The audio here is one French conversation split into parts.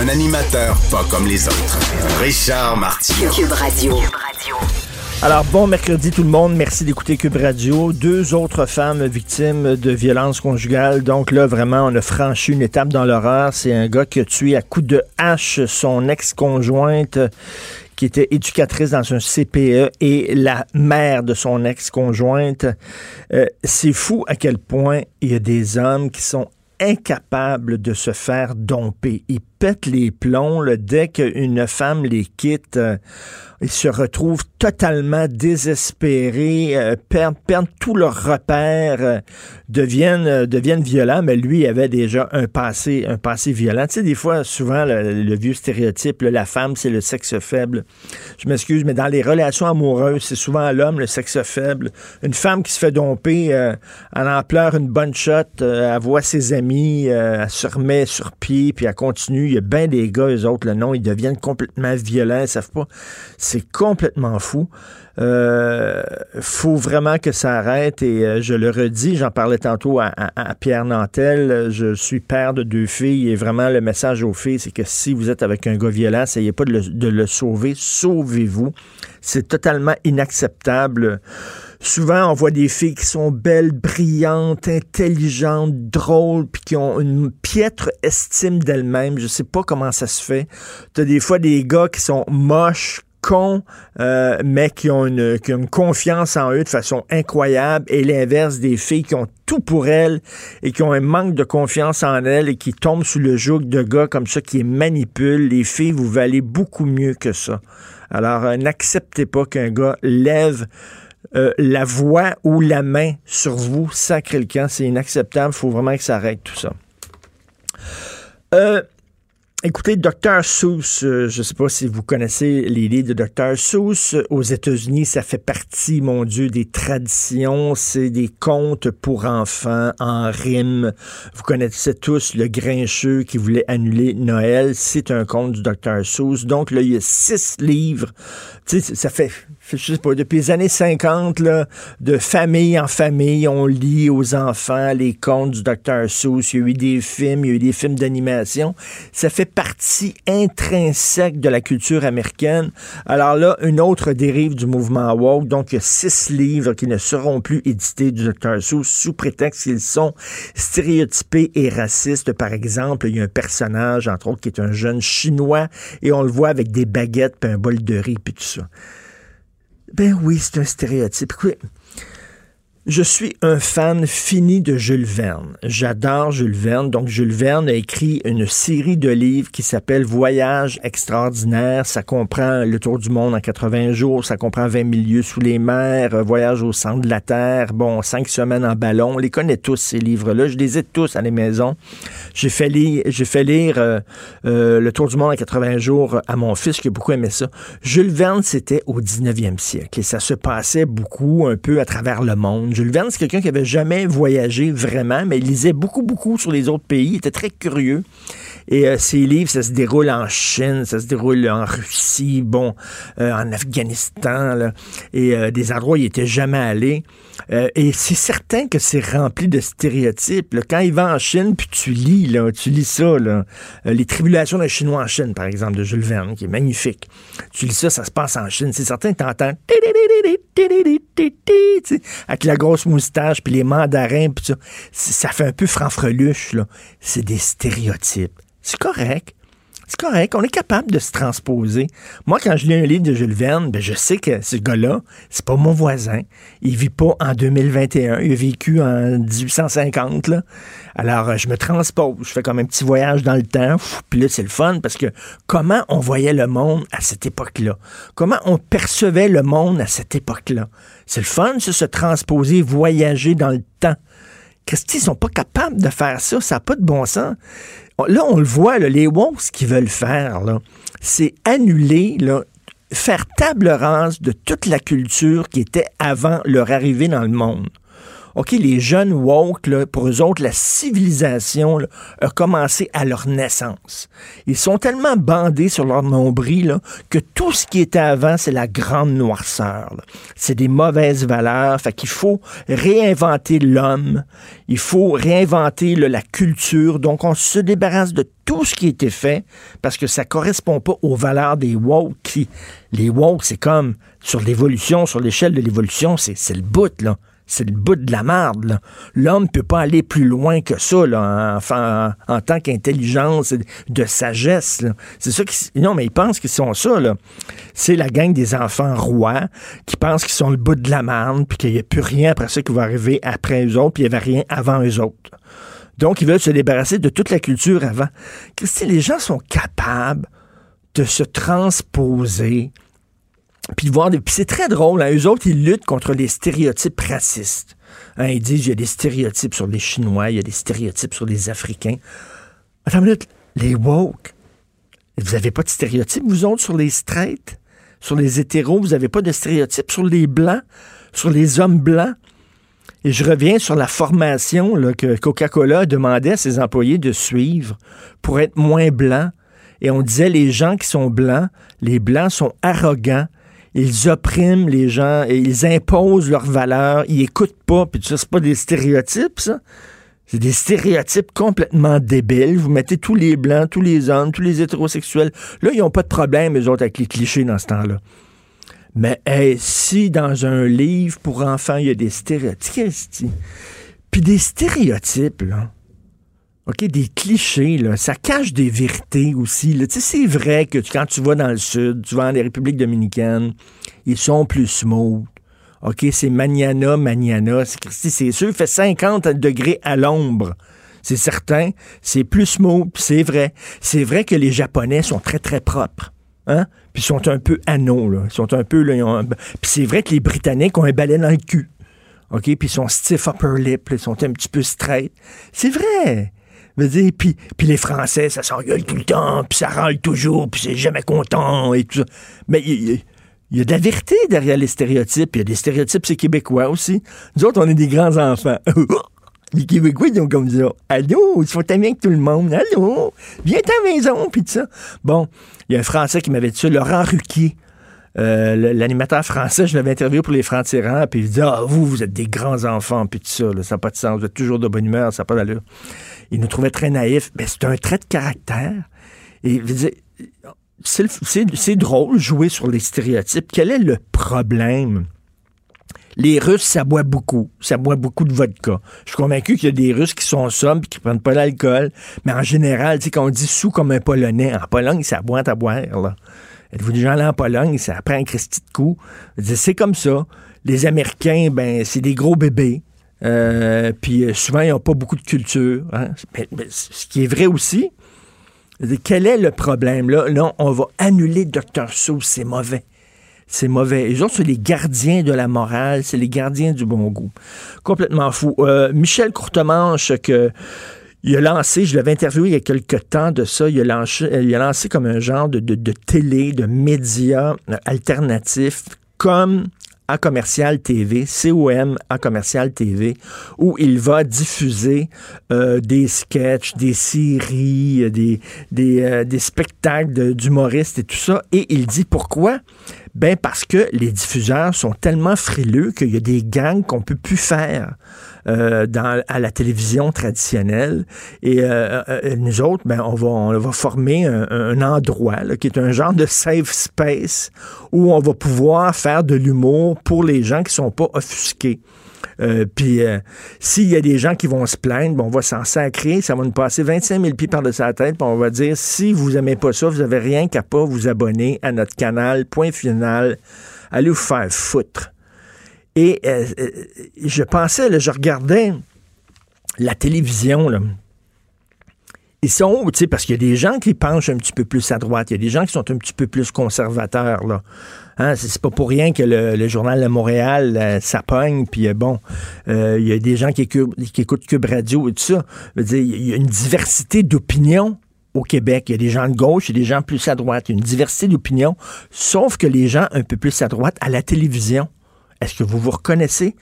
Un animateur pas comme les autres. Richard Martineau. Cube Radio. Alors, bon mercredi tout le monde. Merci d'écouter Cube Radio. Deux autres femmes victimes de violences conjugales. Donc là, vraiment, on a franchi une étape dans l'horreur. C'est un gars qui a tué à coups de hache son ex-conjointe qui était éducatrice dans un CPE et la mère de son ex-conjointe. Euh, c'est fou à quel point il y a des hommes qui sont incapables de se faire domper. Ils pètent les plombs dès qu'une femme les quitte. Ils se retrouvent totalement désespérés, euh, perdent, perdent tous leurs repères, euh, deviennent, euh, deviennent violents, mais lui avait déjà un passé, un passé violent. Tu sais, des fois, souvent, le, vieux stéréotype, la femme, c'est le sexe faible. Je m'excuse, mais dans les relations amoureuses, c'est souvent l'homme, le sexe faible. Une femme qui se fait domper, elle en pleure une bonne shot, elle voit ses amis, elle se remet sur pied, puis elle continue. Il y a bien des gars, eux autres, le nom, ils deviennent complètement violents, ils savent pas. C'est complètement fou. Euh, faut vraiment que ça arrête et euh, je le redis, j'en parlais tantôt à, Pierre Nantel, je suis père de deux filles et vraiment le message aux filles, c'est que si vous êtes avec un gars violent, essayez pas de le, de le sauver, sauvez-vous. C'est totalement inacceptable. Souvent, on voit des filles qui sont belles, brillantes, intelligentes, drôles, puis qui ont une piètre estime d'elles-mêmes. Je sais pas comment ça se fait. T'as des fois des gars qui sont moches, cons, euh, mais qui ont, une, qui ont une confiance en eux de façon incroyable, et l'inverse des filles qui ont tout pour elles et qui ont un manque de confiance en elles et qui tombent sous le joug de gars comme ça qui les manipulent. Les filles, vous valez beaucoup mieux que ça. Alors, euh, n'acceptez pas qu'un gars lève euh, la voix ou la main sur vous, sacré le camp, c'est inacceptable. Il faut vraiment que ça arrête tout ça. Euh, Écoutez, Dr. Seuss, euh, je ne sais pas si vous connaissez les livres de Dr. Seuss. Aux États-Unis, ça fait partie, mon Dieu, des traditions. C'est des contes pour enfants en rime. Vous connaissez tous le grincheux qui voulait annuler Noël. C'est un conte du Dr. Seuss. Donc là, il y a six livres. Tu sais, ça fait, je sais pas, depuis les années 50, là, de famille en famille, on lit aux enfants les contes du Dr. Seuss. Il y a eu des films, il y a eu des films d'animation. Ça fait partie intrinsèque de la culture américaine. Alors là, une autre dérive du mouvement woke. Donc, il y a six livres qui ne seront plus édités du Dr. Seuss sous prétexte qu'ils sont stéréotypés et racistes. Par exemple, il y a un personnage, entre autres, qui est un jeune chinois et on le voit avec des baguettes puis un bol de riz puis tout ça. Ben oui, c'est un stéréotype. Je suis un fan fini de Jules Verne. J'adore Jules Verne. Donc, Jules Verne a écrit une série de livres qui s'appelle Voyage extraordinaire. Ça comprend le tour du monde en 80 jours. Ça comprend 20 milieux sous les mers, euh, Voyage au centre de la Terre. Bon, cinq semaines en ballon. On les connaît tous, ces livres-là. Je les ai tous à la maison. J'ai fait lire, j'ai fait lire euh, euh, le tour du monde en 80 jours à mon fils qui a beaucoup aimé ça. Jules Verne, c'était au 19e siècle et ça se passait beaucoup un peu à travers le monde. Jules Verne, c'est quelqu'un qui avait jamais voyagé vraiment, mais il lisait beaucoup, beaucoup sur les autres pays. Il était très curieux. Et euh, ses livres, ça se déroule en Chine, ça se déroule en Russie, bon, euh, en Afghanistan, et euh, des endroits où il était jamais allé. Euh, et c'est certain que c'est rempli de stéréotypes. Quand il va en Chine, puis tu lis, tu lis ça, Les tribulations d'un Chinois en Chine, par exemple, de Jules Verne, qui est magnifique. Tu lis ça, ça se passe en Chine. C'est certain que tu sais, avec la grosse moustache, puis les mandarins, puis Ça fait un peu franfreluche, là. C'est des stéréotypes. C'est correct. C'est correct, on est capable de se transposer. Moi, quand je lis un livre de Jules Verne, ben, je sais que ce gars-là, c'est pas mon voisin. Il vit pas en 2021. Il a vécu en 1850, là. Alors, euh, je me transpose. Je fais comme un petit voyage dans le temps. Puis là, c'est le fun parce que comment on voyait le monde à cette époque-là? Comment on percevait le monde à cette époque-là? C'est le fun, ça, se transposer, voyager dans le temps. Christy, ils sont pas capables de faire ça? Ça n'a pas de bon sens. là, on le voit, les woke, ce qu'ils veulent faire, c'est annuler, là, faire table rase de toute la culture qui était avant leur arrivée dans le monde. OK, les jeunes woke, pour eux autres, la civilisation a commencé à leur naissance. Ils sont tellement bandés sur leur nombril que tout ce qui était avant, c'est la grande noirceur. C'est des mauvaises valeurs. Fait qu'il faut réinventer l'homme. Il faut réinventer la culture. Donc, on se débarrasse de tout ce qui été fait parce que ça correspond pas aux valeurs des woke qui, les woke, c'est comme sur l'évolution, sur l'échelle de l'évolution, c'est le bout, là c'est le bout de la merde. L'homme peut pas aller plus loin que ça là, en, tant qu'intelligence, de sagesse. C'est ça. Non, mais ils pensent qu'ils sont ça. C'est la gang des enfants rois qui pensent qu'ils sont le bout de la merde, puis qu'il n'y a plus rien après ça qui va arriver après eux autres, puis il n'y avait rien avant eux autres. Donc, ils veulent se débarrasser de toute la culture avant. Si les gens sont capables de se transposer puis voir des... C'est très drôle, hein? eux autres, ils luttent contre les stéréotypes racistes. Hein, ils disent il y a des stéréotypes sur les Chinois, il y a des stéréotypes sur les Africains. Attends une minute, les woke, vous n'avez pas de stéréotypes, vous autres, sur les straight, sur les hétéros, vous n'avez pas de stéréotypes? Sur les blancs, sur les hommes blancs? Et je reviens sur la formation là, que Coca-Cola demandait à ses employés de suivre pour être moins blancs. Et on disait les gens qui sont blancs, les blancs sont arrogants, ils oppriment les gens et ils imposent leurs valeurs, ils écoutent pas, puis ça, c'est pas des stéréotypes, ça. C'est des stéréotypes complètement débiles. Vous mettez tous les blancs, tous les hommes, tous les hétérosexuels. Là, ils n'ont pas de problème, les autres, avec les clichés dans ce temps-là. Mais si dans un livre pour enfants, il y a des stéréotypes, puis des stéréotypes, là, OK, des clichés, là, ça cache des vérités aussi. Tu sais, c'est vrai que quand tu vas dans le sud, tu vas en République dominicaine, ils sont plus smooth. OK, c'est maniana, maniana. C'est sûr, il fait 50 degrés à l'ombre. C'est certain. C'est plus smooth, c'est vrai. C'est vrai que les Japonais sont très, très propres. Hein? Puis ils sont un peu anneaux, là. Ils sont un peu, là, Puis c'est vrai que les Britanniques ont un balai dans le cul. OK? Puis ils sont stiff upper lip, ils sont un petit peu straight. C'est vrai puis, puis les Français, ça s'engueule tout le temps, puis ça râle toujours, puis c'est jamais content et tout ça. Mais il y, a de la vérité derrière les stéréotypes. Il y a des stéréotypes, c'est québécois aussi. Nous autres, on est des grands enfants. les Québécois, ils ont comme ça. Allô, ils sont amis avec tout le monde. Allô, viens ta maison, puis tout ça. Bon, il y a un Français qui m'avait dit ça, Laurent Ruquier. Euh, l'animateur français, je l'avais interviewé pour les francs-tirants, puis il dit Ah, vous, vous êtes des grands enfants, puis tout ça, ça n'a pas de sens, vous êtes toujours de bonne humeur, ça n'a pas d'allure. Il nous trouvait très naïfs. Mais c'est un trait de caractère. Et c'est drôle jouer sur les stéréotypes. Quel est le problème? Les Russes, ça boit beaucoup. Ça boit beaucoup de vodka. Je suis convaincu qu'il y a des Russes qui sont sobres et qui prennent pas l'alcool. Mais en général, tu sais, quand on dit sous comme un Polonais, en Pologne, ça boit à boire, là. Êtes-vous déjà allé en Pologne? Ça prend un Christy de coup. C'est comme ça. Les Américains, ben, c'est des gros bébés. Euh, puis euh, souvent, ils n'ont pas beaucoup de culture. Hein. ce qui est vrai aussi, quel est le problème? Là, non, on va annuler Dr. Seuss, c'est mauvais. C'est mauvais. Les autres, c'est les gardiens de la morale, c'est les gardiens du bon goût. Complètement fou. Euh, Michel Courtemanche, il a lancé, je l'avais interviewé il y a quelques temps de ça, il a lancé, il a lancé comme un genre de, de, de télé, de médias alternatifs, comme à commercial TV, COM à commercial TV, où il va diffuser euh, des sketchs, des séries, des, des, euh, des spectacles d'humoristes et tout ça. Et il dit pourquoi? Ben parce que les diffuseurs sont tellement frileux qu'il y a des gangs qu'on peut plus faire. Euh, à la télévision traditionnelle. Et euh, euh, nous autres, ben, on, va, on va former un, endroit qui est un genre de safe space où on va pouvoir faire de l'humour pour les gens qui sont pas offusqués. puis s'il y a des gens qui vont se plaindre, ben, on va s'en sacrer, ça va nous passer 25 000 pieds par-dessus la tête, puis on va dire si vous aimez pas ça, vous avez rien qu'à pas vous abonner à notre canal. Point final. Allez vous faire foutre. Et euh, euh, je pensais, je regardais la télévision, là, ils sont, sais, parce qu'il y a des gens qui penchent un petit peu plus à droite, il y a des gens qui sont un petit peu plus conservateurs, là. Hein, c'est pas pour rien que le, journal de Montréal, euh, ça puis bon, il y a des gens qui, qui, écoutent Cube Radio et tout ça. Il y a une diversité d'opinions au Québec. Il y a des gens de gauche et des gens plus à droite. Il y a une diversité d'opinions, sauf que les gens un peu plus à droite à la télévision. Est-ce que vous vous reconnaissez?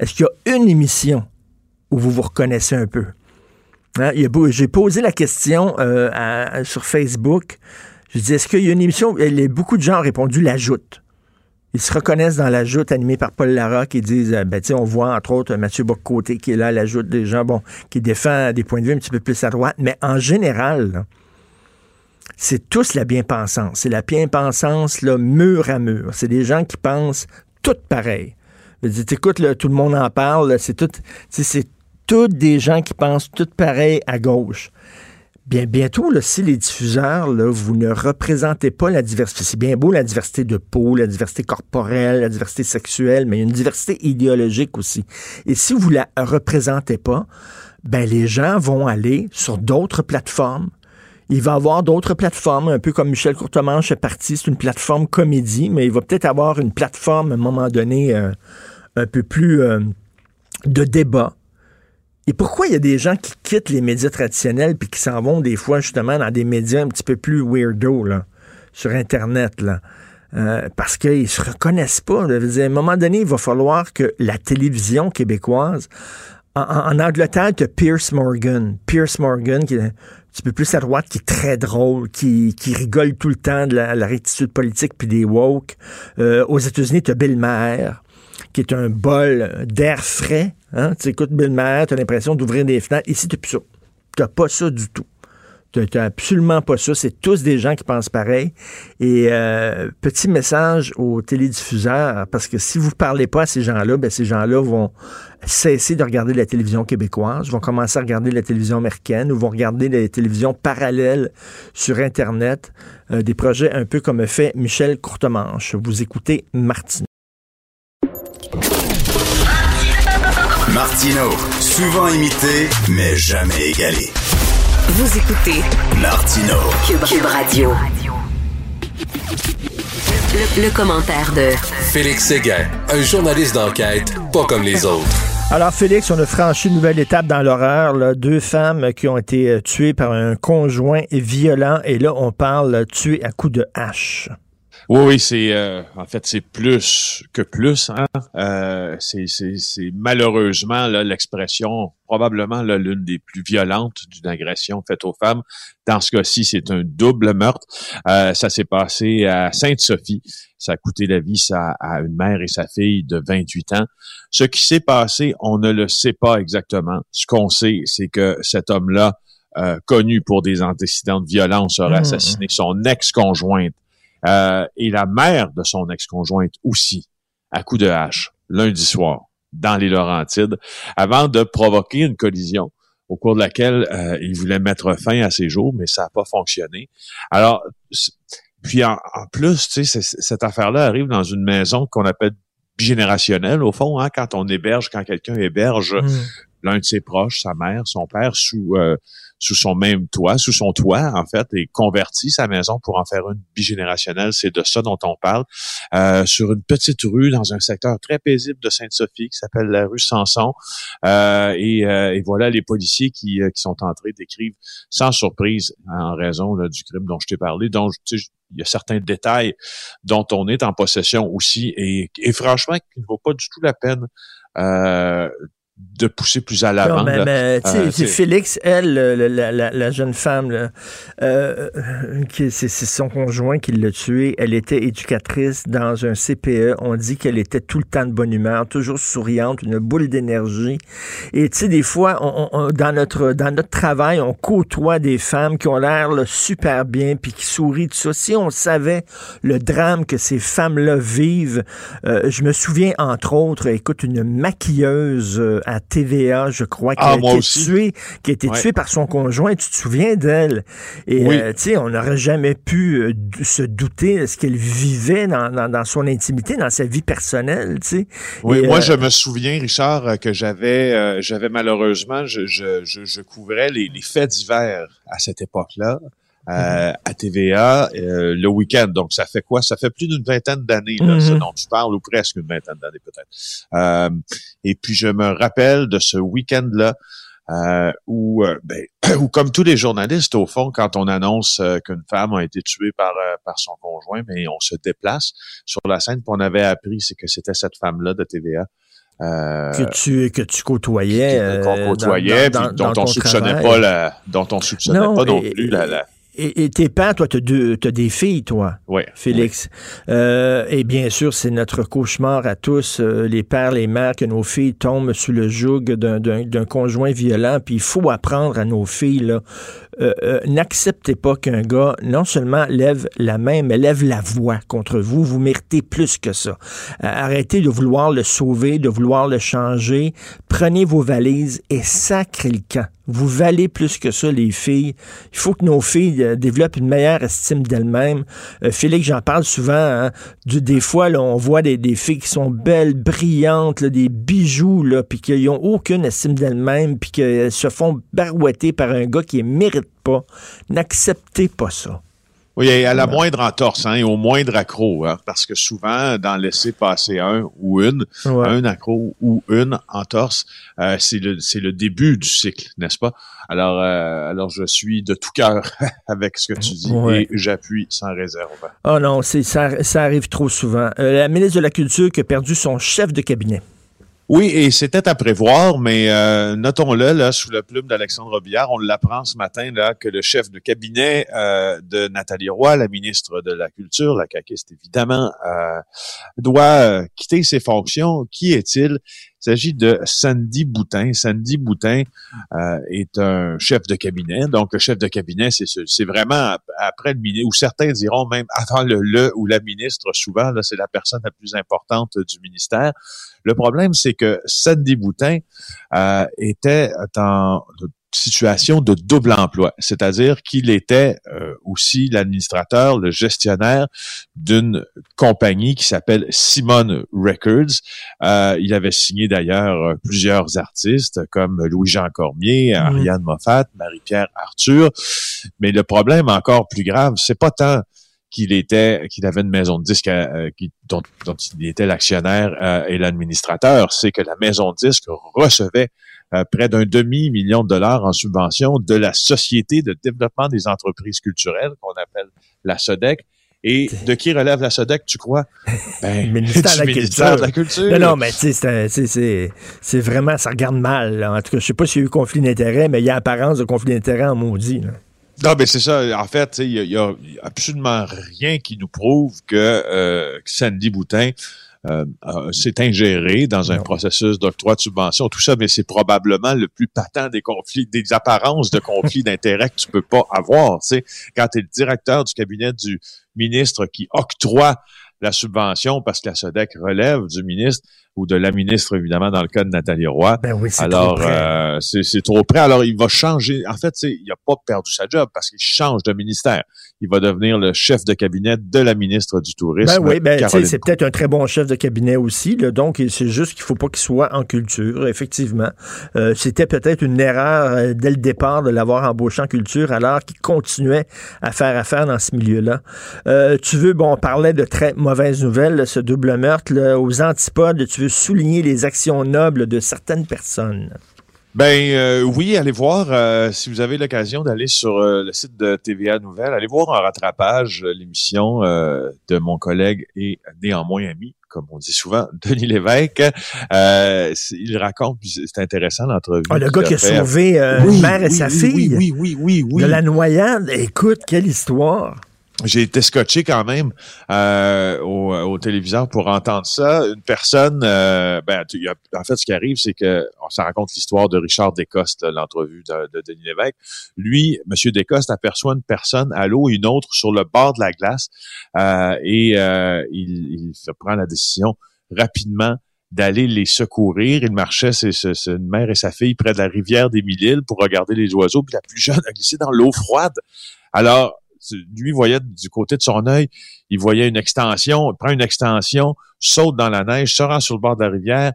Est-ce qu'il y a une émission où vous vous reconnaissez un peu? Hein, j'ai posé la question euh, sur Facebook. Je dis, est-ce qu'il y a une émission? beaucoup de gens ont répondu l'ajoute. Ils se reconnaissent dans l'ajoute animée par Paul Larocque et disent, euh, ben, on voit entre autres Mathieu Boccoté qui est là, l'ajoute des gens, bon, qui défend des points de vue un petit peu plus à droite. Mais en général, c'est tous la bien-pensance. C'est la bien-pensance, là, mur à mur. C'est des gens qui pensent tout pareil. Écoute, tout le monde en parle. C'est tout, c'est tous des gens qui pensent tout pareil à gauche. Bien, bientôt, là, si les diffuseurs, vous ne représentez pas la diversité, c'est bien beau la diversité de peau, la diversité corporelle, la diversité sexuelle, mais il y a une diversité idéologique aussi. Et si vous la représentez pas, ben les gens vont aller sur d'autres plateformes. Il va avoir d'autres plateformes, un peu comme Michel Courtemanche est parti, c'est une plateforme comédie, mais il va peut-être avoir une plateforme à un moment donné euh, un peu plus euh, de débat et pourquoi il y a des gens qui quittent les médias traditionnels puis qui s'en vont des fois justement dans des médias un petit peu plus weirdo là, sur Internet? Euh, parce qu'ils se reconnaissent pas. à un moment donné, il va falloir que la télévision québécoise, en, Angleterre, tu as Pierce Morgan. Pierce Morgan, qui est petit peu plus à droite, qui est très drôle, qui, qui rigole tout le temps de la, rectitude politique puis des woke. Euh, aux États-Unis, tu as Bill Maher qui est un bol d'air frais. Hein? Tu écoutes Bill Maher, tu as l'impression d'ouvrir des fenêtres. Ici, tu plus ça. Tu pas ça du tout. Tu n'as absolument pas ça. C'est tous des gens qui pensent pareil. Et euh, petit message aux télédiffuseurs, parce que si vous parlez pas à ces gens-là, ben ces gens-là vont cesser de regarder la télévision québécoise, vont commencer à regarder la télévision américaine ou vont regarder les télévisions parallèles sur Internet. Euh, des projets un peu comme fait Michel Courtemanche. Vous écoutez Martin. Martino, souvent imité, mais jamais égalé. Vous écoutez Martino, Cube, Radio. Le, commentaire de Félix Séguin, un journaliste d'enquête pas comme les autres. Alors, Félix, on a franchi une nouvelle étape dans l'horreur. Deux femmes qui ont été euh, tuées par un conjoint violent. Et là, on parle tuées à coups de hache. Oui, oui, c'est euh, en fait c'est plus que plus. Hein? Euh, c'est, malheureusement l'expression probablement l'une des plus violentes d'une agression faite aux femmes. Dans ce cas-ci, c'est un double meurtre. Euh, ça s'est passé à Sainte-Sophie. Ça a coûté la vie ça, à une mère et sa fille de 28 ans. Ce qui s'est passé, on ne le sait pas exactement. Ce qu'on sait, c'est que cet homme-là, euh, connu pour des antécédents de violence, aurait mmh. assassiné son ex-conjointe euh, et la mère de son ex-conjointe aussi, à coup de hache, lundi soir, dans les Laurentides, avant de provoquer une collision au cours de laquelle euh, il voulait mettre fin à ses jours, mais ça n'a pas fonctionné. Alors, puis en, plus, tu sais, cette affaire-là arrive dans une maison qu'on appelle bigénérationnelle, au fond, hein, quand on héberge, quand quelqu'un héberge mmh. l'un de ses proches, sa mère, son père, sous euh, sous son même toit, sous son toit, en fait, et converti sa maison pour en faire une bigénérationnelle. C'est de ça dont on parle. Euh, sur une petite rue dans un secteur très paisible de Sainte-Sophie qui s'appelle la rue Sanson. Euh, et, euh, et, voilà les policiers qui, qui sont entrés décrivent sans surprise en raison du crime dont je t'ai parlé. Donc, il y a certains détails dont on est en possession aussi et, franchement, qui ne vaut pas du tout la peine de pousser plus à l'avant. mais, mais euh, c'est Félix, elle, la, la, la jeune femme, là, euh, c'est son conjoint qui l'a tuée. Elle était éducatrice dans un CPE. On dit qu'elle était tout le temps de bonne humeur, toujours souriante, une boule d'énergie. Et tu sais, des fois, on, dans notre dans notre travail, on côtoie des femmes qui ont l'air super bien puis qui sourient tout ça. Si on savait le drame que ces femmes-là vivent, euh, je me souviens entre autres, écoute, une maquilleuse à TVA, je crois, qui Ah, a été tuée, qui a été Ouais. tuée par son conjoint. Tu te souviens d'elle? Et Oui. euh, tu sais, on n'aurait jamais pu euh, se douter de ce qu'elle vivait dans, dans, dans son intimité, dans sa vie personnelle, tu sais. Oui, Et, moi euh, je me souviens, Richard, que j'avais, j'avais malheureusement, je, je, je, je couvrais les, les faits divers à cette époque-là. Euh, à TVA euh, le week-end. Donc, ça fait quoi? Ça fait plus d'une vingtaine d'années, là, ce dont tu parles, ou presque une vingtaine d'années peut-être. Euh, et puis, je me rappelle de ce week-end-là euh, où, euh, ben, où, comme tous les journalistes, au fond, quand on annonce euh, qu'une femme a été tuée par, par son conjoint, mais on se déplace sur la scène, puis on avait appris c'est que c'était cette femme-là de TVA. Euh, que tu que tu côtoyais, qu'on côtoyait, dans- dans- puis dans dont on soupçonnait travail. pas la, dont on soupçonnait Non, pas non et- plus la, la Et, et tes pères, toi, t'as deux, t'as des filles, toi. ouais, Félix. Euh, et bien sûr, c'est notre cauchemar à tous, euh, les pères, les mères, que nos filles tombent sous le joug d'un- conjoint violent. Puis il faut apprendre à nos filles, là, euh, euh, n'acceptez pas qu'un gars non seulement lève la main, mais lève la voix contre vous. Vous méritez plus que ça. Arrêtez de vouloir le sauver, de vouloir le changer. Prenez vos valises et sacrez le camp. Vous valez plus que ça, les filles. Il faut que nos filles euh, développent une meilleure estime d'elles-mêmes. Euh, Félix, j'en parle souvent. hein, du- des fois, là, on voit des, des filles qui sont belles, brillantes, là, des bijoux, là, puis qui n'ont aucune estime d'elles-mêmes, puis qu'elles se font barouetter par un gars qui ne mérite pas. N'acceptez pas ça. Oui, à la moindre entorse, hein, et au moindre accro, hein, parce que souvent, d'en laisser passer un ou une, Ouais. un accro ou une entorse, euh, c'est le c'est le début du cycle, n'est-ce pas? Alors, euh, alors je suis de tout cœur avec ce que tu dis Ouais. et j'appuie sans réserve. Oh non, c'est, ça, ça arrive trop souvent. Euh, la ministre de la Culture qui a perdu son chef de cabinet. Oui, et c'était à prévoir, mais euh, notons-le, là, sous la plume d'Alexandre Robillard, on l'apprend ce matin là que le chef de cabinet euh, de Nathalie Roy, la ministre de la Culture, la caquiste évidemment, euh, doit quitter ses fonctions. Qui est-il? Il s'agit de Sandy Boutin. Sandy Boutin euh, est un chef de cabinet. Donc, le chef de cabinet, c'est ce- c'est vraiment ap- après le ministre, ou certains diront même avant le le ou la ministre, souvent, là, c'est la personne la plus importante du ministère. Le problème, c'est que Sandy Boutin euh, était en situation de double emploi, c'est-à-dire qu'il était euh, aussi l'administrateur, le gestionnaire d'une compagnie qui s'appelle Simone Records. Euh, il avait signé d'ailleurs euh, plusieurs artistes comme Louis-Jean Cormier, Ariane Moffat, Marie-Pierre Arthur. Mais le problème encore plus grave, c'est pas tant qu'il était, qu'il avait une maison de disques euh, qui- dont, dont il était l'actionnaire euh, et l'administrateur, c'est que la maison de disques recevait euh, près d'un demi-million de dollars en subvention de la Société de développement des entreprises culturelles, qu'on appelle la SODEC. Et de qui relève la SODEC, tu crois? Ben, Le ministère de la du ministère de la Culture. Non, non, mais tu sais, c'est vraiment, ça regarde mal. là. En tout cas, je sais pas s'il y a eu conflit d'intérêt, mais il y a apparence de conflit d'intérêt en maudit. là. Non, mais c'est ça. En fait, il y, a- absolument rien qui nous prouve que, euh, que Sandy Boutin euh, euh, s'est ingéré dans un Non. processus d'octroi de subvention, tout ça, mais c'est probablement le plus patent des conflits, des apparences de conflits d'intérêt que tu peux pas avoir. Tu sais, quand tu es le directeur du cabinet du ministre qui octroie la subvention parce que la SODEC relève du ministre ou de la ministre, évidemment, dans le cas de Nathalie Roy. Ben oui, c'est Alors, trop près. euh, c'est c'est trop près. Alors, il va changer. En fait, il n'a pas perdu sa job parce qu'il change de ministère. Il va devenir le chef de cabinet de la ministre du Tourisme. Ben oui, ben, c'est peut-être un très bon chef de cabinet aussi. là. donc, c'est juste qu'il faut pas qu'il soit en culture, effectivement. Euh, C'était peut-être une erreur euh, dès le départ de l'avoir embauché en culture alors qu'il continuait à faire affaire dans ce milieu-là. Euh, tu veux, bon, on parlait de très mauvaises nouvelles, là, ce double meurtre. là, aux antipodes, tu veux souligner les actions nobles de certaines personnes. Ben euh, oui, allez voir euh, si vous avez l'occasion d'aller sur euh, le site de TVA Nouvelles, allez voir en rattrapage l'émission de mon collègue et néanmoins ami, comme on dit souvent, Denis Lévesque. Il raconte, c'est intéressant l'entrevue. Ah, le gars qui a fait. sauvé Oui, mère et oui, sa oui, fille Oui, oui, oui, oui. de la noyade. Écoute, quelle histoire. J'ai été scotché quand même euh, au, au téléviseur pour entendre ça. Une personne, euh, ben, tu- a- en fait, ce qui arrive, c'est que on se raconte l'histoire de Richard Descostes, l'entrevue de, de Denis Lévesque. Lui, Monsieur Descostes aperçoit une personne à l'eau, une autre sur le bord de la glace, euh, et euh, il, il prend la décision rapidement d'aller les secourir. Il marchait, c'est, une mère et sa fille, près de la rivière des Mille-Îles pour regarder les oiseaux. Puis la plus jeune a glissé dans l'eau froide. Alors, lui voyait du côté de son œil, il voyait une extension, il prend une extension, saute dans la neige, se rend sur le bord de la rivière,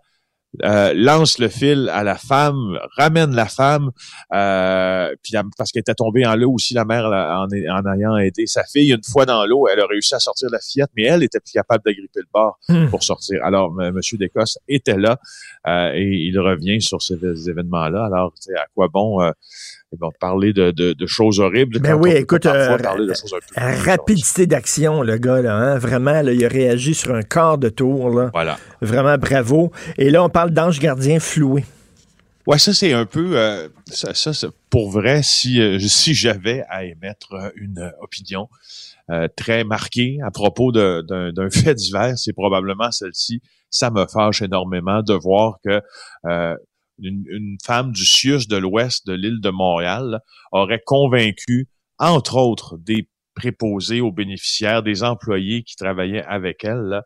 euh, lance le fil à la femme, ramène la femme, euh, puis parce qu'elle était tombée en l'eau aussi, la mère, en, en, ayant aidé sa fille. Une fois dans l'eau, elle a réussi à sortir la fillette, mais elle était plus capable d'agripper le bord hmm. pour sortir. Alors, M. d'Écosse était là euh, et il revient sur ces, événements-là. Alors, à quoi bon ils vont parler de, de, choses horribles. Ben oui, écoute, euh, rapidité d'action, le gars, là, hein? vraiment, il a réagi sur un quart de tour. Là. Voilà. Vraiment bravo. Et là, on parle d'ange gardien floué. Ouais, ça c'est un peu euh, ça, ça pour vrai si euh, si j'avais à émettre une opinion très marquée à propos d'un fait divers, c'est probablement celle-ci. Ça me fâche énormément de voir que une, femme du CIUS de l'ouest de l'île de Montréal aurait convaincu, entre autres, des préposés aux bénéficiaires, des employés qui travaillaient avec elle,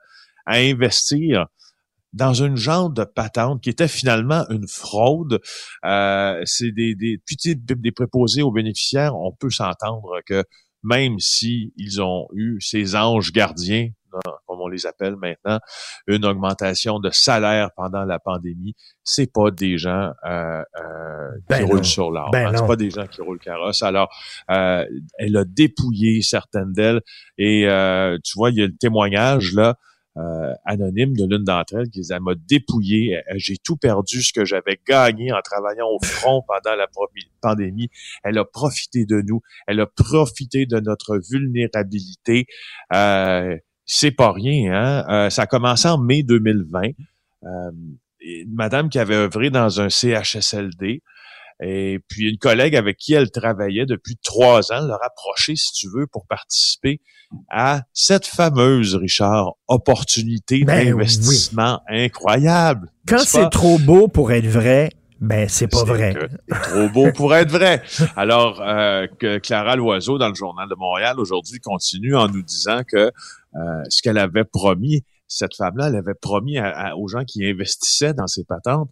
à investir dans une genre de patente qui était finalement une fraude. Euh, c'est des, des, des préposés aux bénéficiaires, on peut s'entendre que même si ont eu ces anges gardiens comme on les appelle maintenant, une augmentation de salaire pendant la pandémie, c'est pas des gens euh, euh, qui ben roulent sur l'arbre. Ben hein. c'est pas des gens qui roulent carrosse. Alors, euh, elle a dépouillé certaines d'elles et tu vois, il y a le témoignage là. anonyme de l'une d'entre elles qui elle m'a dépouillé, j'ai tout perdu ce que j'avais gagné en travaillant au front pendant la pandémie. Elle a profité de nous, elle a profité de notre vulnérabilité. Euh, c'est pas rien. Hein? Euh, ça a commencé en mai 2020. Euh, une madame qui avait œuvré dans un CHSLD. Et puis une collègue avec qui elle travaillait depuis trois ans l'a rapproché, si tu veux, pour participer à cette fameuse, Richard, opportunité ben d'investissement incroyable. Quand c'est trop beau pour être vrai, ben, c'est pas vrai. Trop beau pour être vrai. Alors, euh, que Clara Loiseau, dans le Journal de Montréal, aujourd'hui, continue en nous disant que euh, ce qu'elle avait promis, cette femme-là, elle avait promis aux gens qui investissaient dans ses patentes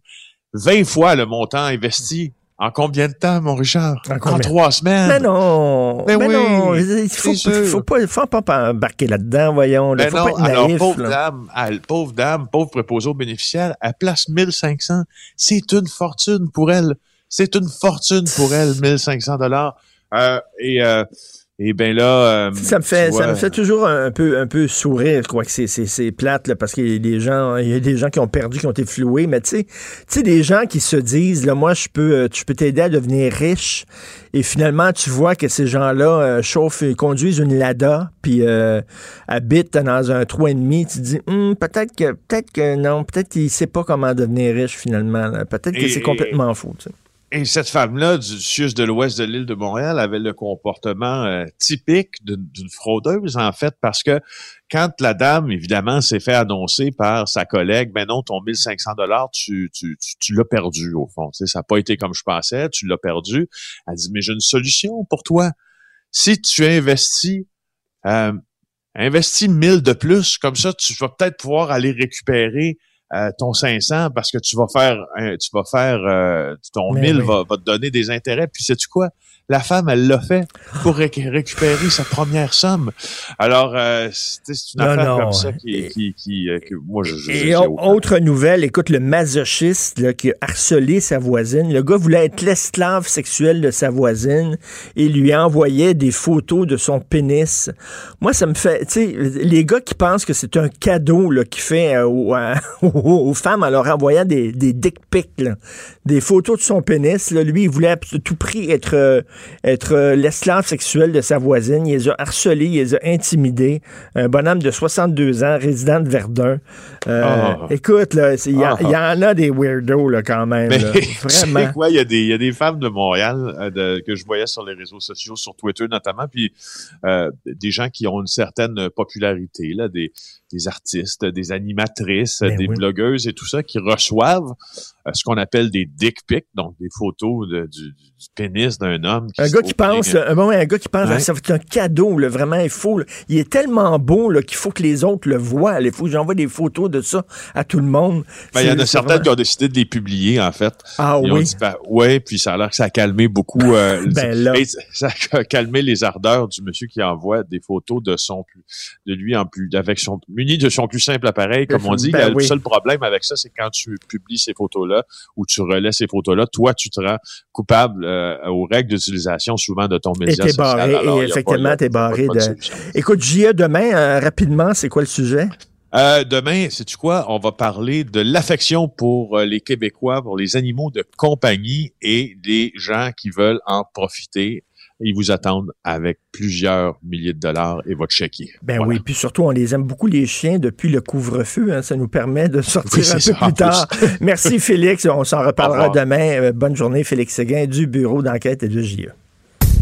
20 fois le montant investi en combien de temps, mon Richard? En, trois semaines. Mais non! Mais, non! Il faut, faut, pas, faut pas embarquer là-dedans, voyons. Là. faut pas être naïf, alors, pauvre dame, elle, pauvre dame, pauvre préposée aux bénéficiaires, elle place 1500. C'est une fortune pour elle. C'est une fortune pour elle, 1500 dollars. Euh, et euh, et ben là, euh, ça me fait ça me fait toujours un peu un peu sourire. Je crois que c'est c'est plate là, parce qu'il y a des gens il y a des gens qui ont perdu, qui ont été floués. Mais tu sais, des gens qui se disent là, moi je peux euh, tu peux t'aider à devenir riche. Et finalement, tu vois que ces gens-là euh, chauffent, conduisent une Lada, puis habitent dans un trou et demi. Tu te dis, hum, peut-être que peut-être que non, peut-être qu'il sait pas comment devenir riche finalement. Peut-être que c'est complètement faux. Tu sais. Et cette femme-là du sud de l'ouest de l'île de Montréal avait le comportement euh, typique d'une fraudeuse, en fait, parce que quand la dame, évidemment, s'est fait annoncer par sa collègue, ben non, ton 1500 dollars, tu, tu, tu, l'as perdu, au fond. Tu ça n'a pas été comme je pensais, tu l'as perdu. Elle dit, mais j'ai une solution pour toi. Si tu investis, euh, investis 1000 de plus, comme ça, tu vas peut-être pouvoir aller récupérer euh, ton 500 parce que tu vas faire tu vas faire euh, ton 1000 va, va, te donner des intérêts. Puis sais tu quoi? La femme, elle l'a fait pour récupérer sa première somme. Alors, euh, c'est une affaire comme ça qui, qui, qui, euh, moi, je, je Et autre nouvelle, écoute, le masochiste là, qui a harcelé sa voisine. Le gars voulait être l'esclave sexuel de sa voisine et lui envoyait des photos de son pénis. Moi, ça me fait, tu sais, les gars qui pensent que c'est un cadeau là, qu'il fait euh, aux, femmes en leur envoyant des, des dick pics, des photos de son pénis. Là. Lui, il voulait à tout prix être être euh, l'esclave sexuel de sa voisine. Il les a harcelés, il les a intimidés. Un bonhomme de 62 ans, résident de Verdun. Euh, ah. Écoute, il y, ah. en a des weirdos là, quand même. Vraiment. quoi? Il y, a des, y a des femmes de Montréal euh, que je voyais sur les réseaux sociaux, sur Twitter notamment, puis des gens qui ont une certaine popularité, là, des, des artistes, des animatrices, ben des blogueuses et tout ça qui reçoivent ce qu'on appelle des dick pics, donc des photos du, du, pénis d'un homme Un gars qui pense, un, un gars qui pense, va être un cadeau, là, vraiment, il faut, là, il est tellement beau qu'il faut que les autres le voient. Il faut que j'envoie des photos de ça à tout le monde. Ben, il y en a certaines vraiment... qui ont décidé de les publier, en fait. Ah Ils oui? Dit, ben, ouais, puis ça a l'air que ça a calmé beaucoup, euh, ben, là. ça a calmé les ardeurs du monsieur qui envoie des photos de son plus, de lui en plus, avec son, muni de son plus simple appareil, comme on dit. Ben, le oui. seul problème avec ça, c'est quand tu publies ces photos-là ou tu relais ces photos-là, toi, tu te rends coupable euh, aux règles d'utilisation souvent de ton média et social. barré, Alors, et effectivement, t'es barré de... de... Écoute, J.A. demain, euh, rapidement, c'est quoi le sujet? Euh, demain, sais-tu quoi? On va parler de l'affection pour euh, les Québécois, pour les animaux de compagnie et des gens qui veulent en profiter. Ils vous attendent avec plusieurs milliers de dollars et votre chéquier. Ben voilà. oui, puis surtout, on les aime beaucoup, les chiens, depuis le couvre-feu. Hein, ça nous permet de sortir oui, un peu ça, plus tard. Merci, Félix. On s'en reparlera demain. Euh, bonne journée, Félix Séguin, du bureau d'enquête et de JE.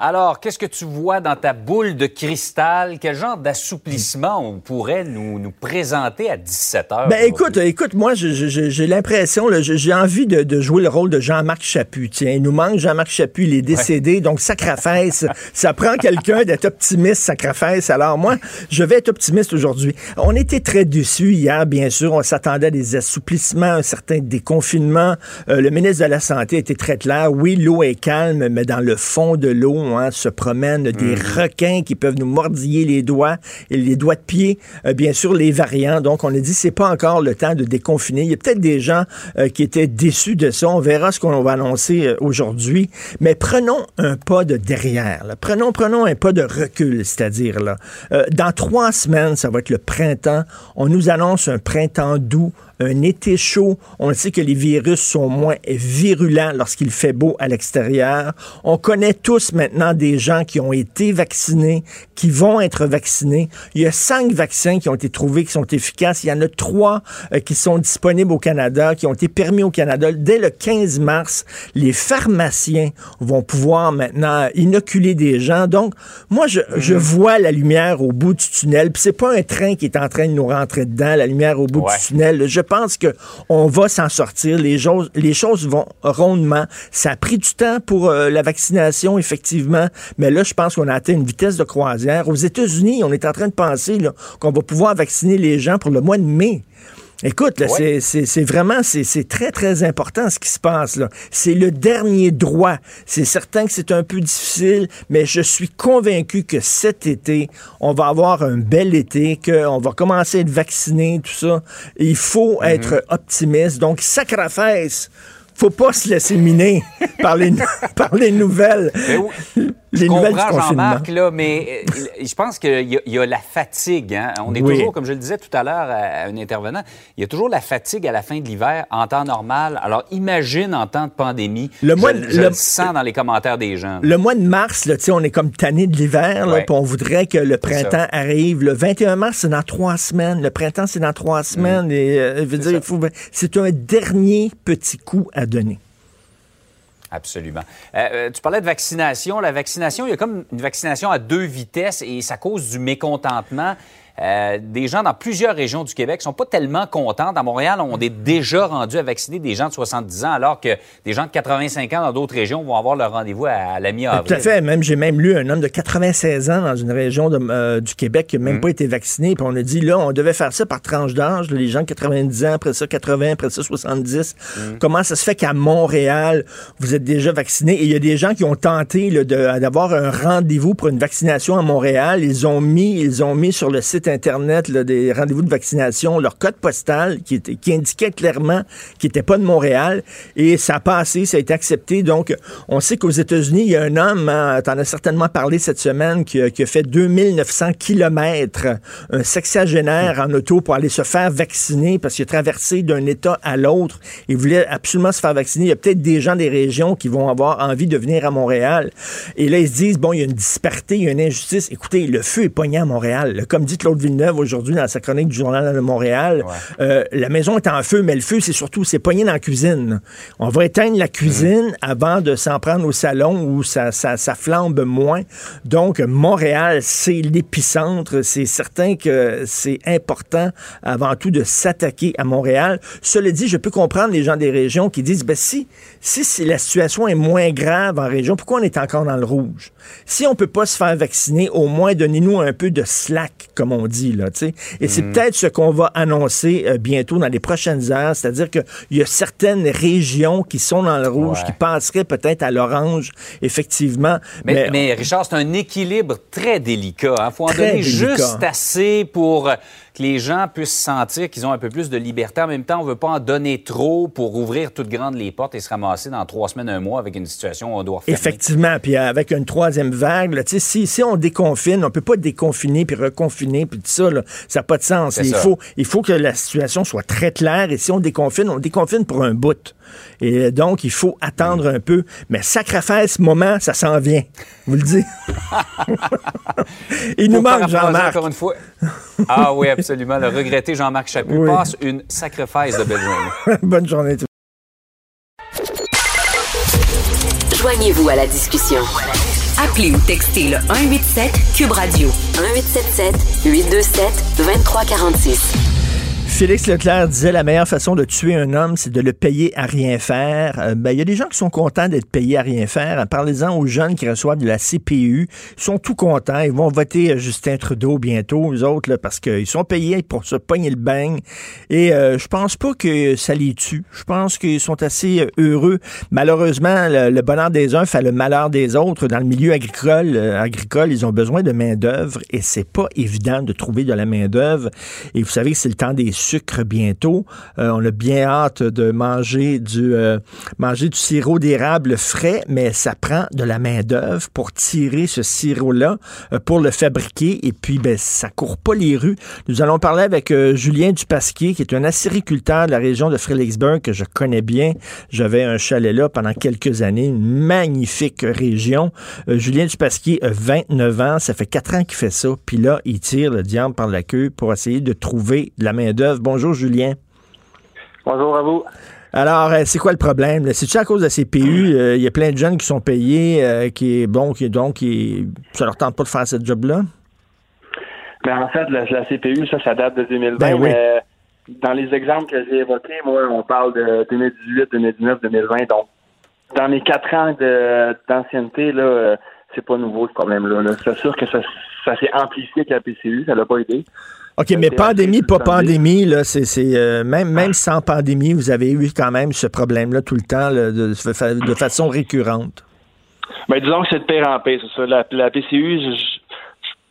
Alors, qu'est-ce que tu vois dans ta boule de cristal? Quel genre d'assouplissement on pourrait nous, nous présenter à 17 heures? Ben écoute, écoute, moi j'ai l'impression, j'ai envie de, de, jouer le rôle de Jean-Marc Chaput. Tiens, il nous manque Jean-Marc Chaput, il est décédé, ouais. donc sacrifice, ça prend quelqu'un d'être optimiste, sacrifice. Alors moi, je vais être optimiste aujourd'hui. On était très déçus hier, bien sûr, on s'attendait à des assouplissements, un certain déconfinement. Euh, le ministre de la Santé était très clair. Oui, l'eau est calme, mais dans le fond de l'eau, Hein, se promènent des mmh. requins qui peuvent nous mordiller les doigts et les doigts de pied, euh, bien sûr les variants. Donc on a dit c'est pas encore le temps de déconfiner. Il y a peut-être des gens euh, qui étaient déçus de ça. On verra ce qu'on va annoncer euh, aujourd'hui, mais prenons un pas de derrière. Là. Prenons prenons un pas de recul, c'est-à-dire là dans trois semaines, ça va être le printemps. On nous annonce un printemps doux un été chaud. On sait que les virus sont moins virulents lorsqu'il fait beau à l'extérieur. On connaît tous maintenant des gens qui ont été vaccinés, qui vont être vaccinés. Il y a cinq vaccins qui ont été trouvés qui sont efficaces. Il y en a trois euh, qui sont disponibles au Canada, qui ont été permis au Canada. Dès le 15 mars, les pharmaciens vont pouvoir maintenant inoculer des gens. Donc, moi, je, je vois la lumière au bout du tunnel. Puis c'est pas un train qui est en train de nous rentrer dedans, la lumière au bout ouais. du tunnel. Je pense que on va s'en sortir. Les choses, les choses vont rondement. Ça a pris du temps pour euh, la vaccination, effectivement, mais là, je pense qu'on a atteint une vitesse de croisière. Aux États-Unis, on est en train de penser qu'on va pouvoir vacciner les gens pour le mois de mai. Écoute, là, ouais. c'est vraiment, c'est très, très important ce qui se passe là. C'est le dernier droit. C'est certain que c'est un peu difficile, mais je suis convaincu que cet été, on va avoir un bel été, qu'on va commencer à être vacciné, tout ça. Il faut mm -hmm. être optimiste. Donc, sacrifice faut pas se laisser miner par, les, par les nouvelles. Les je nouvelles comprends, Jean-Marc, là, mais je pense qu'il y, y, a la fatigue. Hein? On est oui. toujours, comme je le disais tout à l'heure à un intervenant, il y a toujours la fatigue à la fin de l'hiver en temps normal. Alors, imagine en temps de pandémie. Le mois, je, je le, le, sens dans les commentaires des gens. Le mois de mars, là, on est comme tanné de l'hiver, ouais. puis on voudrait que le printemps arrive. Le 21 mars, c'est dans trois semaines. Le printemps, c'est dans trois semaines. Mm. Et, euh, veut dire, c'est un dernier petit coup à donner. Absolument. Euh, tu parlais de vaccination. La vaccination, il y a comme une vaccination à deux vitesses et ça cause du mécontentement. Euh, des gens dans plusieurs régions du Québec sont pas tellement contents. À Montréal, on est déjà rendu à vacciner des gens de 70 ans, alors que des gens de 85 ans dans d'autres régions vont avoir leur rendez-vous à, à la mi-avril. Tout à fait. Même j'ai même lu un homme de 96 ans dans une région de, euh, du Québec qui n'a même mmh. pas été vacciné. Puis on a dit là, on devait faire ça par tranche d'âge. Les gens de 90 ans, après ça 80, après ça 70. Mmh. Comment ça se fait qu'à Montréal, vous êtes déjà vacciné? Et il y a des gens qui ont tenté d'avoir un rendez-vous pour une vaccination à Montréal. Ils ont mis, ils ont mis sur le site Internet des rendez-vous de vaccination, leur code postal qui, était, qui indiquait clairement qu'ils n'étaient pas de Montréal. Et ça a passé, ça a été accepté. Donc, on sait qu'aux États-Unis, il y a un homme, hein, tu en as certainement parlé cette semaine, qui, a fait 2900 kilomètres, un sexagénaire en auto pour aller se faire vacciner parce qu'il a traversé d'un État à l'autre. Il voulait absolument se faire vacciner. Il y a peut-être des gens des régions qui vont avoir envie de venir à Montréal. Et là, ils se disent, bon, il y a une disparité, il y a une injustice. Écoutez, le feu est pogné à Montréal. Comme dit Claude Villeneuve aujourd'hui dans sa chronique du Journal de Montréal, euh, la maison est en feu, mais le feu, c'est surtout, c'est pogné dans la cuisine. On va éteindre la cuisine avant de s'en prendre au salon où ça, ça, ça flambe moins. Donc, Montréal, c'est l'épicentre. C'est certain que c'est important avant tout de s'attaquer à Montréal. Cela dit, je peux comprendre les gens des régions qui disent, ben si, si, si la situation est moins grave en région, pourquoi on est encore dans le rouge? Si on peut pas se faire vacciner, au moins donnez-nous un peu de slack, comme on dit, là, tu sais. Et c'est mm. peut-être ce qu'on va annoncer euh, bientôt dans les prochaines heures, c'est-à-dire qu'il y a certaines régions qui sont dans le rouge, qui passeraient peut-être à l'orange, effectivement. Mais, Richard, c'est un équilibre très délicat. Il hein. faut en donner juste assez pour que les gens puissent sentir qu'ils ont un peu plus de liberté. En même temps, on ne veut pas en donner trop pour ouvrir toutes grandes les portes et se ramasser dans trois semaines, un mois avec une situation où on doit fermer. Effectivement, puis avec une troisième vague, là, si, si on déconfine, on peut pas déconfiner puis reconfiner puis tout ça, là, ça n'a pas de sens. Il faut, il faut que la situation soit très claire et si on déconfine, on déconfine pour un bout. Et donc, il faut attendre un peu. Mais ce moment, ça s'en vient. Vous le dites? il nous manque Jean-Marc. Encore une fois. Ah oui, absolument. Le regretté Jean-Marc Chaput passe une sacrifice de belle journée. Bonne journée. Joignez-vous à la discussion. Appelez ou textez le 187 Cube Radio 1877 827 2346. Félix Leclerc disait la meilleure façon de tuer un homme, c'est de le payer à rien faire. Euh, ben, il y a des gens qui sont contents d'être payés à rien faire. Parlez-en aux jeunes qui reçoivent de la CPU. Ils sont tout contents. Ils vont voter euh, Justin Trudeau bientôt, eux autres, là, parce qu'ils sont payés pour se pogner le bain. Et euh, je pense pas que ça les tue. Je pense qu'ils sont assez heureux. Malheureusement, le, bonheur des uns fait le malheur des autres. Dans le milieu agricole, agricole ils ont besoin de main-d'œuvre et c'est pas évident de trouver de la main-d'œuvre. Et vous savez que c'est le temps des sucre bientôt. Euh, on a bien hâte de manger du, euh, manger du sirop d'érable frais, mais ça prend de la main-d'œuvre pour tirer ce sirop-là, euh, pour le fabriquer. Et puis, ben, ça court pas les rues. Nous allons parler avec Julien Dupasquier, qui est un acériculteur de la région de Fredericksburg que je connais bien. J'avais un chalet là pendant quelques années, une magnifique région. Julien Dupasquier a 29 ans, ça fait quatre ans qu'il fait ça. Puis là, il tire le diable par la queue pour essayer de trouver de la main-d'œuvre Bonjour, Julien. Bonjour à vous. Alors, euh, c'est quoi le problème? C'est-tu à cause de la CPU? Euh, il y a plein de jeunes qui sont payés, euh, qui, bon, qui, donc, qui, ça leur tente pas de faire ce job-là? Ben, en fait, la, CPU, ça, ça date de 2020. Ben mais dans les exemples que j'ai évoqués, moi, on parle de 2018, 2019, 2020. Donc, dans les quatre ans d'ancienneté, là, c'est pas nouveau ce problème-là. C'est sûr que ça, ça s'est amplifié avec la PCU, ça l'a pas aidé. OK, mais pandémie, pas pandémie, là, c'est, euh, même, même sans pandémie, vous avez eu quand même ce problème-là tout le temps, de, façon récurrente. Ben, disons que c'est de pire en pire, c'est ça. La, PCU, je,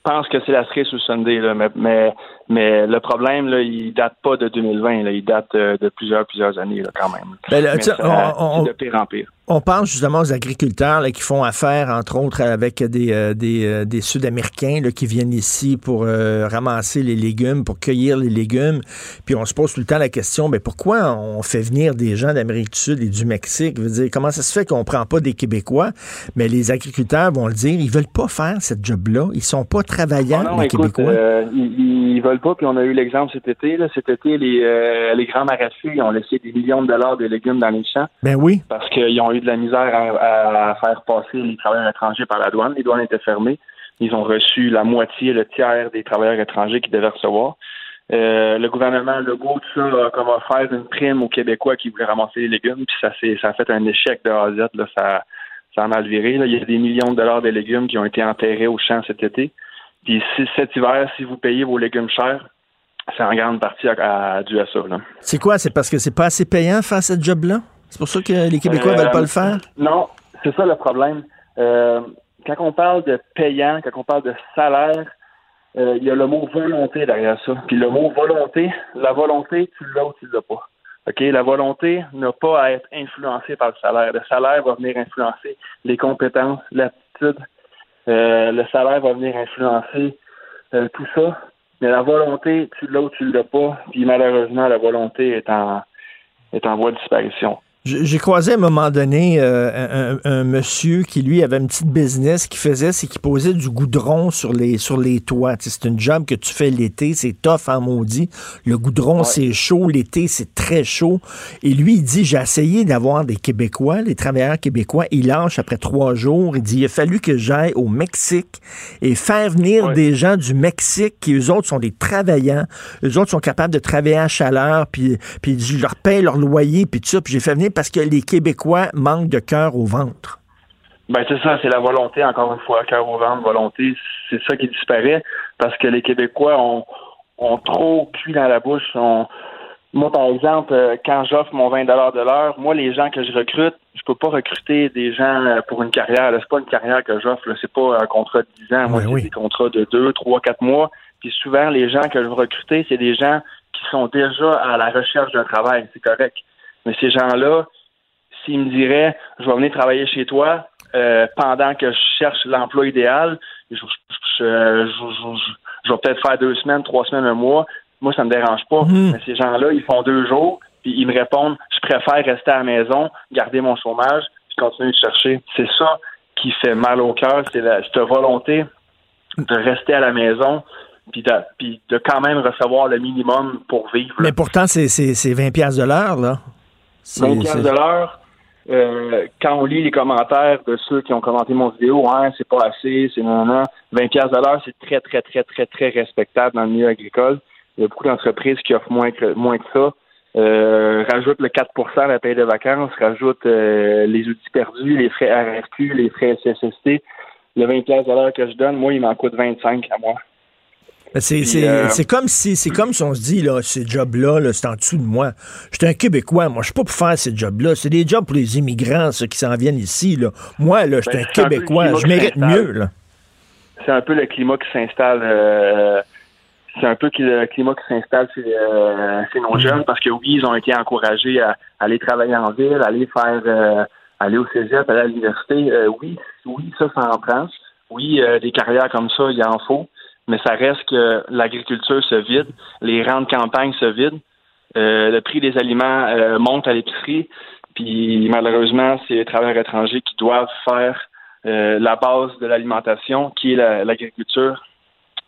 pense que c'est la cerise sous Sunday, là, mais, mais, le problème, là, il date pas de 2020, là, il date euh, de plusieurs, plusieurs années, là, quand même. Ben, de pire en pire. On pense justement aux agriculteurs qui font affaire, entre autres, avec des, euh, des, euh, des Sud-Américains qui viennent ici pour euh, ramasser les légumes, pour cueillir les légumes. Puis on se pose tout le temps la question, mais pourquoi on fait venir des gens d'Amérique du Sud et du Mexique? Dire, comment ça se fait qu'on prend pas des Québécois? Mais les agriculteurs vont le dire, ils veulent pas faire cette job-là. Ils sont pas travaillants, ah les Québécois. ils, veulent pas, puis on a eu l'exemple cet été. Là. Cet été, les, les grands maraîchers ont laissé des millions de dollars de légumes dans les champs. Ben oui. Parce qu'ils ont eu de la misère à, faire passer les travailleurs étrangers par la douane. Les douanes étaient fermées. Ils ont reçu la moitié, le tiers des travailleurs étrangers qu'ils devaient recevoir. Euh, le gouvernement Legault, tout ça, a comme offert une prime aux Québécois qui voulaient ramasser les légumes, puis ça, ça a fait un échec de A. Là, ça, ça a mal viré. Il y a des millions de dollars de légumes qui ont été enterrés au champ cet été. Puis cet hiver, si vous payez vos légumes chers, c'est en grande partie à, dû à ça. C'est quoi? C'est parce que c'est pas assez payant faire ce job-là? C'est pour ça que les Québécois ne veulent pas le faire? Euh, non, c'est ça le problème. Euh, quand on parle de payant, quand on parle de salaire, euh, il y a le mot volonté derrière ça. Puis le mot volonté, la volonté, tu l'as ou tu l'as pas. OK? La volonté n'a pas à être influencée par le salaire. Le salaire va venir influencer les compétences, l'aptitude. Euh, le salaire va venir influencer euh, tout ça. Mais la volonté, tu l'as ou tu l'as pas. Puis malheureusement, la volonté est en, est en voie de disparition. J'ai croisé à un moment donné euh, un, monsieur qui, lui, avait une petite business qui faisait, c'est qu'il posait du goudron sur les, sur les toits. C'est une job que tu fais l'été, c'est tough en maudit. Le goudron, c'est chaud, l'été, c'est très chaud. Et lui, il dit, j'ai essayé d'avoir des Québécois, les travailleurs québécois, il lâche après trois jours. Il dit, il a fallu que j'aille au Mexique et faire venir des gens du Mexique qui, eux autres, sont des travaillants. Eux autres sont capables de travailler à chaleur, puis, puis je leur paye leur loyer, puis tout ça. Puis j'ai fait venir parce que les Québécois manquent de cœur au ventre. Ben c'est ça, c'est la volonté, encore une fois, cœur au ventre, volonté, c'est ça qui disparaît parce que les Québécois ont, ont trop cuit dans la bouche. Moi, par exemple, euh, quand j'offre mon 20 de l'heure, moi, les gens que je recrute, je peux pas recruter des gens euh, pour une carrière. C'est pas une carrière que j'offre, c'est pas un contrat de 10 ans. Moi, c'est des contrats de 2, 3, 4 mois. Puis souvent, les gens que je veux recruter, c'est des gens qui sont déjà à la recherche d'un travail. C'est correct. Mais ces gens-là, s'ils me diraient, je vais venir travailler chez toi euh, pendant que je cherche l'emploi idéal, je, vais peut-être faire deux semaines, trois semaines, un mois. Moi, ça me dérange pas. Mhm. Mais ces gens-là, ils font deux jours, puis ils me répondent, je préfère rester à la maison, garder mon chômage, puis continuer de chercher. C'est ça qui fait mal au cœur, c'est cette volonté de rester à la maison, puis de, puis de quand même recevoir le minimum pour vivre. Mais pourtant, c'est 20 pièces de l'heure, là. 20 pièces de l'heure. Euh, quand on lit les commentaires de ceux qui ont commenté mon vidéo, hein, c'est pas assez, c'est non, non, 20 pièces c'est très, très, très, très, très respectable dans le milieu agricole. Il y a beaucoup d'entreprises qui offrent moins que, moins que ça. Euh, rajoute le 4 à la paye de vacances, rajoute euh, les outils perdus, les frais RFQ, les frais SSST. Le 20 pièces de l'heure que je donne, moi, il m'en coûte 25 à moi. Euh, c'est comme si c'est comme si on se dit là, ces jobs-là, c'est en dessous de moi. Je suis un Québécois, moi, je suis pas pour faire ces jobs-là. C'est des jobs pour les immigrants, ceux qui s'en viennent ici. Là. Moi, là, je suis ben, un Québécois, je mérite mieux. C'est un peu le climat qui s'installe. Euh, c'est un peu le climat qui s'installe chez, euh, nos mhm. jeunes parce que oui, ils ont été encouragés à, aller travailler en ville, aller faire aller au cégep, aller à l'université. oui, oui, ça, ça en prend. Oui, des carrières comme ça, il en faut mais ça reste que l'agriculture se vide, les rangs de campagne se vident, euh, le prix des aliments euh, monte à l'épicerie, puis malheureusement, c'est les travailleurs étrangers qui doivent faire euh, la base de l'alimentation, qui est l'agriculture,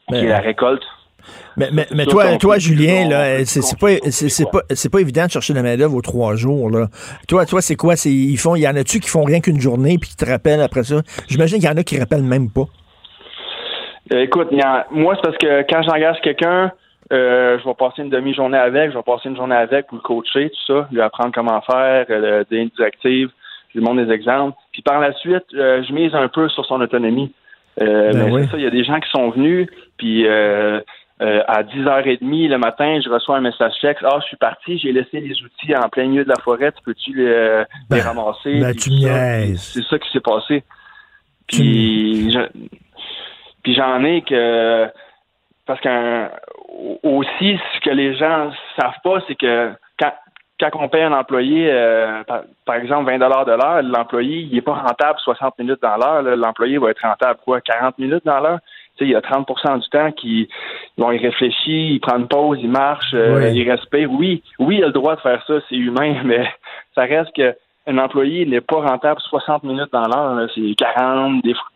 qui est la récolte. Mais, mais, mais toi, toi, Julien, là, c'est pas, c'est pas, c'est pas évident de chercher la main d'œuvre aux trois jours, là. Toi, toi, c'est quoi? C'est, ils font, il y en a-tu qui font rien qu'une journée puis qui te rappellent après ça? J'imagine qu'il y en a qui rappellent même pas. Euh, écoute, moi, c'est parce que quand j'engage quelqu'un, euh, je vais passer une demi-journée avec, je vais passer une journée avec pour le coacher, tout ça, lui apprendre comment faire, euh, des actives, je lui montre des exemples. Puis par la suite, euh, je mise un peu sur son autonomie. Euh, ben mais ça, il y a des gens qui sont venus, puis à 10h30 le matin, je reçois un message texte. Ah, je suis parti, j'ai laissé les outils en plein milieu de la forêt, tu peux-tu les, ben, ramasser? Ben, tu C'est ça qui s'est passé. Puis, je, puis j'en ai que parce que aussi ce que les gens savent pas, c'est que quand quand on paye un employé, euh, par, exemple 20 dollars de l'heure, l'employé il est pas rentable 60 minutes dans l'heure. L'employé va être rentable quoi 40 minutes dans l'heure? Tu sais, il y a 30% du temps qui vont y réfléchir, il prend une pause, il marche, euh, il respire. Oui, oui, il a le droit de faire ça, c'est humain, mais ça reste que un employé n'est pas rentable 60 minutes dans l'heure. C'est 40, des fois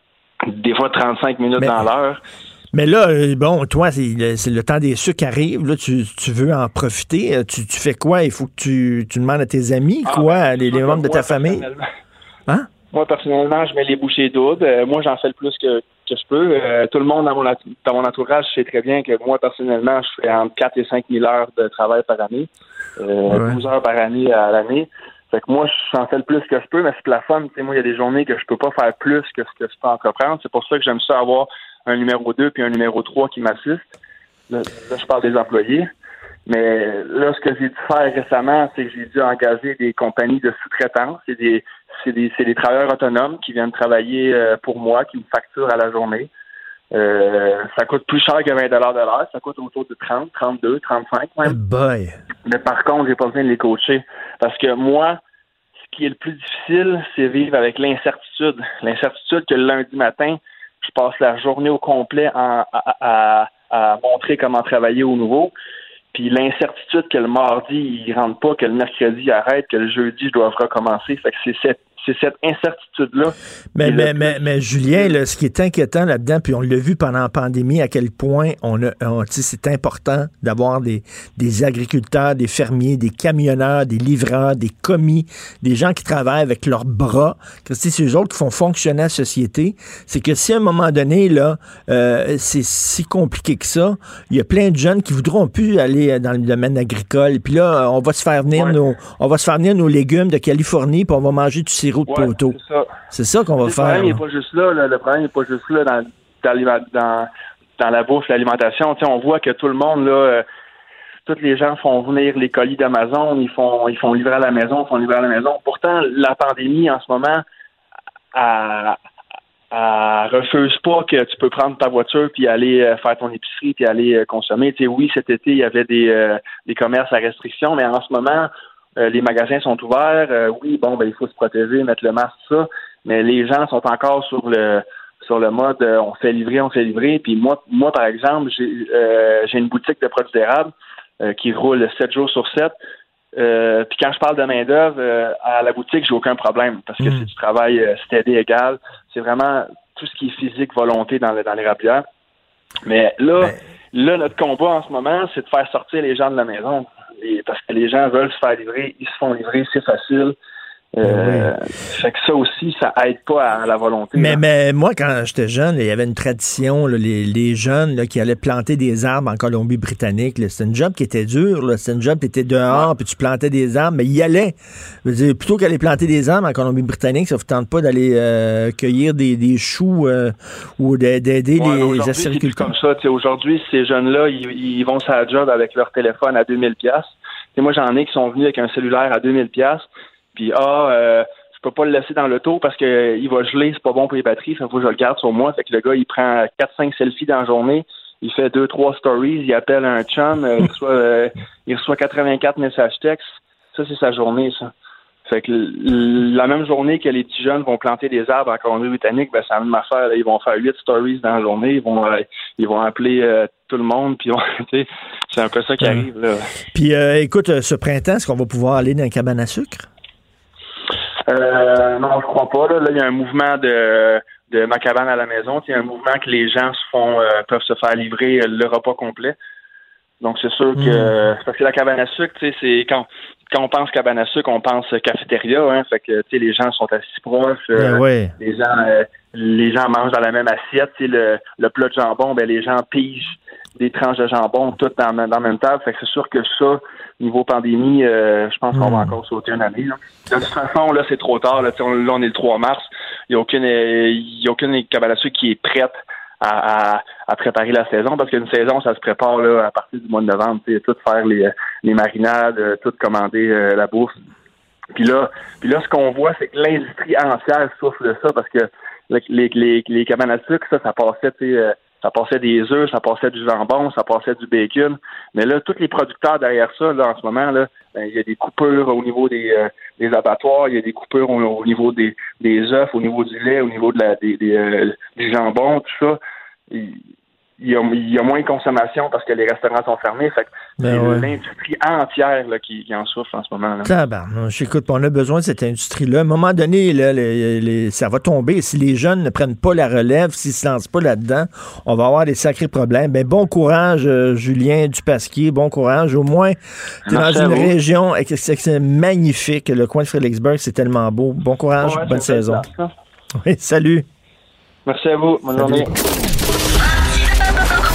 des fois 35 minutes dans l'heure. Mais là, euh, bon, toi, c'est le, temps des sucres qui arrive. Là, tu, veux en profiter. Euh, tu, fais quoi? Il faut que tu, demandes à tes amis, ah, quoi? Ben, les, membres de ta famille? Hein? Moi, personnellement, je mets les bouchées doubles. Euh, moi, j'en fais le plus que, je peux. tout le monde dans mon, dans mon entourage sait très bien que moi, personnellement, je fais entre 4 et 5 000 heures de travail par année. 12 heures par année à l'année. Fait que moi, j'en fais le plus que je peux, mais c'est la fun. moi, il y a des journées que je peux pas faire plus que ce que je peux entreprendre. C'est pour ça que j'aime ça avoir un numéro 2 puis un numéro 3 qui m'assiste. Là, je parle des employés. Mais là, ce que j'ai dû faire récemment, c'est que j'ai dû engager des compagnies de sous-traitance. C'est des, c'est des, des, travailleurs autonomes qui viennent travailler euh, pour moi, qui me facturent à la journée. Euh, ça coûte plus cher que 20 de l'heure. Ça coûte autour de 30, 32, 35 même. Boy. Mais par contre, j'ai pas besoin de les coacher. Parce que moi, ce qui est le plus difficile, c'est vivre avec l'incertitude. L'incertitude que le lundi matin, je passe la journée au complet à, à, à, montrer comment travailler au nouveau. Puis l'incertitude que le mardi, il rentre pas, que le mercredi, il arrête, que le jeudi, je dois recommencer. Fait que c'est cette c'est cette incertitude-là. Mais, mais, mais, mais, Julien, ce qui est inquiétant là-dedans, puis on l'a vu pendant la pandémie, à quel point on a, c'est important d'avoir des, des agriculteurs, des fermiers, des camionneurs, des livreurs, des commis, des gens qui travaillent avec leurs bras. C'est eux autres qui font fonctionner la société. C'est que si à un moment donné, là, euh, c'est si compliqué que ça, il y a plein de jeunes qui voudront plus aller dans le domaine agricole. Puis là, on va se faire venir nos, on va se faire venir nos légumes de Californie, puis on va manger du sirop c'est ça, qu'on va faire. Le problème n'est pas juste là, Le problème n'est pas juste là dans, dans, dans, la bouffe, l'alimentation. on voit que tout le monde, là, euh, tous les gens font venir les colis d'Amazon, ils font, ils font livrer à la maison, font livrer à la maison. Pourtant, la pandémie, en ce moment, elle, refuse pas que tu peux prendre ta voiture puis aller euh, faire ton épicerie puis aller euh, consommer. Tu oui, cet été, il y avait des, des commerces à restriction, mais en ce moment, euh, les magasins sont ouverts. Euh, oui, bon, ben il faut se protéger, mettre le masque, ça. Mais les gens sont encore sur le sur le mode euh, on fait livrer, on fait livrer. Puis moi, moi par exemple, j'ai j'ai une boutique de produits d'érable qui roule 7 jours sur 7. puis quand je parle de main d'œuvre à la boutique, j'ai aucun problème parce que c'est du travail steady égal. C'est vraiment tout ce qui est physique, volonté dans, dans les rapières. Mais là, ben là, notre combat en ce moment, c'est de faire sortir les gens de la maison parce que les gens veulent se faire livrer, ils se font livrer, c'est facile. Euh, fait que ça aussi, ça aide pas à la volonté. Mais, mais moi, quand j'étais jeune, il y avait une tradition, les, les, jeunes là, qui allaient planter des arbres en Colombie-Britannique. C'était une job qui était dure. C'était une job qui était dehors, puis tu plantais des arbres, mais y allait. plutôt qu'aller planter des arbres en Colombie-Britannique, ça vous tente pas d'aller euh, cueillir des, des choux euh, ou d'aider les agriculteurs. comme ça. Aujourd'hui, ces jeunes-là, ils, ils, vont sur la job avec leur téléphone à 2000 pièces. Moi, j'en ai qui sont venus avec un cellulaire à 2000 pièces puis ah, euh, je peux pas le laisser dans l'auto parce que euh, il va geler, c'est pas bon pour les batteries, ça faut que je le garde sur moi. Fait que le gars, il prend 4-5 selfies dans la journée, il fait 2-3 stories, il appelle un chum, euh, il, reçoit, euh, il reçoit 84 messages textes. Ça, c'est sa journée, ça. Fait que la même journée que les petits jeunes vont planter des arbres en Colombie-Britannique, ben c'est la même affaire. Ils vont faire 8 stories dans la journée, ils vont ils vont appeler tout le monde, puis c'est un peu ça qui arrive là. Puis écoute, ce printemps, est-ce qu'on va pouvoir aller dans un cabane à sucre? Euh, non, je crois pas. Là, il y a un mouvement de, de ma à la maison. Il y a un mouvement que les gens se font euh, peuvent se faire livrer euh, le repas complet. Donc c'est sûr que hmm. parce que la cabane à sucre, c'est quand quand on pense cabane à sucre, on pense cafétéria, hein, fait que les gens sont assis proches, ben les gens les gens mangent dans la même assiette, le, le plat de jambon, ben les gens pigent des tranches de jambon toutes dans, dans la même table. Fait que c'est sûr que ça, niveau pandémie, euh, je pense qu'on va hmm. encore sauter une année. De toute façon, là, c'est trop tard. Là, on, on est le 3 mars. Il n'y a aucune, il y a aucune cabane à qui est prête à, à, préparer la saison parce qu'une saison, ça se prépare là, à partir du mois de novembre. Tout faire les, les marinades, euh, tout commander euh, la bourse. Puis là, puis là, ce qu'on voit, c'est que l'industrie entière souffre de ça parce que les, les, les cabanes à ça, ça passait, sais, ça passait des œufs, ça passait du jambon, ça passait du bacon. Mais là, tous les producteurs derrière ça, là, en ce moment, là, ben, il y a des coupures au niveau des, euh, des abattoirs, il y a des coupures au, niveau des, des œufs, au niveau du lait, au niveau de la, des, euh, du jambon, tout ça il y, a, il y, a, moins de consommation parce que les restaurants sont fermés. Fait ben c'est l'industrie entière là, qui, qui, en souffre en ce moment. Là. j'écoute, on a besoin de cette industrie-là. À un moment donné, là, les, ça va tomber. Si les jeunes ne prennent pas la relève, s'ils ne se lancent pas là-dedans, on va avoir des sacrés problèmes. Ben, bon courage, euh, Julien Dupasquier. Bon courage. Au moins, tu es dans une région c'est magnifique. Le coin de Fredericksburg, c'est tellement beau. Bon courage, bonne saison. Oui, salut. Merci à vous. Bonne journée.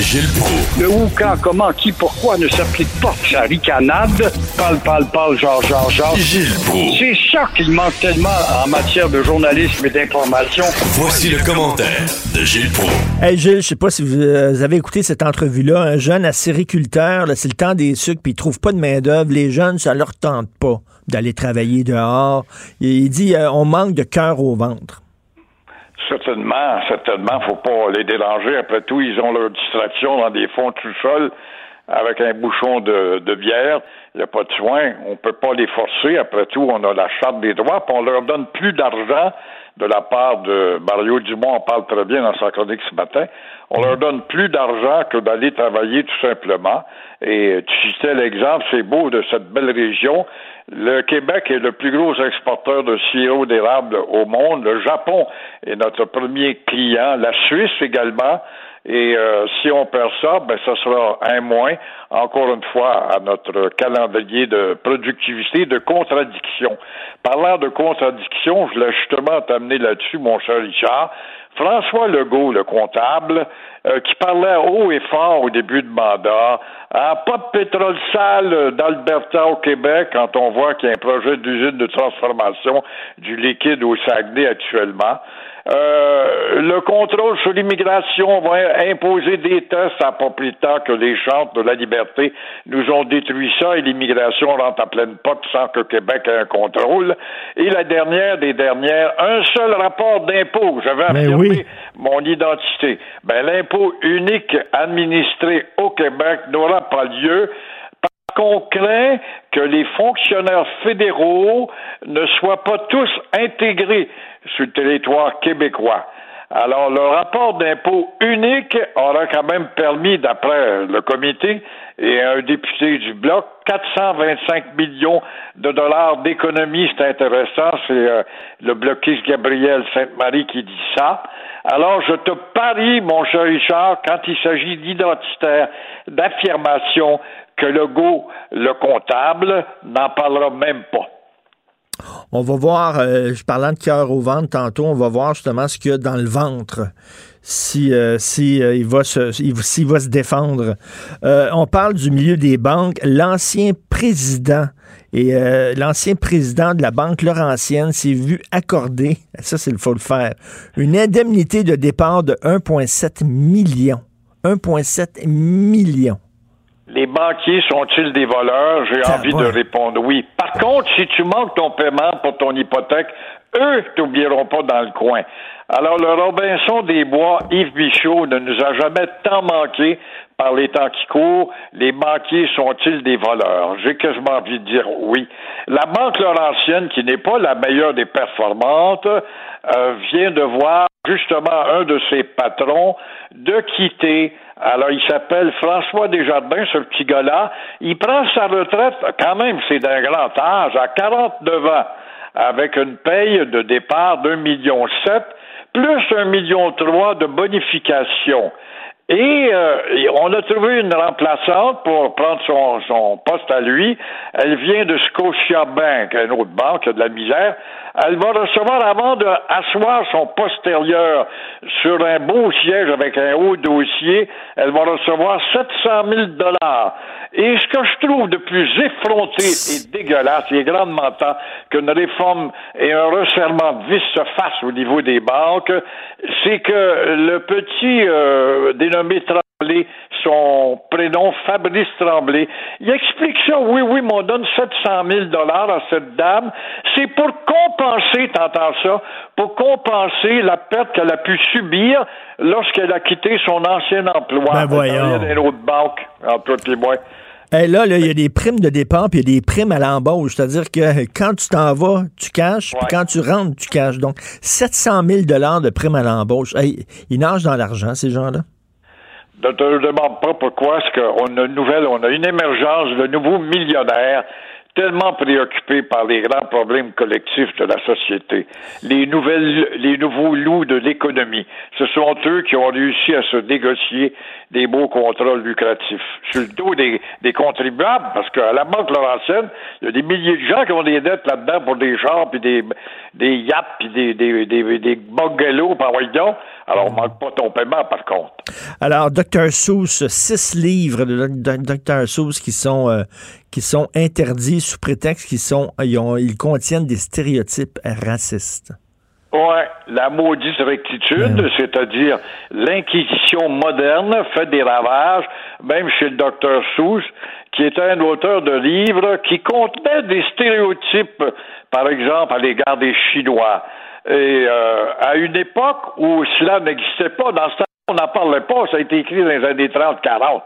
Gilles Proulx. Le où, quand, comment, qui, pourquoi ne s'applique pas sa ricanade? Parle, parle, parle, genre, genre, genre. Gilles Proulx. C'est ça qu'il manque tellement en matière de journalisme et d'information. Voici le commentaire de Gilles Proulx. Hey Gilles, je sais pas si vous euh, avez écouté cette entrevue-là. Un jeune acériculteur, là, c'est le temps des sucres, puis il trouve pas de main-d'œuvre. Les jeunes, ça leur tente pas d'aller travailler dehors. Il, il dit euh, on manque de cœur au ventre. Certainement, certainement, faut pas les déranger. Après tout, ils ont leur distraction dans des fonds tout sol avec un bouchon de, de bière. Il n'y a pas de soin. On peut pas les forcer. Après tout, on a la charte des droits, on leur donne plus d'argent de la part de Mario Dumont, on parle très bien dans sa chronique ce matin. On leur donne plus d'argent que d'aller travailler tout simplement. Et tu citais l'exemple, c'est beau de cette belle région. Le Québec est le plus gros exporteur de sirop d'érable au monde. Le Japon est notre premier client. La Suisse également. Et euh, si on perd ça, ben ça sera un moins, encore une fois, à notre calendrier de productivité, de contradiction. Parlant de contradiction, je l'ai justement amené là-dessus, mon cher Richard. François Legault, le comptable, euh, qui parlait haut et fort au début de mandat, ah, pas de pétrole sale d'Alberta au Québec quand on voit qu'il y a un projet d'usine de transformation du liquide au Saguenay actuellement. Euh, le contrôle sur l'immigration va imposer des tests à pas plus tard que les chantres de la liberté nous ont détruit ça et l'immigration rentre à pleine porte sans que Québec ait un contrôle. Et la dernière des dernières, un seul rapport d'impôt. J'avais affirmé mon identité. Ben, l'impôt unique administré au Québec n'aura pas lieu qu'on craint que les fonctionnaires fédéraux ne soient pas tous intégrés sur le territoire québécois. Alors, le rapport d'impôt unique aura quand même permis, d'après le comité et un député du Bloc, 425 millions de dollars d'économie. C'est intéressant, c'est euh, le bloquiste Gabriel Sainte-Marie qui dit ça. Alors, je te parie, mon cher Richard, quand il s'agit d'identitaire, d'affirmation, que le comptable, n'en parlera même pas. On va voir, euh, parlant de cœur au ventre tantôt, on va voir justement ce qu'il y a dans le ventre. Si, euh, euh, se, s'il va se défendre. Euh, on parle du milieu des banques. L'ancien président et l'ancien président de la Banque Laurentienne s'est vu accorder, ça c'est le faut le faire, une indemnité de départ de 1,7 million. 1,7 million. Les banquiers sont-ils des voleurs? J'ai envie de répondre oui. Par contre, si tu manques ton paiement pour ton hypothèque, eux t'oublieront pas dans le coin. Alors, le Robinson des Bois, Yves Bichot, ne nous a jamais tant manqué par les temps qui courent. Les banquiers sont-ils des voleurs? J'ai quasiment envie de dire oui. La Banque Laurentienne, qui n'est pas la meilleure des performantes, euh, vient de voir justement un de ses patrons de quitter. Alors, il s'appelle François Desjardins, ce petit gars-là. Il prend sa retraite, quand même, c'est d'un grand âge, à 49 ans, avec une paye de départ d'un million sept, plus un million trois de bonification. Et euh, on a trouvé une remplaçante pour prendre son, son poste à lui. Elle vient de Scotia Bank, une autre banque, de la misère. Elle va recevoir, avant de asseoir son postérieur sur un beau siège avec un haut dossier, elle va recevoir 700 000 dollars. Et ce que je trouve de plus effronté et dégueulasse, et grandement temps qu'une réforme et un resserrement de vis se fassent au niveau des banques, c'est que le petit euh, dénommé son prénom Fabrice Tremblay, il explique ça, oui, oui, mais on donne 700 000 dollars à cette dame, c'est pour compenser, t'entends ça, pour compenser la perte qu'elle a pu subir lorsqu'elle a quitté son ancien emploi Ben voyons. dans une autre banque, entre toi et moi. Eh là, là, il y a des primes de départ, puis il y a des primes à l'embauche. C'est-à-dire que quand tu t'en vas, tu caches, puis quand tu rentres, tu caches. Donc, 700 000 de primes à l'embauche. Hey, ils nagent dans l'argent, ces gens-là. Ne te demande pas pourquoi, est-ce qu'on a une nouvelle, on a une émergence de nouveaux millionnaires tellement préoccupés par les grands problèmes collectifs de la société, les nouvelles, les nouveaux loups de l'économie. Ce sont eux qui ont réussi à se négocier des beaux contrats lucratifs sur le dos des, des contribuables, parce qu'à la Banque Laurentienne, il y a des milliers de gens qui ont des dettes là-dedans pour des chars, puis des, des yachts, puis des, des, des, des bungalows, par voyons. Alors, on manque pas ton paiement, par contre. Alors, Dr. Seuss, six livres de Dr. Seuss qui sont, euh, qui sont interdits sous prétexte qu'ils sont, ils, ont, ils contiennent des stéréotypes racistes. Ouais, la maudite rectitude, c'est-à-dire l'inquisition moderne fait des ravages, même chez le docteur Seuss, qui était un auteur de livres qui contenait des stéréotypes, par exemple à l'égard des Chinois. Et euh, à une époque où cela n'existait pas, dans ce temps on n'en parlait pas, ça a été écrit dans les années 30-40.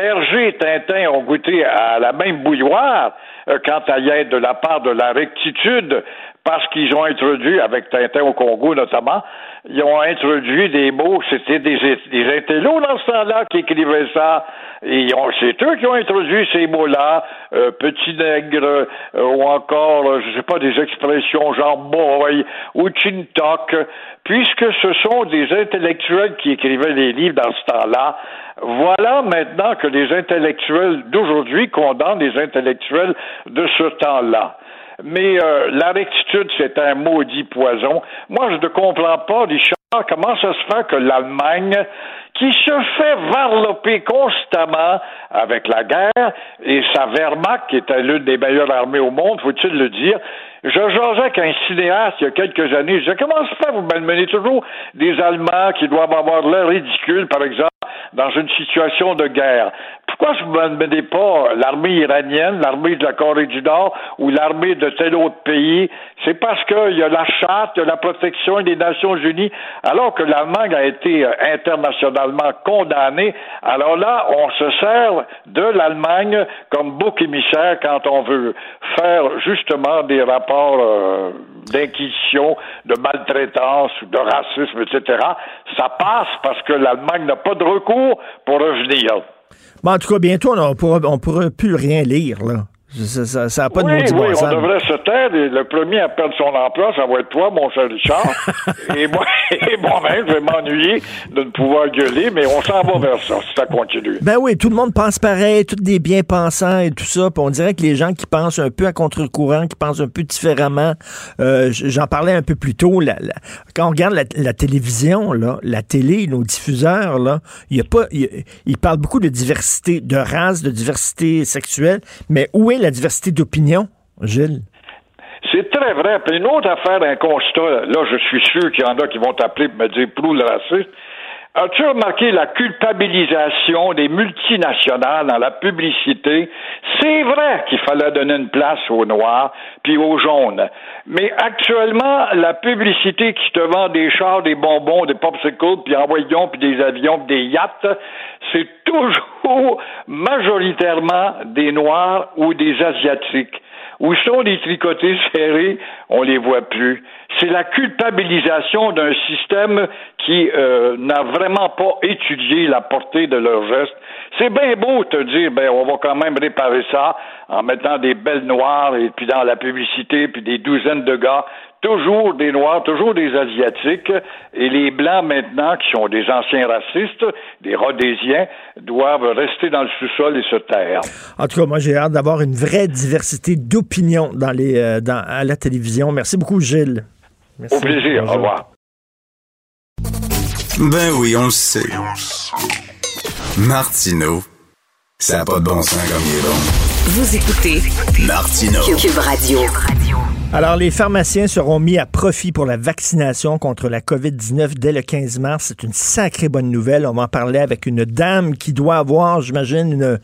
Hergé et Tintin ont goûté à la même bouilloire euh, quand il y a de la part de la rectitude parce qu'ils ont introduit, avec Tintin au Congo notamment, ils ont introduit des mots, c'était des, des intellos dans ce temps-là qui écrivaient ça. Et c'est eux qui ont introduit ces mots-là, euh, petit nègre, euh, ou encore, euh, je sais pas, des expressions genre boy ou chintok, puisque ce sont des intellectuels qui écrivaient les livres dans ce temps-là. Voilà maintenant que les intellectuels d'aujourd'hui condamnent les intellectuels de ce temps-là. Mais euh, la rectitude, c'est un maudit poison. Moi, je ne comprends pas, Richard, comment ça se fait que l'Allemagne, qui se fait varloper constamment avec la guerre, et sa Wehrmacht, qui était l'une des meilleures armées au monde, faut-il le dire, je jasais avec un cinéaste il y a quelques années. Je disais, comment se fait, vous malmenez toujours des Allemands qui doivent avoir l'air ridicule, par exemple, dans une situation de guerre? Pourquoi je ne menez pas l'armée iranienne, l'armée de la Corée du Nord ou l'armée de tel autre pays? C'est parce qu'il y a la charte, il la protection des Nations Unies, alors que l'Allemagne a été euh, internationalement condamnée. Alors là, on se sert de l'Allemagne comme bouc émissaire quand on veut faire justement des rapports euh, d'inquisition, de maltraitance, de racisme, etc. Ça passe parce que l'Allemagne n'a pas de recours pour revenir. Bon, en tout cas, bientôt, on ne pourra, plus rien lire, là. Ça n'a pas de oui, oui, bon on devrait se taire. Et le premier à perdre son emploi, ça va être toi, mon cher Richard. et moi, et moi-même, je vais m'ennuyer de ne pouvoir gueuler, mais on s'en va vers ça, si ça continue. Ben oui, tout le monde pense pareil, tous des bien-pensants et tout ça. Puis on dirait que les gens qui pensent un peu à contre-courant, qui pensent un peu différemment, euh, j'en parlais un peu plus tôt, la, la, quand on regarde la, la, télévision, là, la télé, nos diffuseurs, là, il y a pas, ils parlent beaucoup de diversité, de race, de diversité sexuelle, mais où est la diversité d'opinion, Gilles? C'est très vrai. Puis une autre affaire, un constat, là, je suis sûr qu'il y en a qui vont t'appeler pour me dire pour le racisme. As-tu remarqué la culpabilisation des multinationales dans la publicité? C'est vrai qu'il fallait donner une place aux Noirs puis aux jaunes. Mais actuellement, la publicité qui te vend des chars, des bonbons, des popsicles, puis envoyons, puis des avions, puis des yachts, c'est toujours majoritairement des Noirs ou des Asiatiques. Où sont les tricotés serrés? On les voit plus. C'est la culpabilisation d'un système qui euh, n'a vraiment pas étudié la portée de leurs gestes. C'est bien beau te dire, ben, on va quand même réparer ça en mettant des belles noires et puis dans la publicité, puis des douzaines de gars toujours des Noirs, toujours des Asiatiques, et les Blancs maintenant, qui sont des anciens racistes, des Rhodésiens, doivent rester dans le sous-sol et se taire. En tout cas, moi, j'ai hâte d'avoir une vraie diversité d'opinions dans les, euh, dans, à la télévision. Merci beaucoup, Gilles. Merci. Au plaisir. Bonjour. Au revoir. Ben oui, on le sait. Martineau, ça n'a pas de bon sens comme il est bon. Vous écoutez Martineau. Cube Radio. Alors, les pharmaciens seront mis à profit pour la vaccination contre la COVID-19 dès le 15 mars. C'est une sacrée bonne nouvelle. On va en parler avec une dame qui doit avoir, j'imagine, une,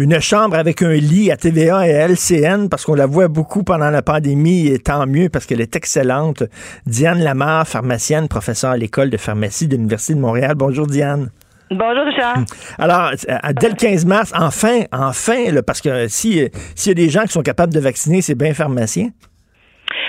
une chambre avec un lit à TVA et à LCN parce qu'on la voit beaucoup pendant la pandémie et tant mieux parce qu'elle est excellente. Diane Lamar, pharmacienne, professeure à l'école de pharmacie de l'Université de Montréal. Bonjour, Diane. Bonjour, Richard. Alors, dès le 15 mars, enfin, enfin, là, parce que s'il si y a des gens qui sont capables de vacciner, c'est bien pharmacien.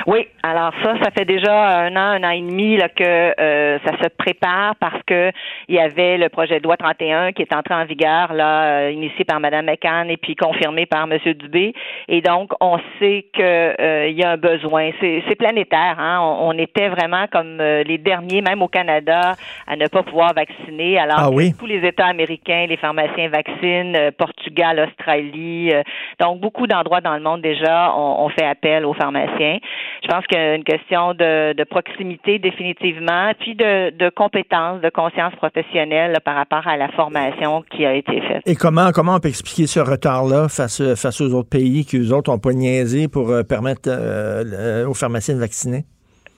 Oui, alors ça, ça fait déjà un an, un an et demi là, que euh, ça se prépare parce que il y avait le projet de loi 31 qui est entré en vigueur, là, euh, initié par Mme McCann et puis confirmé par M. Dubé. Et donc, on sait qu'il euh, y a un besoin. C'est planétaire. Hein? On, on, était vraiment comme euh, les derniers, même au Canada, à ne pas pouvoir vacciner. Alors, ah, oui? tous les États américains, les pharmaciens vaccinent, euh, Portugal, Australie. donc, beaucoup d'endroits dans le monde déjà, on, on fait appel aux pharmaciens. Je pense qu'il y a une question de, de proximité définitivement, puis de, de compétences, de conscience professionnelle par rapport à la formation qui a été faite. Et comment comment on peut expliquer ce retard-là face face aux autres pays qui eux autres ont pas niaisé pour euh, permettre euh, aux pharmaciens de vacciner?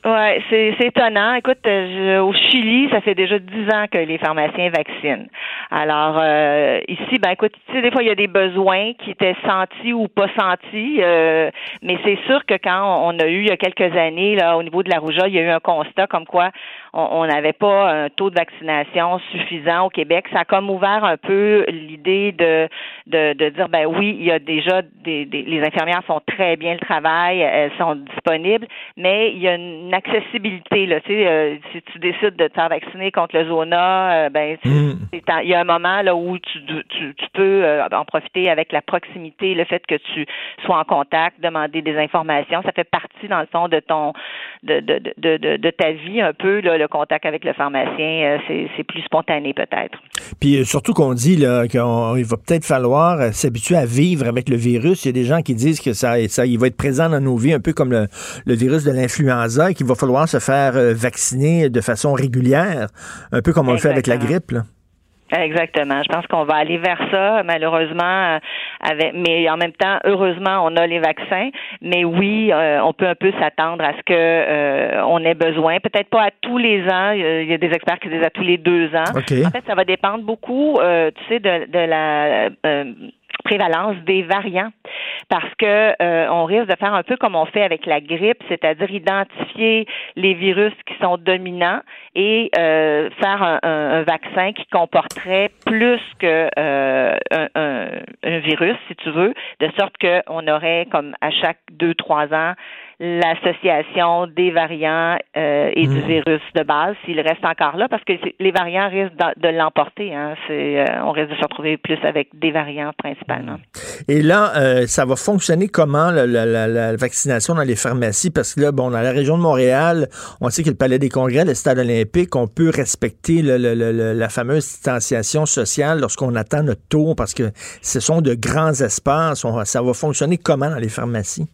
Ouais, c'est, c'est étonnant. Écoute, euh, au Chili, ça fait déjà dix ans que les pharmaciens vaccinent. Alors euh, ici, ben écoute, tu sais, des fois il y a des besoins qui étaient sentis ou pas sentis, euh, mais c'est sûr que quand on a eu il y a quelques années là au niveau de la rougeole, il y a eu un constat comme quoi on n'avait pas un taux de vaccination suffisant au Québec. Ça a comme ouvert un peu l'idée de, de, de dire ben oui, il y a déjà des, des, les infirmières font très bien le travail, elles sont disponibles, mais il y a une accessibilité là. Tu sais, euh, si tu décides de te faire vacciner contre le zona, euh, ben mm. il y a un moment là où tu, tu, tu peux euh, en profiter avec la proximité, le fait que tu sois en contact, demander des informations, ça fait partie dans le fond de ton de de de, de, de ta vie un peu là le contact avec le pharmacien, euh, c'est plus spontané peut-être. Puis euh, surtout qu'on dit qu'il va peut-être falloir euh, s'habituer à vivre avec le virus. Il y a des gens qui disent que ça, ça il va être présent dans nos vies, un peu comme le, virus de l'influenza, et qu'il va falloir se faire vacciner de façon régulière, un peu comme on le fait avec la grippe. Là. Exactement. Je pense qu'on va aller vers ça, malheureusement, euh, avec, mais en même temps, heureusement, on a les vaccins. Mais oui, euh, on peut un peu s'attendre à ce que euh, on ait besoin. Peut-être pas à tous les ans. Il y a des experts qui disent à tous les deux ans. En fait, ça va dépendre beaucoup, tu sais, de, de la prévalence des variants. Parce que euh, on risque de faire un peu comme on fait avec la grippe, c'est-à-dire identifier les virus qui sont dominants et euh, faire un, un, vaccin qui comporterait plus que euh, un, un, virus, si tu veux, de sorte qu'on aurait comme à chaque deux trois ans l'association des variants euh, et du hmm. virus de base s'il reste encore là, parce que les variants risquent de, l'emporter. Hein. Euh, on risque de se retrouver plus avec des variants principalement. Et là, euh, ça va fonctionner comment la, vaccination dans les pharmacies? Parce que là, bon, dans la région de Montréal, on sait que le Palais des Congrès, le Stade olympique, on peut respecter la fameuse distanciation sociale lorsqu'on attend notre tour, parce que ce sont de grands espaces. ça va fonctionner comment dans les pharmacies?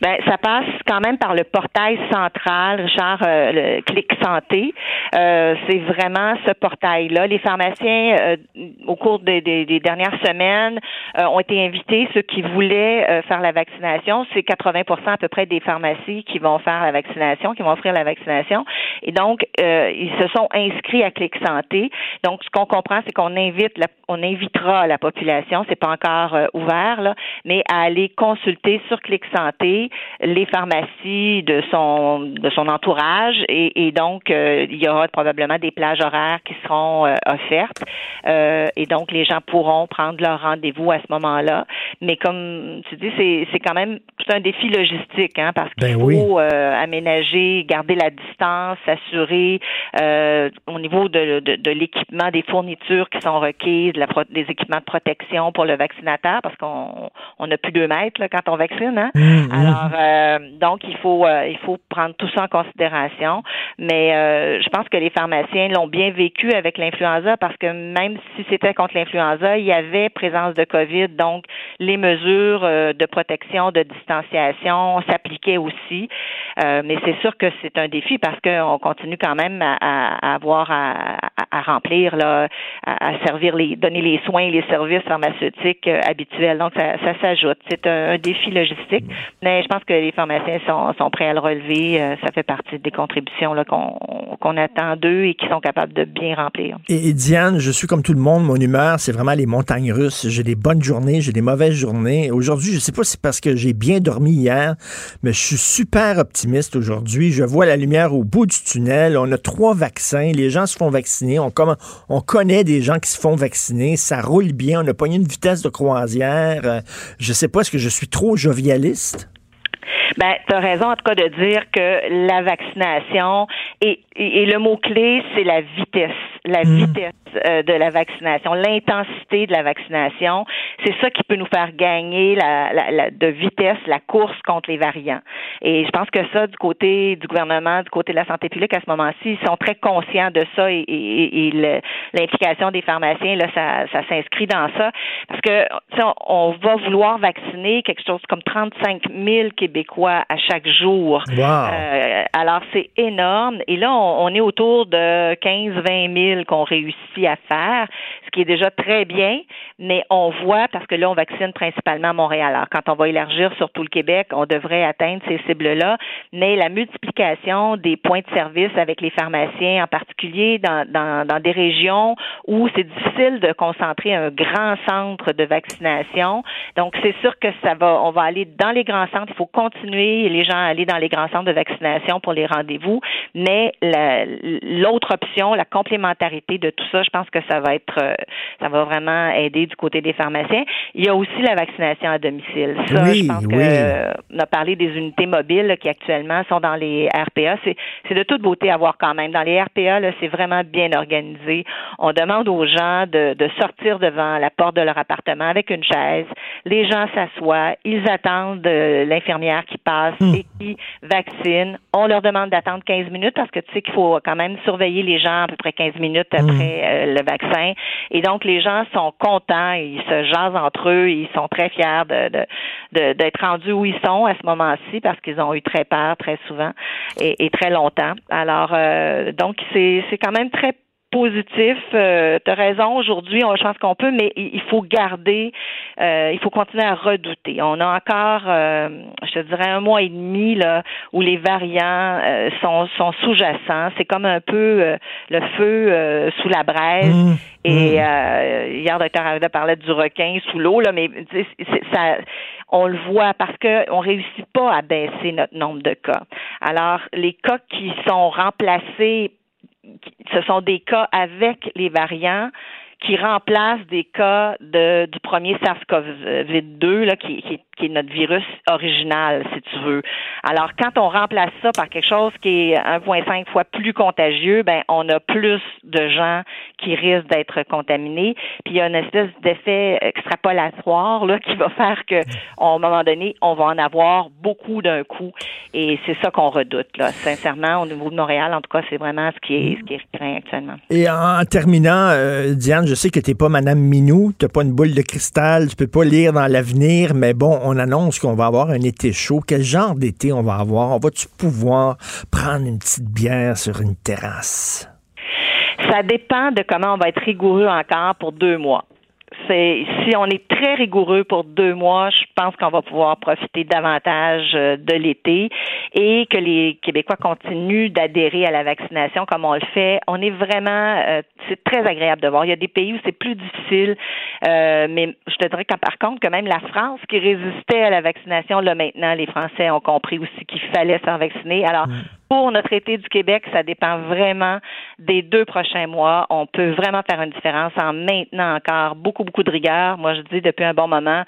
Ben, ça passe quand même par le portail central, Richard, euh, le Clic Santé. Euh, c'est vraiment ce portail-là. Les pharmaciens, euh, au cours des, des, dernières semaines, ont été invités. Ceux qui voulaient faire la vaccination, c'est 80% à peu près des pharmacies qui vont faire la vaccination, qui vont offrir la vaccination. Et donc, ils se sont inscrits à Clic Santé. Donc, ce qu'on comprend, c'est qu'on invite, la, on invitera la population, c'est pas encore ouvert là, mais à aller consulter sur Clic Santé les pharmacies de son de son entourage et, donc euh, il y aura probablement des plages horaires qui seront euh, offertes euh, et donc les gens pourront prendre leur rendez-vous à ce moment-là. Mais comme tu dis, c'est c'est quand même tout un défi logistique hein, parce qu'il ben faut aménager, garder la distance, s'assurer au niveau de, de, l'équipement, des fournitures qui sont requises, la des équipements de protection pour le vaccinateur parce qu'on on a plus deux mètres là, quand on vaccine. Hein? Mmh, mmh. Euh, donc, il faut, euh, il faut prendre tout ça en considération. Mais euh, je pense que les pharmaciens l'ont bien vécu avec l'influenza parce que même si c'était contre l'influenza, il y avait présence de COVID. Donc, les mesures de protection, de distanciation s'appliquaient aussi. mais c'est sûr que c'est un défi parce qu'on continue quand même à, avoir à, remplir, là, à, servir les, donner les soins et les services pharmaceutiques habituels. Donc, ça, s'ajoute. C'est un, défi logistique. Je pense que les pharmaciens sont, prêts à le relever. Euh, ça fait partie des contributions qu'on attend d'eux et qui sont capables de bien remplir. Et, Diane, je suis comme tout le monde, mon humeur, c'est vraiment les montagnes russes. J'ai des bonnes journées, j'ai des mauvaises journées. Aujourd'hui, je ne sais pas si c'est parce que j'ai bien dormi hier, mais je suis super optimiste aujourd'hui. Je vois la lumière au bout du tunnel. On a trois vaccins. Les gens se font vacciner. On, on connaît des gens qui se font vacciner. Ça roule bien. On a pas une vitesse de croisière. Euh, je ne sais pas, est-ce que je suis trop jovialiste? Ben, tu as raison en tout cas de dire que la vaccination et, et le mot-clé, c'est la vitesse la Mm. vitesse euh, de la vaccination, l'intensité de la vaccination. C'est ça qui peut nous faire gagner la, la- la- de vitesse la course contre les variants. Et je pense que ça, du côté du gouvernement, du côté de la santé publique, à ce moment-ci, ils sont très conscients de ça et, et- et l'implication des pharmaciens, là, ça, ça s'inscrit dans ça. Parce que on, on va vouloir vacciner quelque chose comme 35 000 Québécois à chaque jour. Wow. Euh, alors, c'est énorme. Et là, on, on est autour de 15-20 000 qu'on réussit à faire, qui est déjà très bien, mais on voit, parce que là, on vaccine principalement à Montréal. Alors, quand on va élargir sur tout le Québec, on devrait atteindre ces cibles-là, mais la multiplication des points de service avec les pharmaciens, en particulier dans, dans, dans des régions où c'est difficile de concentrer un grand centre de vaccination. Donc, c'est sûr que ça va, on va aller dans les grands centres. Il faut continuer les gens à aller dans les grands centres de vaccination pour les rendez-vous, mais la- l'autre option, la complémentarité de tout ça, je pense que ça va être, euh, ça va vraiment aider du côté des pharmaciens. Il y a aussi la vaccination à domicile. Ça, Oui, je pense oui. que euh, on a parlé des unités mobiles là, qui actuellement sont dans les RPA. C'est de toute beauté à voir quand même. Dans les RPA, c'est vraiment bien organisé. On demande aux gens de, de sortir devant la porte de leur appartement avec une chaise. Les gens s'assoient, ils attendent euh, l'infirmière qui passe et qui vaccine. On leur demande d'attendre 15 minutes parce que tu sais qu'il faut quand même surveiller les gens à peu près 15 minutes après euh, le vaccin. Et donc, les gens sont contents, ils se jasent entre eux, ils sont très fiers de, de, d'être rendus où ils sont à ce moment-ci parce qu'ils ont eu très peur très souvent et, et très longtemps. Alors, euh, donc, c'est, c'est quand même très positif. Euh, tu as raison, aujourd'hui, on- pense qu'on peut, mais il il faut garder, euh, il faut continuer à redouter. On a encore, euh, je te dirais, un mois et demi là, où les variants euh, sont, sont sous-jacents. C'est comme un peu euh, le feu euh, sous la braise. Mmh. Et euh, hier, docteur Arruda parlait du requin sous l'eau, là, mais ça, on le voit parce que on réussit pas à baisser notre nombre de cas. Alors, les cas qui sont remplacés ce sont des cas avec les variants qui remplacent des cas de, du premier SARS-CoV-2, là, qui, qui, qui est notre virus original, si tu veux. Alors, quand on remplace ça par quelque chose qui est 1,5 fois plus contagieux, ben, on a plus de gens qui risquent d'être contaminés. Puis il y a une espèce d'effet extrapolatoire là, qui va faire que, à un moment donné, on va en avoir beaucoup d'un coup. Et c'est ça qu'on redoute. Là. Sincèrement, au niveau de Montréal, en tout cas, c'est vraiment ce qui est, ce qui est craint actuellement. Et en terminant, euh, Diane, je sais que t'es pas Madame Minou, t'as pas une boule de cristal, tu peux pas lire dans l'avenir, mais bon, on annonce qu'on va avoir un été chaud. Quel genre d'été on va avoir? On va-tu pouvoir prendre une petite bière sur une terrasse? Ça dépend de comment on va être rigoureux encore pour deux mois. Si on est très rigoureux pour deux mois, je pense qu'on va pouvoir profiter davantage euh, de l'été et que les Québécois continuent d'adhérer à la vaccination comme on le fait. On est vraiment, euh, c'est très agréable de voir. Il y a des pays où c'est plus difficile, euh, mais je te dirais que par contre que même la France qui résistait à la vaccination, là maintenant les Français ont compris aussi qu'il fallait se faire vacciner. Alors pour notre été du Québec, ça dépend vraiment des deux prochains mois. On peut vraiment faire une différence en maintenant encore beaucoup, beaucoup de rigueur. Moi, je dis depuis un bon moment,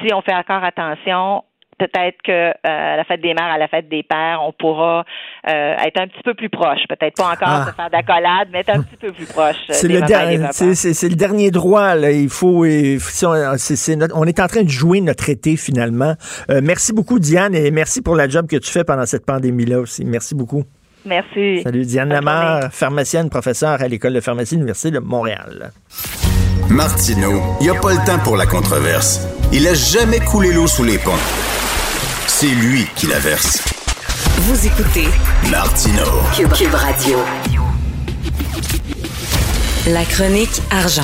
si on fait encore attention, peut-être que euh, à la fête des mères, à la fête des pères, on pourra euh, être un petit peu plus proche. Peut-être pas encore Ah. se faire d'accolade, mais être un petit peu plus proche. euh, C'est le, et der- c'est- c'est le dernier droit. Là. Il faut. il faut- si on, c'est- c'est notre- on est en train de jouer notre été finalement. Euh, merci beaucoup, Diane, et merci pour la job que tu fais pendant cette pandémie-là aussi. Merci beaucoup. Merci. Salut, Diane Lamar, pharmacienne, professeure à l'École de pharmacie de l'Université de Montréal. Martineau, il n'y a pas le temps pour la controverse. Il a jamais coulé l'eau sous les ponts. C'est lui qui la verse. Vous écoutez Martineau. Cube, Cube Radio. La chronique argent.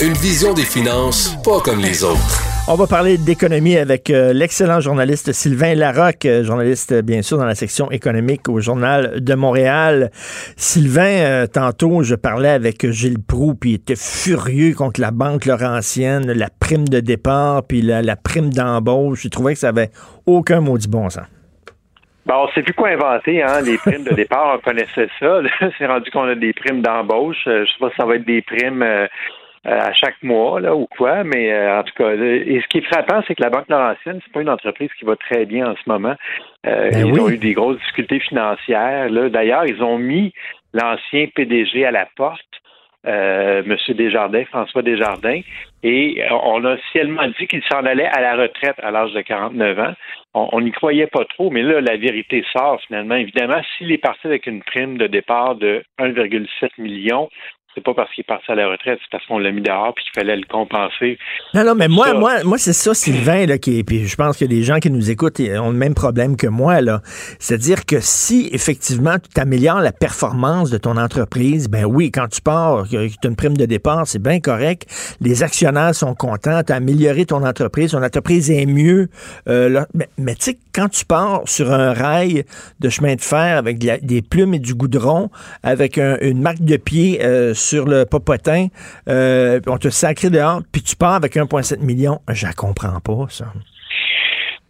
Une vision des finances pas comme les autres. On va parler d'économie avec euh, l'excellent journaliste Sylvain Larocque, euh, journaliste euh, bien sûr dans la section économique au Journal de Montréal. Sylvain, euh, tantôt je parlais avec Gilles Proux, puis il était furieux contre la banque Laurentienne, la prime de départ, puis la, la prime d'embauche. Je trouvais que ça avait aucun maudit bon sens. Ben, on sait plus quoi inventer, hein. Les primes de départ, on connaissait ça. C'est rendu qu'on a des primes d'embauche. Je sais pas si ça va être des primes à chaque mois, là, ou quoi, mais euh, en tout cas, et ce qui est frappant, c'est que la Banque Laurentienne, c'est pas une entreprise qui va très bien en ce moment. Euh, Ben ils oui. ont eu des grosses difficultés financières. Là. D'ailleurs, ils ont mis l'ancien PDG à la porte, euh, M. Desjardins, François Desjardins, et on a officiellement dit qu'il s'en allait à la retraite à l'âge de 49 ans. On n'y croyait pas trop, mais là, la vérité sort finalement. Évidemment, s'il est parti avec une prime de départ de 1,7 million, c'est pas parce qu'il est parti à la retraite, c'est parce qu'on l'a mis dehors puis qu'il fallait le compenser. Non, non, mais moi, moi, moi, c'est ça, Sylvain, là, qui puis je pense que les gens qui nous écoutent ont le même problème que moi, là. C'est-à-dire que si, effectivement, tu améliores la performance de ton entreprise, ben oui, quand tu pars, tu as une prime de départ, c'est bien correct. Les actionnaires sont contents, tu as amélioré ton entreprise, ton entreprise est mieux. Euh, mais, tu sais, quand tu pars sur un rail de chemin de fer avec des plumes et du goudron, avec une marque de pied euh, sur le popotin, euh, on te sacré dehors, puis tu pars avec 1,7 million. Je ne comprends pas, ça.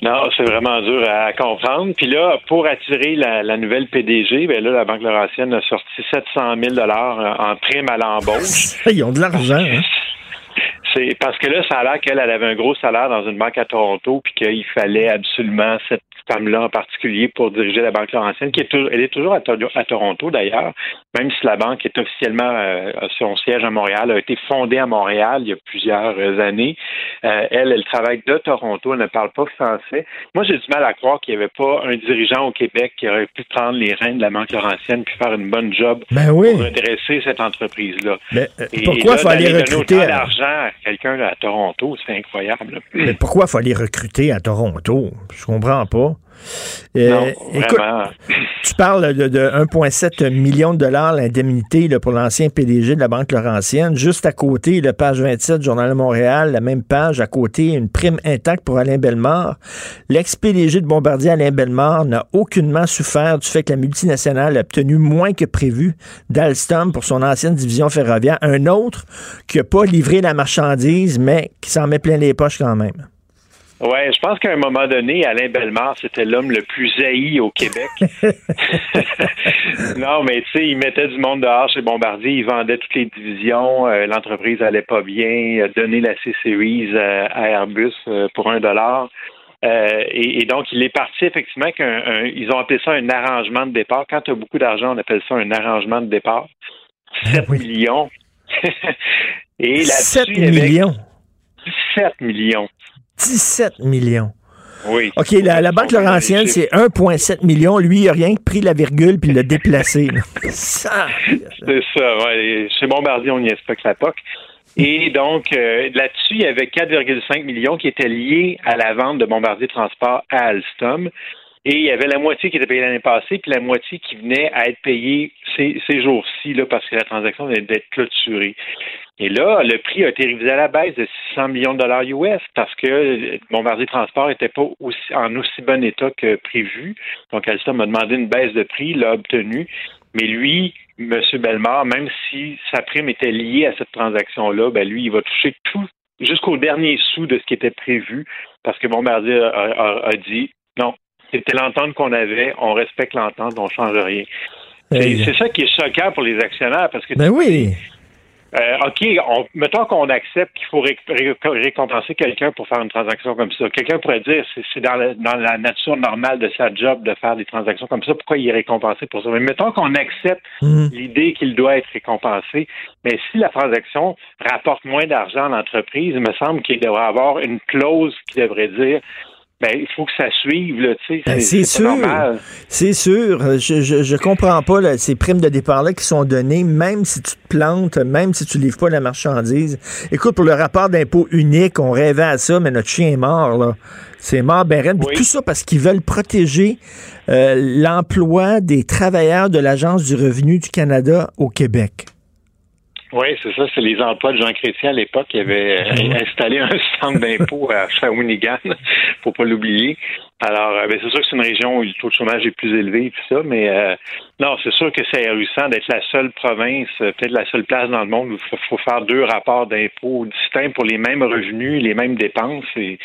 Non, c'est vraiment dur à comprendre. Puis là, pour attirer la, nouvelle PDG, ben là, la Banque Laurentienne a sorti 700 000 en prime à l'embauche. Ils ont de l'argent. Hein? C'est parce que là, ça a l'air qu'elle avait un gros salaire dans une banque à Toronto, puis qu'il fallait absolument cette femme-là en particulier pour diriger la Banque Laurentienne, qui est, elle est toujours à, Toronto d'ailleurs, même si la banque est officiellement euh, son siège à Montréal, a été fondée à Montréal il y a plusieurs années. Euh, elle, elle travaille de Toronto, elle ne parle pas français. Moi, j'ai du mal à croire qu'il n'y avait pas un dirigeant au Québec qui aurait pu prendre les rênes de la Banque Laurentienne puis faire une bonne job ben pour redresser cette entreprise-là. Mais euh, pourquoi il aller recruter à... quelqu'un à Toronto, c'est incroyable. Mais pourquoi il faut aller recruter à Toronto? Je comprends pas. Euh, écoute, tu parles de, 1,7 million de dollars l'indemnité pour l'ancien PDG de la Banque Laurentienne. Juste à côté, le page 27, Journal de Montréal, la même page, à côté, une prime intacte pour Alain Bellemare. L'ex-PDG de Bombardier, Alain Bellemare, n'a aucunement souffert du fait que la multinationale a obtenu moins que prévu d'Alstom pour son ancienne division ferroviaire. Un autre qui n'a pas livré la marchandise, mais qui s'en met plein les poches quand même. Ouais, je pense qu'à un moment donné, Alain Bellemare, c'était l'homme le plus haï au Québec. non, mais tu sais, il mettait du monde dehors chez Bombardier, il vendait toutes les divisions, euh, l'entreprise allait pas bien, donner la C-Series euh, à Airbus euh, pour un dollar. et, donc, il est parti effectivement ils ont appelé ça un arrangement de départ. Quand tu as beaucoup d'argent, on appelle ça un arrangement de départ. 7 ben millions. et là 7 millions. 7 millions. 17 millions. Oui. OK, la, Banque Laurentienne, c'est 1,7 million. Lui, il n'a rien que pris la virgule puis l'a déplacé. ça. C'est ça. Ouais. Chez Bombardier, on y expecte la POC. Et donc, euh, là-dessus, il y avait 4,5 millions qui étaient liés à la vente de Bombardier Transport à Alstom. Et il y avait la moitié qui était payée l'année passée, puis la moitié qui venait à être payée ces, ces jours-ci, là, parce que la transaction venait d'être clôturée. Et là, le prix a été révisé à la baisse de 600 millions de dollars US parce que Bombardier Transport n'était pas aussi, en aussi bon état que prévu. Donc, Alstom a demandé une baisse de prix, l'a obtenu. Mais lui, M. Belmar, même si sa prime était liée à cette transaction-là, ben lui, il va toucher tout jusqu'au dernier sou de ce qui était prévu parce que Bombardier a, dit non, c'était l'entente qu'on avait, on respecte l'entente, on ne change rien. C'est ça qui est choquant pour les actionnaires parce que ben oui. Euh, OK, on, mettons qu'on accepte qu'il faut récompenser quelqu'un pour faire une transaction comme ça. Quelqu'un pourrait dire c'est dans, dans, la nature normale de sa job de faire des transactions comme ça. Pourquoi il est récompensé pour ça? Mais mettons qu'on accepte mhm. l'idée qu'il doit être récompensé. Mais si la transaction rapporte moins d'argent à l'entreprise, il me semble qu'il devrait avoir une clause qui devrait dire ben, il faut que ça suive, là, tu sais. Ben, c'est sûr. C'est sûr. Je, je, je, comprends pas ces primes de départ-là qui sont données, même si tu te plantes, même si tu livres pas la marchandise. Écoute, pour le rapport d'impôt unique, on rêvait à ça, mais notre chien est mort, là. C'est mort, ben Tout ça parce qu'ils veulent protéger euh, l'emploi des travailleurs de l'Agence du revenu du Canada au Québec. Oui, c'est ça. C'est les emplois de Jean Chrétien à l'époque qui avait euh, installé un centre d'impôt à Shawinigan, faut pas l'oublier. Alors, euh, ben, c'est sûr que c'est une région où le taux de chômage est plus élevé et tout ça, mais euh, non, c'est sûr que c'est ahurissant d'être la seule province, peut-être la seule place dans le monde où il faut, faire deux rapports d'impôts distincts pour les mêmes revenus, les mêmes dépenses. Et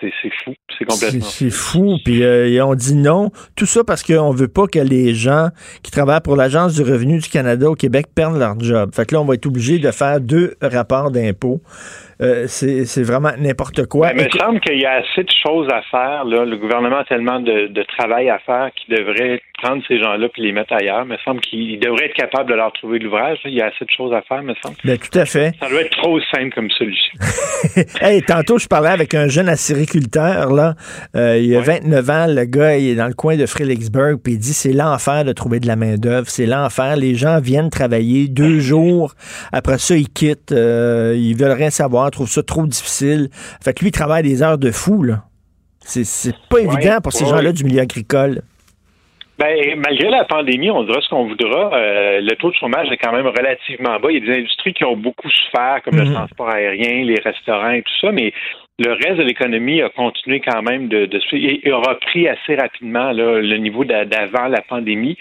c'est fou, c'est complètement. C'est fou, puis euh, on dit non. Tout ça parce qu'on veut pas que les gens qui travaillent pour l'Agence du revenu du Canada au Québec perdent leur job. Fait que là, on va être obligé de faire deux rapports d'impôts. Euh, c'est vraiment n'importe quoi. Ben, il me semble qu'il y a assez de choses à faire. Là. Le gouvernement a tellement de, travail à faire qu'il devrait prendre ces gens-là et les mettre ailleurs. Il me semble qu'il devrait être capable de leur trouver l'ouvrage. Il y a assez de choses à faire, me semble. Ben, tout à fait. Ça doit être trop simple comme solution. hey, tantôt, je parlais avec un jeune acériculteur. Là. Euh, il a 29 ans. Le gars, il est dans le coin de Fredericksburg. Puis il dit c'est l'enfer de trouver de la main-d'œuvre. C'est l'enfer. Les gens viennent travailler deux jours. Après ça, ils quittent. Euh, ils veulent rien savoir, trouvent ça trop difficile. Fait que lui, il travaille des heures de fou, là. C'est pas évident pour ces gens-là du milieu agricole. Ben, malgré la pandémie, on dira ce qu'on voudra. Euh, le taux de chômage est quand même relativement bas. Il y a des industries qui ont beaucoup souffert, comme le mhm. transport aérien, les restaurants et tout ça, mais le reste de l'économie a continué quand même de, de et aura pris assez rapidement là, le niveau d'avant la pandémie.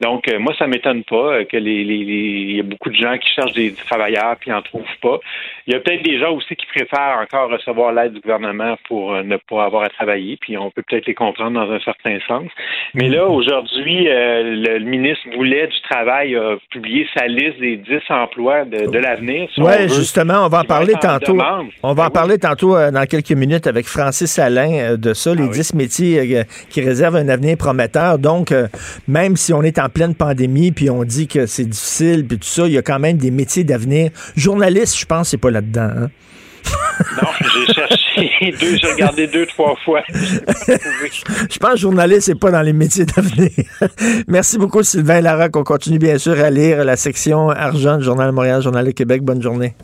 Donc, euh, moi, ça m'étonne pas euh, que les, y a beaucoup de gens qui cherchent des travailleurs puis en trouvent pas. Il y a peut-être des gens aussi qui préfèrent encore recevoir l'aide du gouvernement pour euh, ne pas avoir à travailler, puis on peut peut-être les comprendre dans un certain sens. Mais là, aujourd'hui, le, ministre Boulet du Travail a publié sa liste des 10 emplois de, de l'avenir. oui, justement, on va en parler tantôt. On va en ben parler tantôt dans quelques minutes avec Francis Alain euh, de ça, les 10 ah métiers euh, qui réservent un avenir prometteur. Donc, euh, même si on est en pleine pandémie, puis on dit que c'est difficile, puis tout ça, il y a quand même des métiers d'avenir. Journaliste, je pense, c'est pas là-dedans. Hein? non, j'ai cherché deux, j'ai regardé deux, trois fois. je pense que journaliste, c'est pas dans les métiers d'avenir. Merci beaucoup, Sylvain Lara, On continue bien sûr à lire la section argent du Journal de Montréal, Journal de Québec. Bonne journée.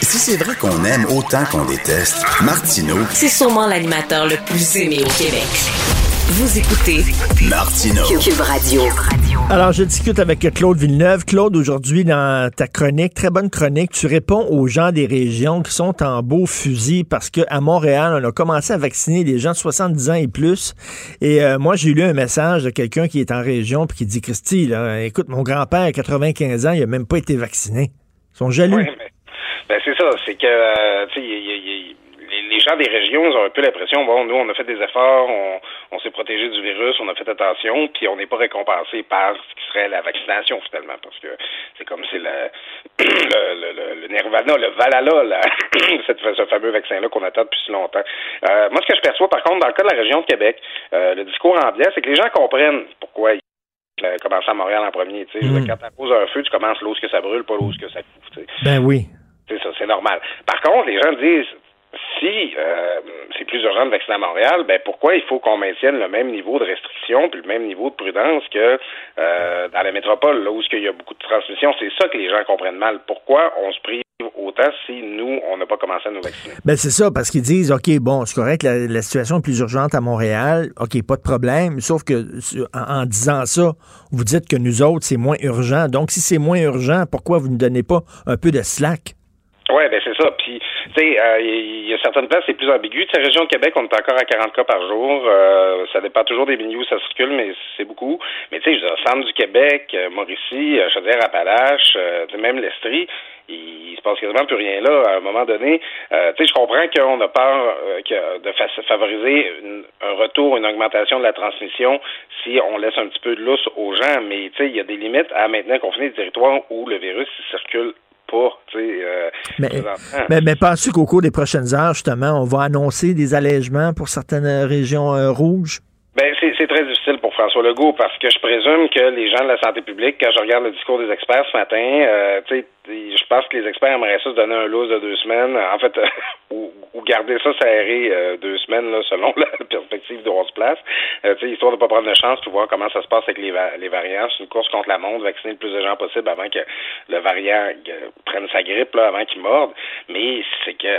Si c'est vrai qu'on aime autant qu'on déteste, Martineau. C'est sûrement l'animateur le plus aimé au Québec. Vous écoutez Martino Cube Radio. Alors, je discute avec Claude Villeneuve. Claude, aujourd'hui, dans ta chronique, très bonne chronique, tu réponds aux gens des régions qui sont en beau fusil parce qu'à Montréal, on a commencé à vacciner les gens de 70 ans et plus. Et euh, moi, j'ai lu un message de quelqu'un qui est en région puis qui dit, Christy, là, écoute, mon grand-père, 95 ans, il a même pas été vacciné. Ils sont jaloux. Ben c'est ça, c'est que euh, tu sais, les, gens des régions ils ont un peu l'impression bon, nous on a fait des efforts, on, on s'est protégé du virus, on a fait attention, puis on n'est pas récompensé par ce qui serait la vaccination finalement, parce que c'est comme c'est le, le, le, le, nirvana, le valala, là, cette, ce fameux vaccin-là qu'on attend depuis si longtemps. Euh, moi, ce que je perçois, par contre, dans le cas de la région de Québec, euh, le discours ambiant, c'est que les gens comprennent pourquoi ils commencent à Montréal en premier. Tu sais, mm. Quand tu poses un feu, tu commences l'eau que ça brûle, pas l'eau que ça couvre. Ben oui. C'est ça, c'est normal. Par contre, les gens disent si euh, c'est plus urgent de vacciner à Montréal, ben pourquoi il faut qu'on maintienne le même niveau de restriction puis le même niveau de prudence que euh, dans la métropole, là où il y a beaucoup de transmission? C'est ça que les gens comprennent mal. Pourquoi on se prive autant si nous, on n'a pas commencé à nous vacciner? Ben c'est ça, parce qu'ils disent, OK, bon, c'est correct, la, situation est plus urgente à Montréal, OK, pas de problème, sauf que en, disant ça, vous dites que nous autres, c'est moins urgent. Donc, si c'est moins urgent, pourquoi vous ne donnez pas un peu de slack? Oui, ben c'est ça. Puis, tu sais, il euh, y, a certaines places, c'est plus ambigu. Tu région de Québec, on est encore à 40 cas par jour. Euh, ça dépend toujours des milieux où ça circule, mais c'est beaucoup. Mais tu sais, centre du Québec, euh, Mauricie, Chaudière-Appalaches, même l'Estrie, il, se passe quasiment plus rien là. À un moment donné, tu sais, je comprends qu'on a peur de favoriser un retour, une augmentation de la transmission si on laisse un petit peu de lousse aux gens, mais tu sais, il y a des limites à maintenant confiner des territoires où le virus circule euh, mais, mais, mais penses-tu qu'au cours des prochaines heures, justement, on va annoncer des allègements pour certaines régions euh, rouges? Ben, c'est très difficile pour François Legault parce que je présume que les gens de la santé publique, quand je regarde le discours des experts ce matin, euh, tu sais, je pense que les experts aimeraient ça se donner un loose de deux semaines, en fait, ou, garder ça serré euh, deux semaines là, selon la perspective de 11 places, euh, histoire de ne pas prendre de chance pour voir comment ça se passe avec les, les variants. C'est une course contre la montre, vacciner le plus de gens possible avant que le variant euh, prenne sa grippe, là, avant qu'il morde. Mais c'est que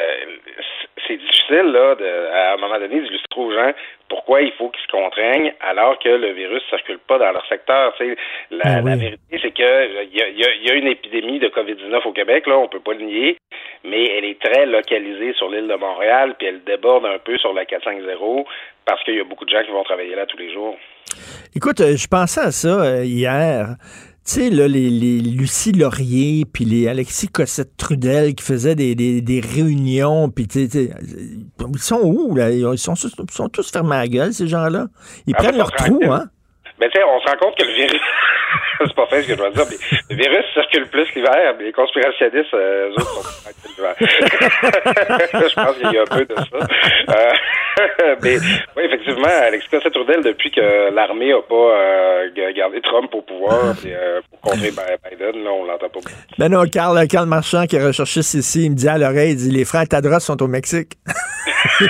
c'est difficile là, de, à un moment donné d'illustrer aux gens pourquoi il faut qu'ils se contraignent alors que le virus ne circule pas dans leur secteur. La, ben la vérité, c'est que il y a, y a une épidémie de COVID 19 au Québec, là, on peut pas le nier, mais elle est très localisée sur l'île de Montréal, puis elle déborde un peu sur la 450 parce qu'il y a beaucoup de gens qui vont travailler là tous les jours. Écoute, euh, je pensais à ça euh, hier. Tu sais, là, les, Lucie Laurier, puis les Alexis Cossette-Trudel qui faisaient des, des, réunions, puis tu sais, ils sont où, là? Ils sont, sont tous fermés à la gueule, ces gens-là. Ils ah, prennent leur trou, hein? Ben, tu sais, on se rend compte que le virus, c'est pas fait ce que je dois dire, mais le virus circule plus l'hiver, mais les conspirationnistes, euh, eux autres, sont plus l'hiver. je pense qu'il y a un peu de ça. Euh, mais, oui, effectivement, Alexis Cossette-Trudel, depuis que l'armée a pas euh, gardé Trump au pouvoir, puis, euh, pour contrer Biden, là, on l'entend pas beaucoup. Ben non, Carl, Carl Marchand, qui est recherchiste ici, il me dit à l'oreille, il dit, les frères Tadros sont au Mexique. oui,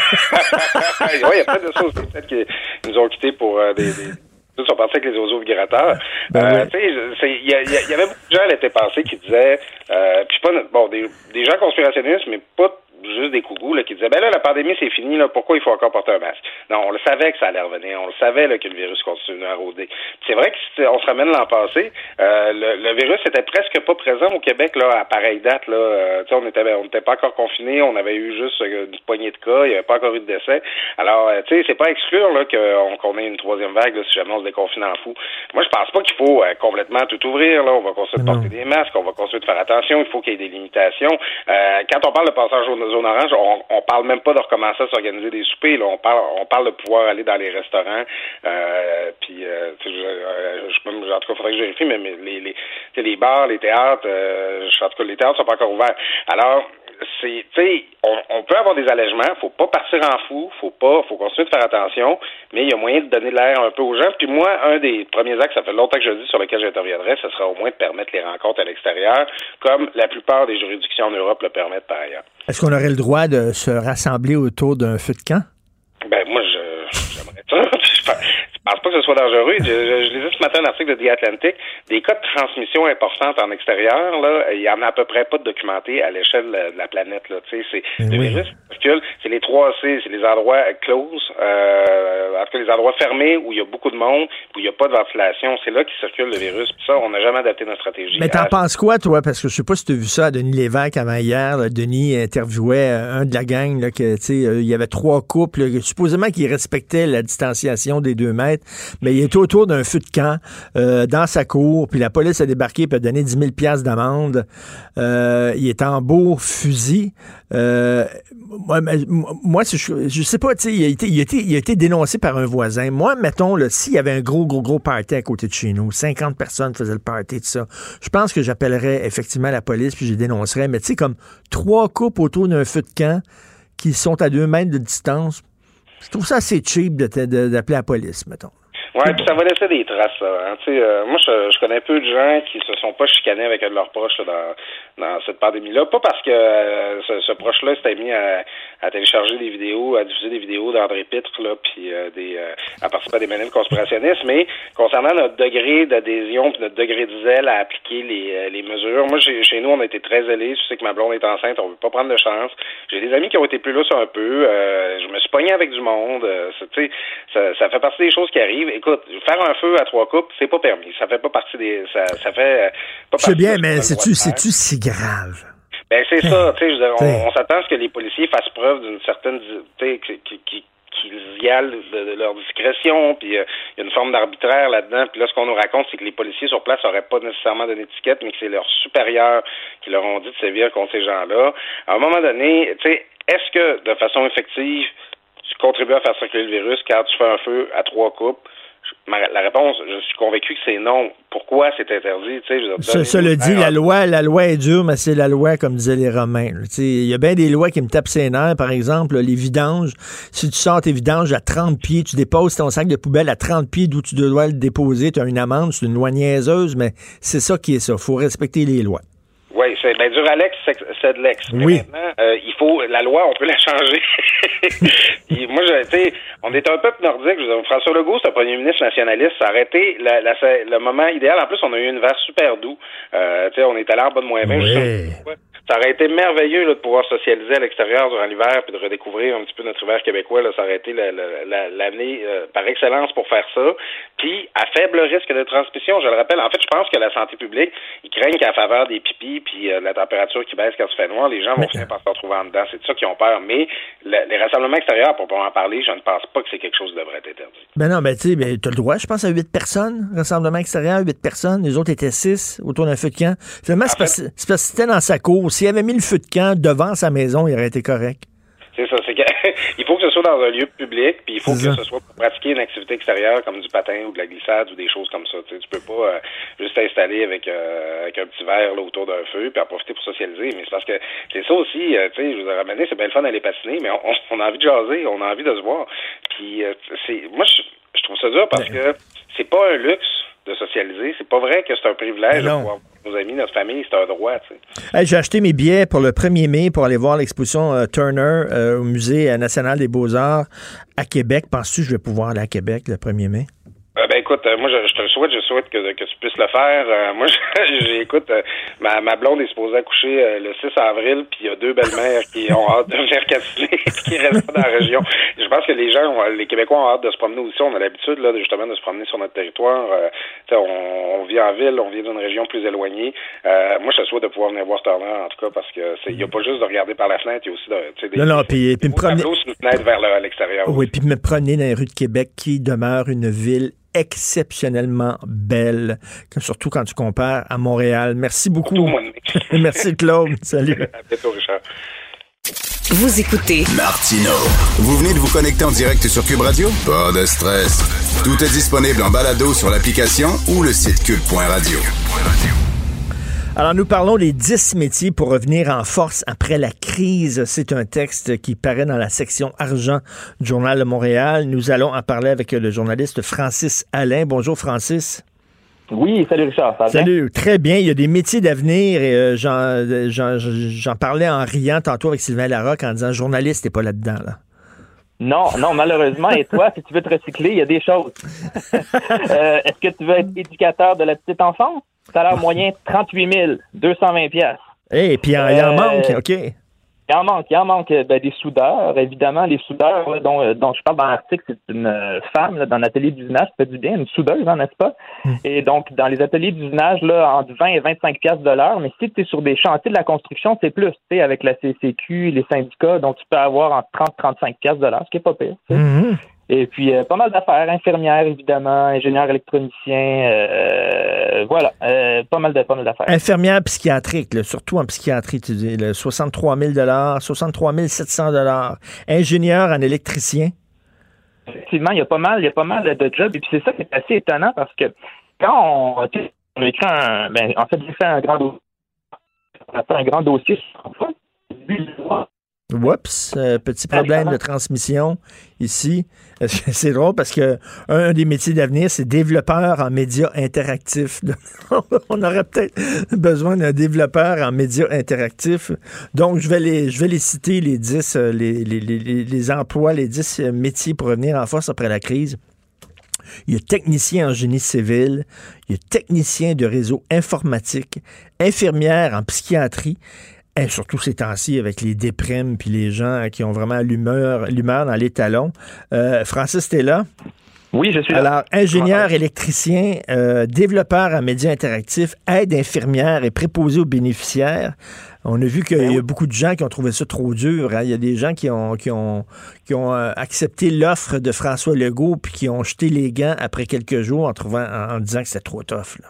il y a plein de choses, peut-être qu'ils nous ont quittés pour des, des tous sont partis avec les oiseaux migrateurs. Ben euh, il y, y y avait beaucoup de gens l'été passé qui disaient, euh, puis pas bon, des, des gens conspirationnistes, mais pas juste des coucous là, qui disaient, ben là, la pandémie c'est fini, là, pourquoi il faut encore porter un masque? Non, on le savait que ça allait revenir, on le savait là, que le virus continuait à rôder. C'est vrai que si on se ramène l'an passé, euh, le, le virus était presque pas présent au Québec là à pareille date là. Euh, tu sais, on était on n'était pas encore confinés, on avait eu juste euh, une poignée de cas, il n'y avait pas encore eu de décès. Alors, euh, tu sais, c'est pas exclure là qu'on qu'on ait une troisième vague là, si jamais on se déconfine en fou. Moi, je pense pas qu'il faut euh, complètement tout ouvrir. Là, on va continuer de porter des masques, on va continuer de faire attention. Il faut qu'il y ait des limitations. Euh, quand on parle de passage zone orange, on, on parle même pas de recommencer à s'organiser des soupers. Là, on parle, on parle de pouvoir aller dans les restaurants. Euh, puis, euh, je, euh, je, en tout cas, faudrait que je vérifie, mais, mais les, les, les bars, les théâtres, euh, en tout cas, les théâtres sont pas encore ouverts. Alors, c'est, tu sais, on, on peut avoir des allègements, faut pas partir en fou, faut pas, faut continuer de faire attention, mais il y a moyen de donner de l'air un peu aux gens. Puis moi, un des premiers axes, ça fait longtemps que je le dis, sur lequel j'interviendrai, ce sera au moins de permettre les rencontres à l'extérieur, comme la plupart des juridictions en Europe le permettent par ailleurs. Est-ce qu'on aurait le droit de se rassembler autour d'un feu de camp? Ben moi, je j'aimerais ça. je pense pas que ce soit dangereux. Je, je, je lisais ce matin un article de The Atlantic. Des cas de transmission importante en extérieur, là, il y en a à peu près pas de documentés à l'échelle de la planète. Là. C'est le virus qui circule, c'est les trois C, c'est les endroits close, euh, en tout cas les endroits fermés où il y a beaucoup de monde, où il n'y a pas de ventilation. C'est là qu'il circule le virus. Puis ça, on n'a jamais adapté notre stratégie. Mais t'en penses quoi, toi? Parce que je sais pas si tu as vu ça à Denis Lévesque avant hier. là. Denis interviewait euh, un de la gang, là, que, tu sais, euh, il y avait trois couples, supposément qu'ils respectaient la distanciation des deux mètres, mais il était autour d'un feu de camp euh, dans sa cour, puis la police a débarqué et a donné 10 000 piastres d'amende. Euh, il est en beau fusil. Euh, moi, je, je sais pas, il a, été, il, a été, dénoncé par un voisin. Moi, mettons, s'il y avait un gros, gros, gros party à côté de chez nous, 50 personnes faisaient le party, tout ça, je pense que j'appellerais effectivement la police puis je les dénoncerais. Mais tu sais, comme trois couples autour d'un feu de camp qui sont à deux mètres de distance, je trouve ça assez cheap d'appeler la police, mettons. Ouais, puis ça va laisser des traces, ça. Hein. Euh, moi, je, je connais peu de gens qui se sont pas chicanés avec un de leurs proches là, dans, dans cette pandémie-là. Pas parce que euh, ce, ce proche-là s'était mis à, à télécharger des vidéos, à diffuser des vidéos d'André Pitre, là, puis euh, des, euh, à participer à des manifs conspirationnistes, mais concernant notre degré d'adhésion puis notre degré de zèle à appliquer les, euh, les mesures. Moi, chez, nous, on a été très zélés. Je sais que ma blonde est enceinte, on veut pas prendre de chance. J'ai des amis qui ont été plus lousses un peu. Euh, je me suis pogné avec du monde. Euh, ça, tu sais, ça, ça fait partie des choses qui arrivent. Écoute, faire un feu à trois coupes, c'est pas permis. Ça fait pas partie des. Ça, ça fait pas partie bien, mais c'est-tu c'est-tu si grave? Ben c'est ça, tu sais, on, on s'attend à ce que les policiers fassent preuve d'une certaine, tu sais, qu'ils y allent de, de leur discrétion, puis euh, il y a une forme d'arbitraire là-dedans. Puis là, ce qu'on nous raconte, c'est que les policiers sur place n'auraient pas nécessairement donné d'étiquette, mais que c'est leurs supérieurs qui leur ont dit de sévir contre ces gens-là. À un moment donné, tu sais, est-ce que de façon effective, tu contribues à faire circuler le virus quand tu fais un feu à trois coupes? La réponse, je suis convaincu que c'est non. Pourquoi c'est interdit? Le dit, la loi, la loi est dure, mais c'est la loi, comme disaient les Romains. Il y a bien des lois qui me tapent ses nerfs. Par exemple, les vidanges. Si tu sors tes vidanges à 30 pieds, tu déposes ton sac de poubelle à 30 pieds d'où tu dois le déposer, tu as une amende, c'est une loi niaiseuse, mais c'est ça qui est ça. faut respecter les lois. Oui, c'est ben dur Alex, c'est de l'ex. Oui. Maintenant, euh, il faut la loi, on peut la changer. Puis moi, sais, on est un peuple nordique. Je veux dire, François Legault, c'est un premier ministre nationaliste. Ça aurait été la, la- le moment idéal. En plus, on a eu un hiver super doux. Euh, tu sais, on est allé en bas de moins 20. Oui. Ça aurait été merveilleux là, de pouvoir socialiser à l'extérieur durant l'hiver puis de redécouvrir un petit peu notre hiver québécois. Là, ça aurait été la- la- la- l'année euh, par excellence pour faire ça. Puis, à faible risque de transmission, je le rappelle, en fait, je pense que la santé publique, ils craignent qu'à faveur des pipis puis euh, la température qui baisse quand il fait noir, les gens vont finir par se retrouver en dedans. C'est de ça qu'ils ont peur. Mais le- les rassemblements extérieurs, pour pas en parler, je ne pense pas que c'est quelque chose qui devrait être interdit. Ben non, ben tu sais, ben, t'as le droit, je pense, à 8 personnes, rassemblement extérieur, 8 personnes. Les autres étaient 6 autour d'un feu de camp. Finalement, c'est parce, que c'était dans sa cour. S'il avait mis le feu de camp devant sa maison, il aurait été correct. C'est ça, c'est que il faut que ce soit dans un lieu public, puis il faut que ce soit pour pratiquer une activité extérieure comme du patin ou de la glissade ou des choses comme ça. Tu, sais, tu peux pas euh, juste t'installer avec, euh, avec un petit verre là, autour d'un feu puis en profiter pour socialiser. Mais c'est parce que c'est ça aussi, euh, tu sais, je vous ai ramené, c'est bien le fun d'aller patiner, mais on, on, a envie de jaser, on a envie de se voir. Puis c'est moi je, je trouve ça dur parce que c'est pas un luxe de socialiser. C'est pas vrai que c'est un privilège de voir nos amis, notre famille, c'est un droit. J'ai acheté mes billets pour le 1er mai pour aller voir l'exposition euh, Turner euh, au Musée national des beaux-arts à Québec. Penses-tu que je vais pouvoir aller à Québec le 1er mai? Euh, ben écoute, euh, moi je, te le souhaite, je souhaite que, que tu puisses le faire. Euh, moi, j'écoute, ma, ma blonde est supposée accoucher le 6 avril, puis il y a deux belles-mères qui ont hâte de venir casser, qui restent dans la région. Je pense que les gens, les Québécois ont hâte de se promener aussi. On a l'habitude là, justement de se promener sur notre territoire. On, on, vit en ville, on vit dans une région plus éloignée. moi, je te souhaite de pouvoir venir voir Turner, en tout cas, parce que il n'y a pas juste de regarder par la fenêtre, il y a aussi de, des, non, non, puis, puis me promener... vers l'extérieur. Oui, puis me promener dans les rues de Québec, qui demeure une ville exceptionnellement belle, surtout quand tu compares à Montréal. Merci beaucoup. Merci Claude. Salut. À bientôt, Richard. Vous écoutez Martino. Vous venez de vous connecter en direct sur Cube Radio? Pas de stress. Tout est disponible en balado sur l'application ou le site cube.radio. Alors, nous parlons des 10 métiers pour revenir en force après la crise. C'est un texte qui paraît dans la section argent du Journal de Montréal. Nous allons en parler avec le journaliste Francis Alain. Bonjour, Francis. Oui, salut Richard. salut, très bien. Il y a des métiers d'avenir et euh, j'en parlais en riant tantôt avec Sylvain Larocque en disant journaliste, t'es pas là-dedans. Là. Non, non, malheureusement. Et toi, si tu veux te recycler, il y a des choses. Euh, est-ce que tu veux être éducateur de la petite enfance? Salaire moyen, 38 220 pièces. Et puis il en manque, OK. Il en manque, il en manque ben, des soudeurs, évidemment. Les soudeurs dont, euh, dont, je parle dans l'article, c'est une euh, femme là, dans l'atelier d'usinage, ça fait du bien, une soudeuse, hein, n'est-ce pas? Hmm. Et donc, dans les ateliers d'usinage, là, entre 20 et 25 pièces de l'heure, mais si tu es sur des chantiers de la construction, c'est plus, tu sais, avec la CCQ, les syndicats, donc tu peux avoir entre 30 35 pièces de l'heure, ce qui est pas pire. Et puis, euh, pas mal d'affaires, infirmières, évidemment, ingénieurs électroniciens, euh, voilà, euh, pas mal d'affaires. Infirmière psychiatrique, surtout en psychiatrie, tu dis, 63 000 63 700 Ingénieur en électricien? Effectivement, il y a pas mal, il y a pas mal de jobs. Et puis, c'est ça qui est assez étonnant parce que quand on, on a écrit un, ben, en fait, j'ai fait un grand dossier, on a fait un grand dossier sur Oups, euh, petit problème de transmission ici. C'est drôle? Parce que un des métiers d'avenir, c'est développeur en médias interactifs. On aurait peut-être besoin d'un développeur en médias interactifs. Donc, je vais les, je vais les citer, les 10, euh, les, les, les, emplois, les 10 euh, métiers pour revenir en force après la crise. Il y a technicien en génie civil, il y a technicien de réseau informatique, infirmière en psychiatrie, et surtout ces temps-ci avec les déprimes puis les gens qui ont vraiment l'humeur, l'humeur dans les talons. Euh, Francis, t'es là? Oui, je suis là. Alors, ingénieur électricien, euh, développeur en médias interactifs, aide infirmière et préposé aux bénéficiaires. On a vu qu'il y a ben beaucoup de gens qui ont trouvé ça trop dur. Hein. Il y a des gens qui ont, qui ont, qui ont euh, accepté l'offre de François Legault puis qui ont jeté les gants après quelques jours en, trouvant, en, disant que c'était trop tough. Là.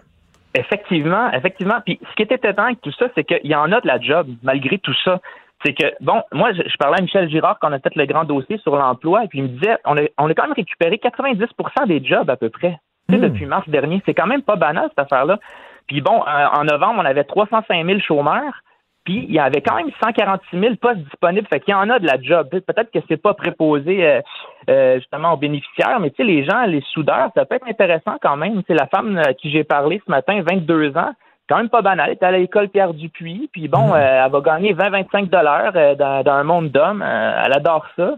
Effectivement, effectivement. Puis ce qui était étonnant avec tout ça, c'est qu'il y en a de la job, malgré tout ça. C'est que, bon, moi, je, parlais à Michel Girard quand on a fait le grand dossier sur l'emploi, et puis il me disait, on a, on a quand même récupéré 90% des jobs à peu près, hmm. depuis mars dernier. C'est quand même pas banal, cette affaire-là. Puis bon, euh, en novembre, on avait 305 000 chômeurs. Puis il y avait quand même 146 000 postes disponibles. Fait qu'il y en a de la job. Peut-être que c'est pas préposé euh, euh, justement aux bénéficiaires, mais tu sais, les gens, les soudeurs, ça peut être intéressant quand même. C'est la femme à qui j'ai parlé ce matin, 22 ans, quand même pas banal. Elle est à l'école Pierre Dupuis, puis bon, mmh. euh, elle va gagner 20-25 dollars dans, dans, un monde d'hommes. elle adore ça.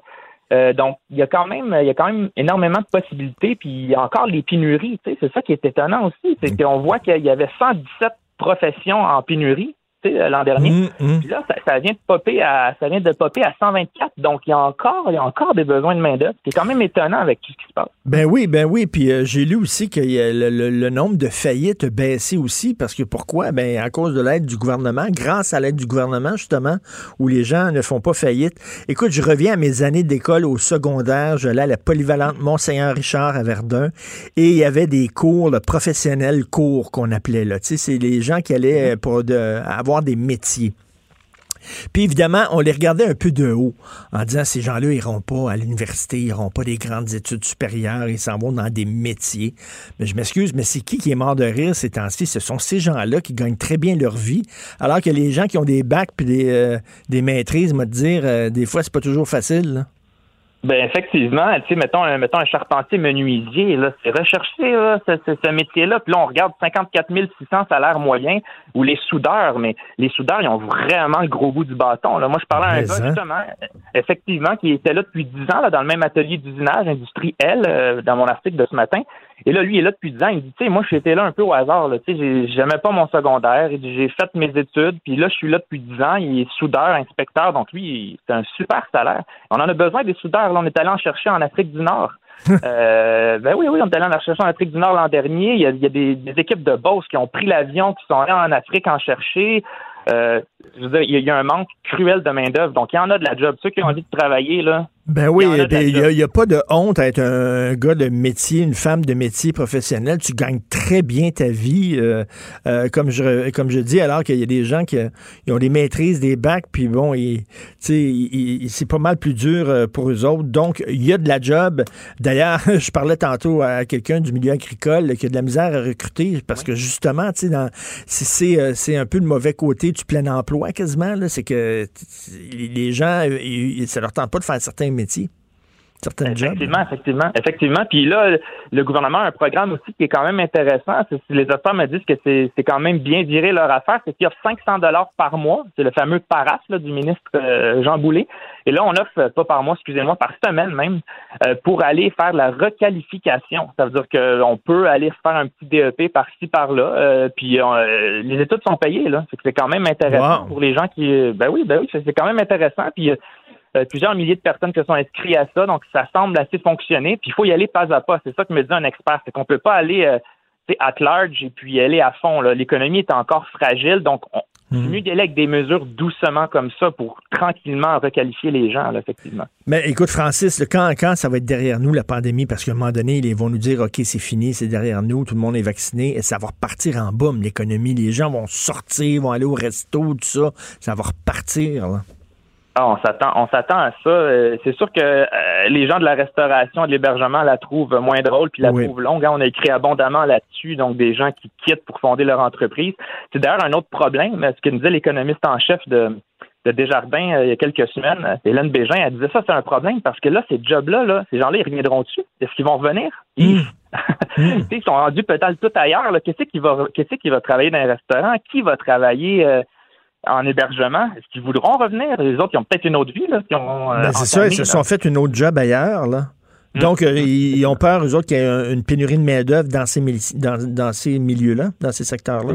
donc, il y a quand même, il y a quand même énormément de possibilités, puis il y a encore les pénuries. Tu sais, c'est ça qui est étonnant aussi, c'est mmh. qu'on voit qu'il y avait 117 professions en pénurie. Euh, l'an dernier. Mmh, mmh. Puis là, ça, vient de popper à ça vient de popper à 124. Donc il y a encore il y a encore des besoins de main d'œuvre. C'est quand même étonnant avec tout ce qui se passe. Ben oui, ben oui. Puis euh, j'ai lu aussi que le, nombre de faillites a baissé aussi parce que pourquoi? Ben à cause de l'aide du gouvernement, grâce à l'aide du gouvernement justement, où les gens ne font pas faillite. Écoute, je reviens à mes années d'école au secondaire. J'allais à la polyvalente Monseigneur Richard à Verdun et il y avait des cours professionnels cours qu'on appelait là. Tu sais, c'est les gens qui allaient pour de, avoir des métiers. Puis évidemment, on les regardait un peu de haut en disant ces gens-là iront pas à l'université, ils iront pas des grandes études supérieures, ils s'en vont dans des métiers. Mais je m'excuse, mais c'est qui qui est mort de rire ces temps-ci? Ce sont ces gens-là qui gagnent très bien leur vie, alors que les gens qui ont des bacs puis des, euh, des maîtrises, moi, te dire, euh, des fois, c'est pas toujours facile. Ben effectivement, tu sais, mettons, un- mettons un charpentier menuisier, là, c'est recherché là, ce, ce- ce métier-là. Puis là, on regarde 54 600 salaires moyens ou les soudeurs, mais les soudeurs, ils ont vraiment le gros bout du bâton. Là. Moi, je parlais à un Mais, gars, hein? justement, effectivement, qui était là depuis 10 ans, là, dans le même atelier d'usinage, Industrie L, euh, dans mon article de ce matin. Et là, lui, il est là depuis 10 ans. Il me dit, tu sais, moi, j'étais là un peu au hasard. Là. Tu sais, j'ai- j'aimais pas mon secondaire. Il dit, J'ai fait mes études. Puis là, je suis là depuis 10 ans. Il est soudeur, inspecteur. Donc, lui, c'est un super salaire. On en a besoin des soudeurs. Là, on est allé en chercher en Afrique du Nord. euh, ben oui, oui, on est allé en chercher en Afrique du Nord l'an dernier. Il y a, il y a des, des équipes de Beauce qui ont pris l'avion, qui sont allés en Afrique en chercher. Euh, je veux dire, il y a- il y a un manque cruel de main-d'œuvre. Donc, il y en a de la job. Ceux qui ont envie de travailler, là, Ben oui, Il a n'y a, pas de honte à être un, gars de métier, une femme de métier professionnel. Tu gagnes très bien ta vie, euh, euh, comme, je, comme je dis, alors qu'il y a des gens qui ils ont des maîtrises, des bacs, puis bon, c'est pas mal plus dur euh, pour eux autres. Donc, il y a de la job. D'ailleurs, je parlais tantôt à quelqu'un du milieu agricole qui a de la misère à recruter parce que justement, tu sais, c'est- un peu le mauvais côté du plein emploi quasiment. C'est que les gens, ça leur tente pas de faire certains métiers, certains jobs. Effectivement, effectivement, effectivement. Puis là, le- gouvernement a un programme aussi qui est quand même intéressant. Les auteurs me disent que c'est quand même bien viré leur affaire. C'est qu'il offre 500 dollars par mois. C'est le fameux PARAS là, du ministre euh, Jean Boulet. Et là, on offre, euh, pas par mois, excusez-moi, par semaine même, euh, pour aller faire de la requalification. Ça veut dire qu'on peut aller faire un petit DEP par-ci, par-là. euh, puis les études sont payées. là. C'est quand même intéressant Wow. pour les gens qui... Ben oui, ben oui, c'est c'est quand même intéressant. Puis... euh, plusieurs milliers de personnes qui se sont inscrites à ça, donc ça semble assez fonctionner. Puis il faut y aller pas à pas. C'est ça que me dit un expert, c'est qu'on peut pas aller euh, at large et puis y aller à fond. L'économie est encore fragile, donc on, c'est mieux d'y avec des mesures doucement comme ça pour tranquillement requalifier les gens, là, effectivement. Mais écoute, Francis, le- quand, quand ça va être derrière nous, la pandémie, parce qu'à un moment donné, ils vont nous dire, OK, c'est fini, c'est derrière nous, tout le monde est vacciné, et ça va repartir en boum, l'économie. Les gens vont sortir, vont aller au resto, tout ça. Ça va repartir. là. Ah, on s'attend, on s'attend à ça. Euh, c'est sûr que euh, les gens de la restauration et de l'hébergement la trouvent moins drôle puis la Oui. trouvent longue. hein. On a écrit abondamment là-dessus, donc des gens qui quittent pour fonder leur entreprise. C'est d'ailleurs un autre problème. Ce que nous disait l'économiste en chef de, de Desjardins euh, il y a quelques semaines, euh, Hélène Bégin, elle disait ça, c'est un problème parce que là, ces jobs-là, là, ces gens-là, ils reviendront dessus. Est-ce qu'ils vont revenir? Ils, Tu sais, ils sont rendus peut-être tout ailleurs. Qu'est-ce qui va, qu'est-ce qui va travailler dans un restaurant? Qui va travailler euh, en hébergement? Est-ce qu'ils voudront revenir? Les autres, ils ont peut-être une autre vie, là, qui ont, euh, Ben, c'est ça, ils se sont fait une autre job ailleurs. Là. Donc, euh, ils, ont peur, eux autres, qu'il y ait un- une pénurie de main-d'œuvre dans ces, mili- dans, dans ces milieux-là, dans ces secteurs-là.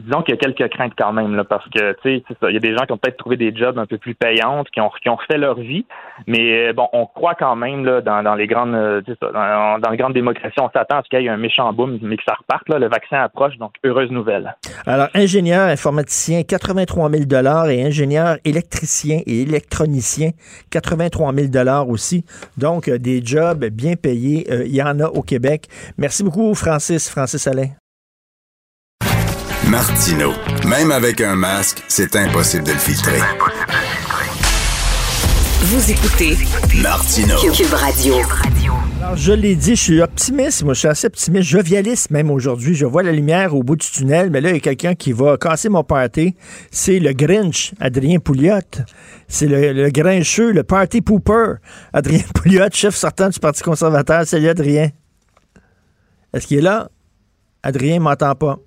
Disons qu'il y a quelques craintes quand même, là, parce que, tu sais, il y a des gens qui ont peut-être trouvé des jobs un peu plus payantes, qui ont, qui ont refait leur vie, mais euh, bon, on croit quand même, là, dans, dans les grandes, euh, dans, dans les grandes démocraties, on s'attend à ce qu'il y ait un méchant boom, mais que ça reparte, là, le vaccin approche, donc heureuse nouvelle. Alors, ingénieur informaticien, 83 000 et ingénieur électricien et électronicien, 83 000 aussi. Donc, euh, des jobs bien payés, il y en a au Québec. Merci beaucoup, Francis, Francis Alain. Martino. Même avec un masque, c'est impossible de le filtrer. Vous écoutez Martino. Cube Radio. Alors, je l'ai dit, je suis optimiste. Moi, je suis assez optimiste, jovialiste même aujourd'hui. Je vois la lumière au bout du tunnel, mais là, il y a quelqu'un qui va casser mon party. C'est le Grinch, Adrien Pouliot. C'est le, le grincheux, le party pooper. Adrien Pouliot, chef sortant du Parti conservateur. Salut, Adrien. Est-ce qu'il est là? Adrien m'entend pas.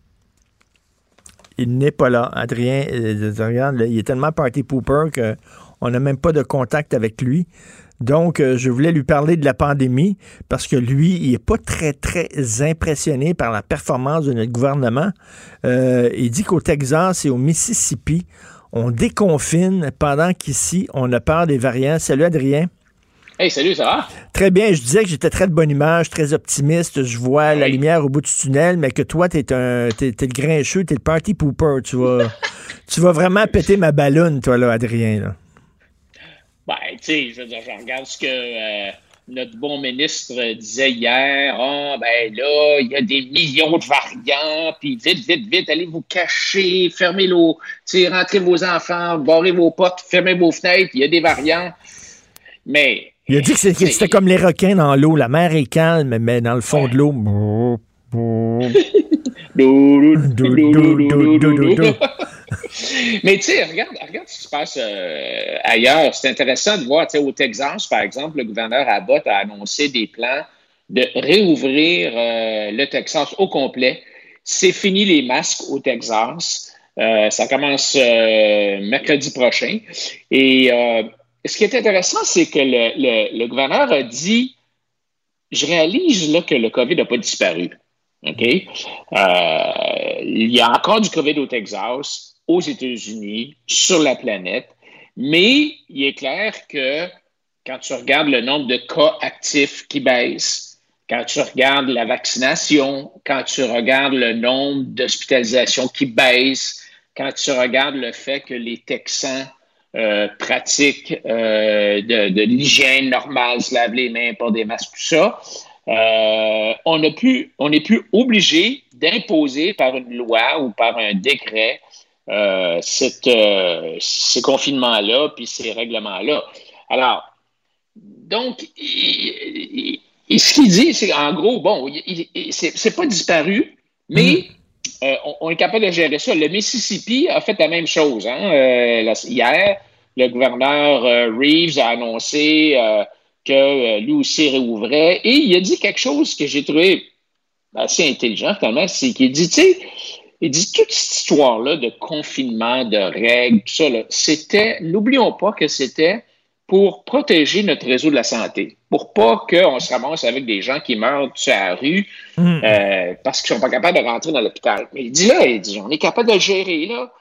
Il n'est pas là. Adrien, euh, regarde, il est tellement party pooper qu'on n'a même pas de contact avec lui. Donc, euh, je voulais lui parler de la pandémie parce que lui, il n'est pas très, très impressionné par la performance de notre gouvernement. Euh, il dit qu'au Texas et au Mississippi, on déconfine pendant qu'ici, on a peur des variants. Salut, Adrien. Hey, salut, ça va? Très bien. Je disais que j'étais très de bonne image, très optimiste. Je vois la lumière au bout du tunnel, mais que toi, t'es un, t'es, t'es le grincheux, t'es le party pooper. Tu vas, tu vas vraiment péter ma ballonne, toi, là, Adrien. Là. Ben, tu sais, je veux dire, je regarde ce que euh, notre bon ministre disait hier, ah, ben là, il y a des millions de variants, puis vite, vite, vite, allez vous cacher, fermez l'eau, rentrez vos enfants, barrez vos portes, fermez vos fenêtres, il y a des variants. Mais. Il a dit que c'était comme les requins dans l'eau. La mer est calme, mais dans le fond de l'eau. Mais tu sais, regarde, regarde ce qui se passe euh, ailleurs. C'est intéressant de voir, tu sais, au Texas, par exemple, le gouverneur Abbott a annoncé des plans de réouvrir euh, le Texas au complet. C'est fini les masques au Texas. Euh, ça commence mercredi prochain. Et ce qui est intéressant, c'est que le, gouverneur a dit, je réalise là, que le COVID n'a pas disparu. OK? il y a encore du COVID au Texas aux États-Unis, sur la planète. Mais il est clair que quand tu regardes le nombre de cas actifs qui baisse, quand tu regardes la vaccination, quand tu regardes le nombre d'hospitalisations qui baisse, quand tu regardes le fait que les Texans euh, pratiquent euh, de, l'hygiène normale, se lavent les mains, pour des masques, tout ça, euh, on n'est plus, obligé d'imposer par une loi ou par un décret euh, euh, ces confinements-là, puis ces règlements-là. Alors, donc, ce qu'il dit, c'est en gros, bon, c'est pas disparu, mais mm. Euh, on, est capable de gérer ça. Le Mississippi a fait la même chose. Hein, hier, le gouverneur Reeves a annoncé que lui aussi réouvrait et il a dit quelque chose que j'ai trouvé assez intelligent, finalement, c'est qu'il dit, tu sais, il dit toute cette histoire-là de confinement, de règles, tout ça, c'était, n'oublions pas que c'était pour protéger notre réseau de la santé, pour pas qu'on se ramasse avec des gens qui meurent sur la rue mm. euh, parce qu'ils sont pas capables de rentrer dans l'hôpital. Mais il dit là, il dit, on est capable de le gérer là.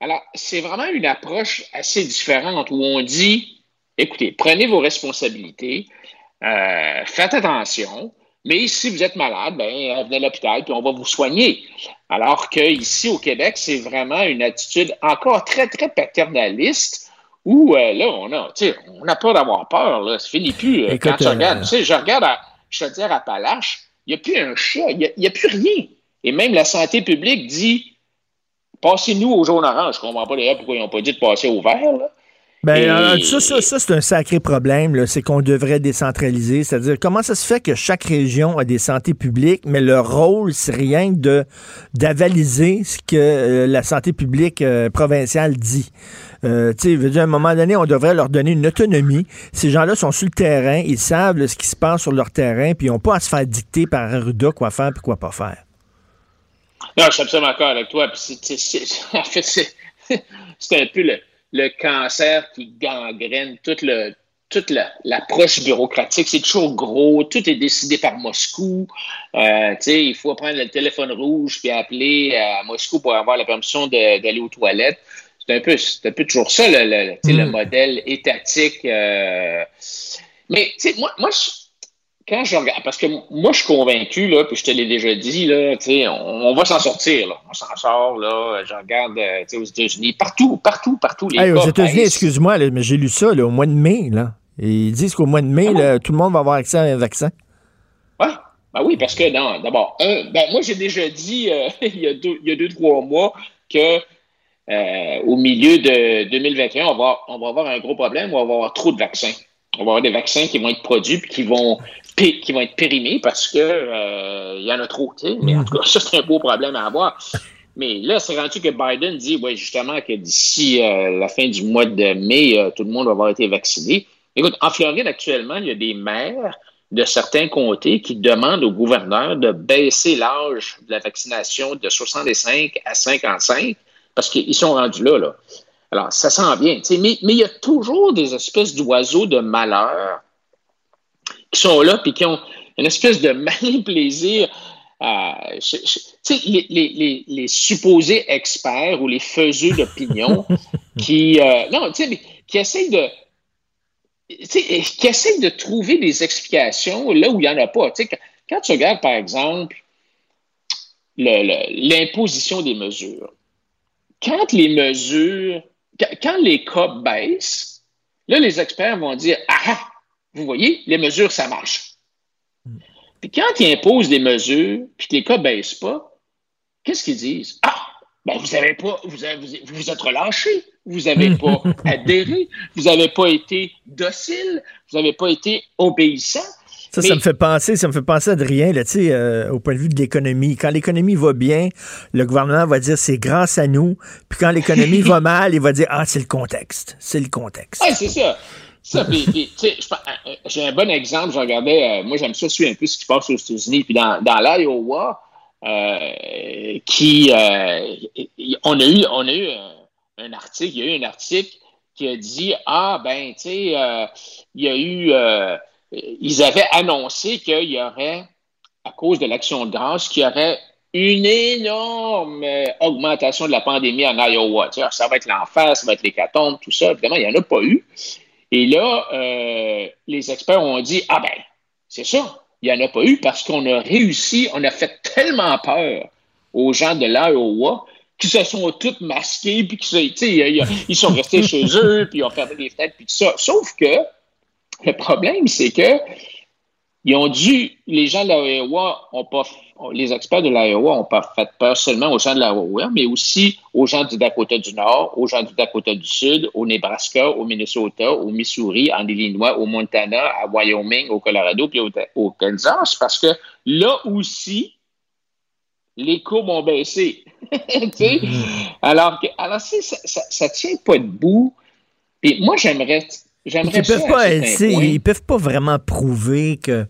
Alors, c'est vraiment une approche assez différente où on dit, écoutez, prenez vos responsabilités, euh, faites attention, mais si vous êtes malade, ben, venez à l'hôpital puis on va vous soigner. Alors qu'ici au Québec, c'est vraiment une attitude encore très, très paternaliste où euh, là, on a, on a peur d'avoir peur. Là. Ça finit plus. Euh, quand tu regardes, euh, tu sais, je regarde à, je te dire à Palache, il n'y a plus un chat, il n'y a, plus rien. Et même la santé publique dit passez-nous au jaune orange. Je ne comprends pas d'ailleurs pourquoi ils n'ont pas dit de passer au vert. Là. Ben, ça, ça, ça c'est un sacré problème. C'est qu'on devrait décentraliser. C'est-à-dire, comment ça se fait que chaque région a des santé publiques, mais leur rôle, c'est rien de d'avaliser ce que euh, la santé publique euh, provinciale dit? Tu sais, à un moment donné, on devrait leur donner une autonomie. Ces gens-là sont sur le terrain, ils savent ce qui se passe sur leur terrain, puis ils n'ont pas à se faire dicter par Arruda quoi faire et quoi pas faire. Non, je suis absolument d'accord avec toi. en fait, c'est un peu le le cancer qui gangrène toute le, toute l'approche bureaucratique. C'est toujours gros, tout est décidé par Moscou. Euh, il faut prendre le téléphone rouge puis appeler à Moscou pour avoir la permission d'aller aux toilettes. C'est un peu, un peu toujours ça, le, le, le mm. modèle étatique. Euh. Mais moi, moi quand je regarde, parce que moi, je suis convaincu, là, puis je te l'ai déjà dit, là, on, on va s'en sortir. Là. On s'en sort, là. Je regarde euh, aux États-Unis, partout, partout, partout. Les aux États-Unis, excuse-moi, mais j'ai lu ça là, au mois de mai. Là. ils disent qu'au mois de mai, ah tout le monde va avoir accès à un vaccin. Oui, ben oui, parce que d'abord, ben, moi, j'ai déjà dit euh, il, y a deux, il y a deux, trois mois que euh, au milieu de 2021, on va, on va avoir un gros problème, on va avoir trop de vaccins. On va avoir des vaccins qui vont être produits puis qui vont qui vont être périmés parce que euh, y en a trop. Mais en tout cas, ça, c'est un beau problème à avoir. Mais là, c'est rendu que Biden dit, ouais, justement, que d'ici euh, la fin du mois de mai, tout le monde va avoir été vacciné. Écoute, en Floride, actuellement, il y a des maires de certains comtés qui demandent au gouverneur de baisser l'âge de la vaccination de 65 à 55 parce qu'ils sont rendus là. là. Alors, ça sent bien. Mais, mais il y a toujours des espèces d'oiseaux de malheur qui sont là puis qui ont une espèce de malin plaisir. Les, les, les, supposés experts ou les faiseux d'opinion qui. Euh, non, qui essayent de. qui essayent de trouver des explications là où il n'y en a pas. Quand, quand tu regardes, par exemple, l'imposition des mesures, quand les mesures, quand les cas baissent, là, les experts vont dire Ah, vous voyez, les mesures, ça marche. Puis quand ils imposent des mesures, puis que les cas ne baissent pas, qu'est-ce qu'ils disent? Ah, ben vous avez pas, vous, avez, vous, vous êtes relâché, vous n'avez pas adhéré, vous n'avez pas été docile, vous n'avez pas été obéissant. Ça, ça me fait penser, ça me fait penser à rien, là, euh, au point de vue de l'économie. Quand l'économie va bien, le gouvernement va dire c'est grâce à nous. Puis quand l'économie va mal, il va dire ah c'est le contexte, c'est le contexte. Oui, c'est ça. Ça, euh, j'ai un bon exemple. Je regardais, euh, moi j'aime ça suivre un peu ce qui se passe aux États-Unis. Puis dans, dans l'Iowa, qui on a eu, on a eu un, article, il y a eu un article qui a dit ah ben tu sais, il y a eu ils avaient annoncé qu'il y aurait, à cause de l'action de grâce, qu'il y aurait une énorme euh, augmentation de la pandémie en Iowa. ça va être l'enfer, ça va être l'hécatombe, tout ça. Évidemment, il n'y en a pas eu. Et là, euh, les experts ont dit, ah ben, c'est ça, il n'y en a pas eu parce qu'on a réussi, on a fait tellement peur aux gens de l'Iowa qu'ils se sont tous masqués, puis qu'ils ils sont restés chez eux, puis ils ont fermé les fenêtres, puis tout ça. Sauf que le problème, c'est que ils ont dû, les gens de l'Iowa ont pas, les experts de l'Iowa n'ont pas fait peur seulement aux gens de l'Iowa, mais aussi aux gens du Dakota du Nord, aux gens du Dakota du Sud, au Nebraska, au Minnesota, au Missouri, en Illinois, au Montana, à Wyoming, au Colorado, puis au, Kansas, parce que là aussi, les courbes ont baissé. Mm-hmm. alors, que, alors ça, ça, tient pas debout. Puis moi, j'aimerais ils peuvent pas ils peuvent pas vraiment prouver que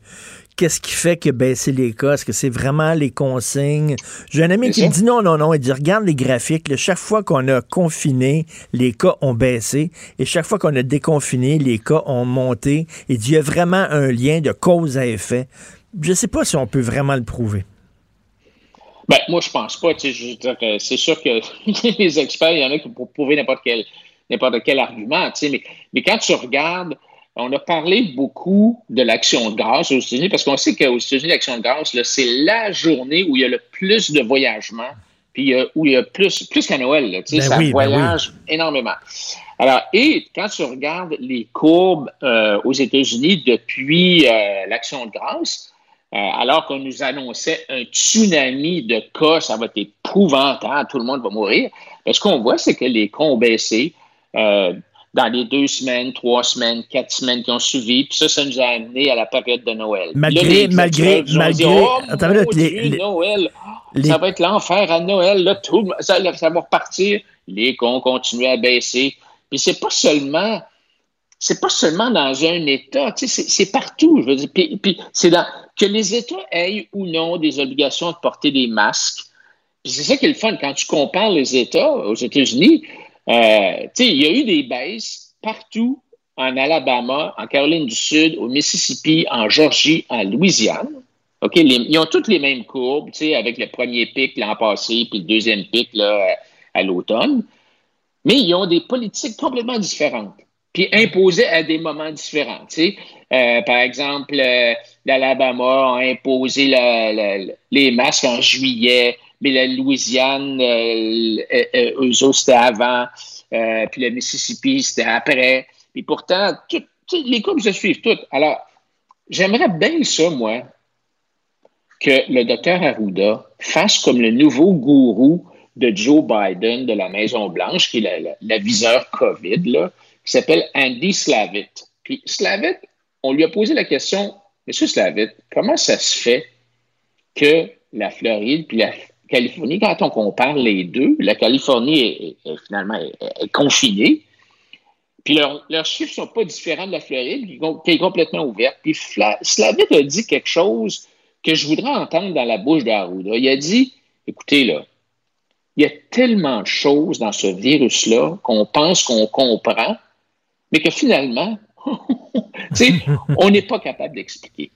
qu'est-ce qui fait que baisser les cas? Est-ce que c'est vraiment les consignes? J'ai un ami qui me dit non, non, non. Il dit regarde les graphiques. chaque fois qu'on a confiné, les cas ont baissé. Et chaque fois qu'on a déconfiné, les cas ont monté. Il dit il y a vraiment un lien de cause à effet. Je sais pas si on peut vraiment le prouver. Ben, moi, je pense pas. C'est sûr que les experts, il y en a qui pour prouver n'importe quel n'importe quel argument, mais, mais quand tu regardes, on a parlé beaucoup de l'action de grâce aux États-Unis parce qu'on sait qu'aux États-Unis, l'action de grâce, c'est la journée où il y a le plus de voyagements, puis où il y a plus, plus qu'à Noël, là, ben ça ben voyage énormément. Alors, et quand tu regardes les courbes euh, aux États-Unis depuis euh, l'action de grâce, euh, alors qu'on nous annonçait un tsunami de cas, ça va être épouvantable, tout le monde va mourir, ben, ce qu'on voit, c'est que les cas ont baissé. Euh, dans les deux semaines, trois semaines, quatre semaines qui ont suivi. Puis ça, ça nous a amené à la période de Noël. Malgré, malgré, malgré. Noël, ça va être l'enfer à Noël. Là, tout, ça, va repartir. Les cons continuent à baisser. Puis c'est pas seulement, c'est pas seulement dans un État. Tu sais, c'est partout. Je veux dire. Puis, puis c'est que les États aient ou non des obligations de porter des masques. Puis c'est ça qui est le fun quand tu compares les États aux États-Unis. Euh, il y a eu des baisses partout en Alabama, en Caroline du Sud, au Mississippi, en Georgie, en Louisiane. OK, ils ont toutes les mêmes courbes, avec le premier pic l'an passé, puis le deuxième pic à l'automne. Mais ils ont des politiques complètement différentes, puis imposées à des moments différents. Euh, par exemple, euh, l'Alabama a imposé les masques en juillet, mais la Louisiane, euh, euh, euh, eux autres, c'était avant, puis le Mississippi, c'était après. Puis pourtant, les coupes se suivent toutes. Alors, j'aimerais bien ça, moi, que le docteur Arruda fasse comme le nouveau gourou de Joe Biden de la Maison-Blanche, qui est la, viseur COVID, là, qui s'appelle Andy Slavitt. Puis Slavitt, on lui a posé la question, Monsieur Slavitt, comment ça se fait que la Floride puis la Californie, quand on compare les deux, la Californie est, finalement confinée. Puis leurs chiffres ne sont pas différents de la Floride, qui est complètement ouverte. Puis Slavit a dit quelque chose que je voudrais entendre dans la bouche d'Arruda. Il a dit écoutez, là, il y a tellement de choses dans ce virus-là qu'on pense qu'on comprend, mais que finalement, on n'est pas capable d'expliquer.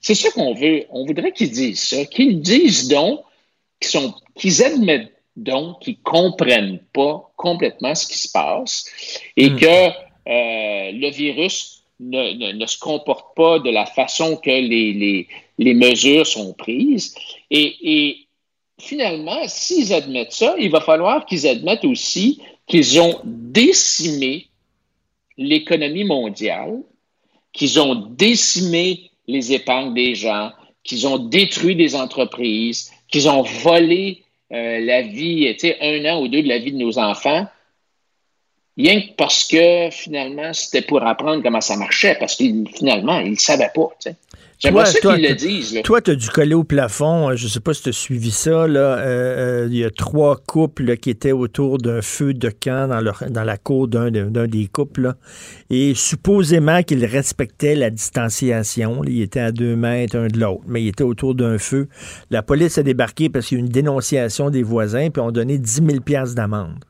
C'est ça qu'on veut. On voudrait qu'ils disent ça, qu'ils disent donc qui sont, qu'ils admettent donc qu'ils comprennent pas complètement ce qui se passe et hmm. que euh, le virus ne, ne, se comporte pas de la façon que les, les, les mesures sont prises. Et, et finalement, s'ils admettent ça, il va falloir qu'ils admettent aussi qu'ils ont décimé l'économie mondiale qu'ils ont décimé les épargnes des gens, qu'ils ont détruit des entreprises, qu'ils ont volé euh, la vie, tu sais, un an ou deux de la vie de nos enfants, rien que parce que finalement, c'était pour apprendre comment ça marchait, parce que finalement, ils ne savaient pas. J'aimerais ça qu'ils le disent. Toi, tu as dû coller au plafond. Je ne sais pas si tu as suivi ça. Là. Euh, euh, il y a trois couples qui étaient autour d'un feu de camp dans, leur, dans la cour d'un des couples. Et supposément qu'ils respectaient la distanciation. Ils étaient à deux mètres un de l'autre, mais ils étaient autour d'un feu. La police a débarqué parce qu'il y a eu une dénonciation des voisins, puis ont donné 10 000 d'amende.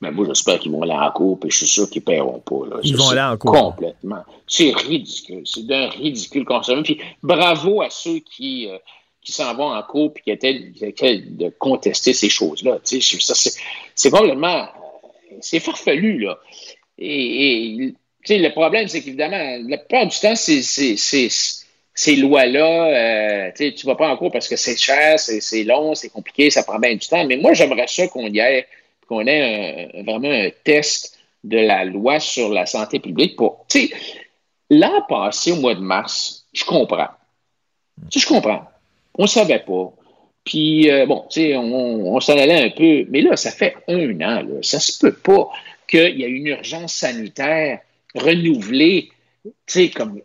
Mais moi, j'espère qu'ils vont aller en cours, puis je suis sûr qu'ils ne paieront pas. Là. Ils vont aller en cours. Complètement. C'est ridicule. C'est d'un ridicule concernant. Puis bravo à ceux qui, euh, qui s'en vont en cours puis qui étaient, de contester ces choses-là. C'est complètement. C'est farfelu, là. Et, le problème, c'est qu'évidemment, la plupart du temps, c'est ces lois-là, euh, tu ne vas pas en cours parce que c'est cher, c'est long, c'est compliqué, ça prend bien du temps. Mais moi, j'aimerais ça qu'on y ait qu'on ait vraiment un test de la loi sur la santé publique pour. Tu sais, l'an passé, au mois de mars, je comprends. Tu sais, je comprends. On ne savait pas. Puis, euh, bon, tu sais, on, s'en allait un peu. Mais là, ça fait un an, là. Ça se peut pas qu'il y ait une urgence sanitaire renouvelée, tu sais, comme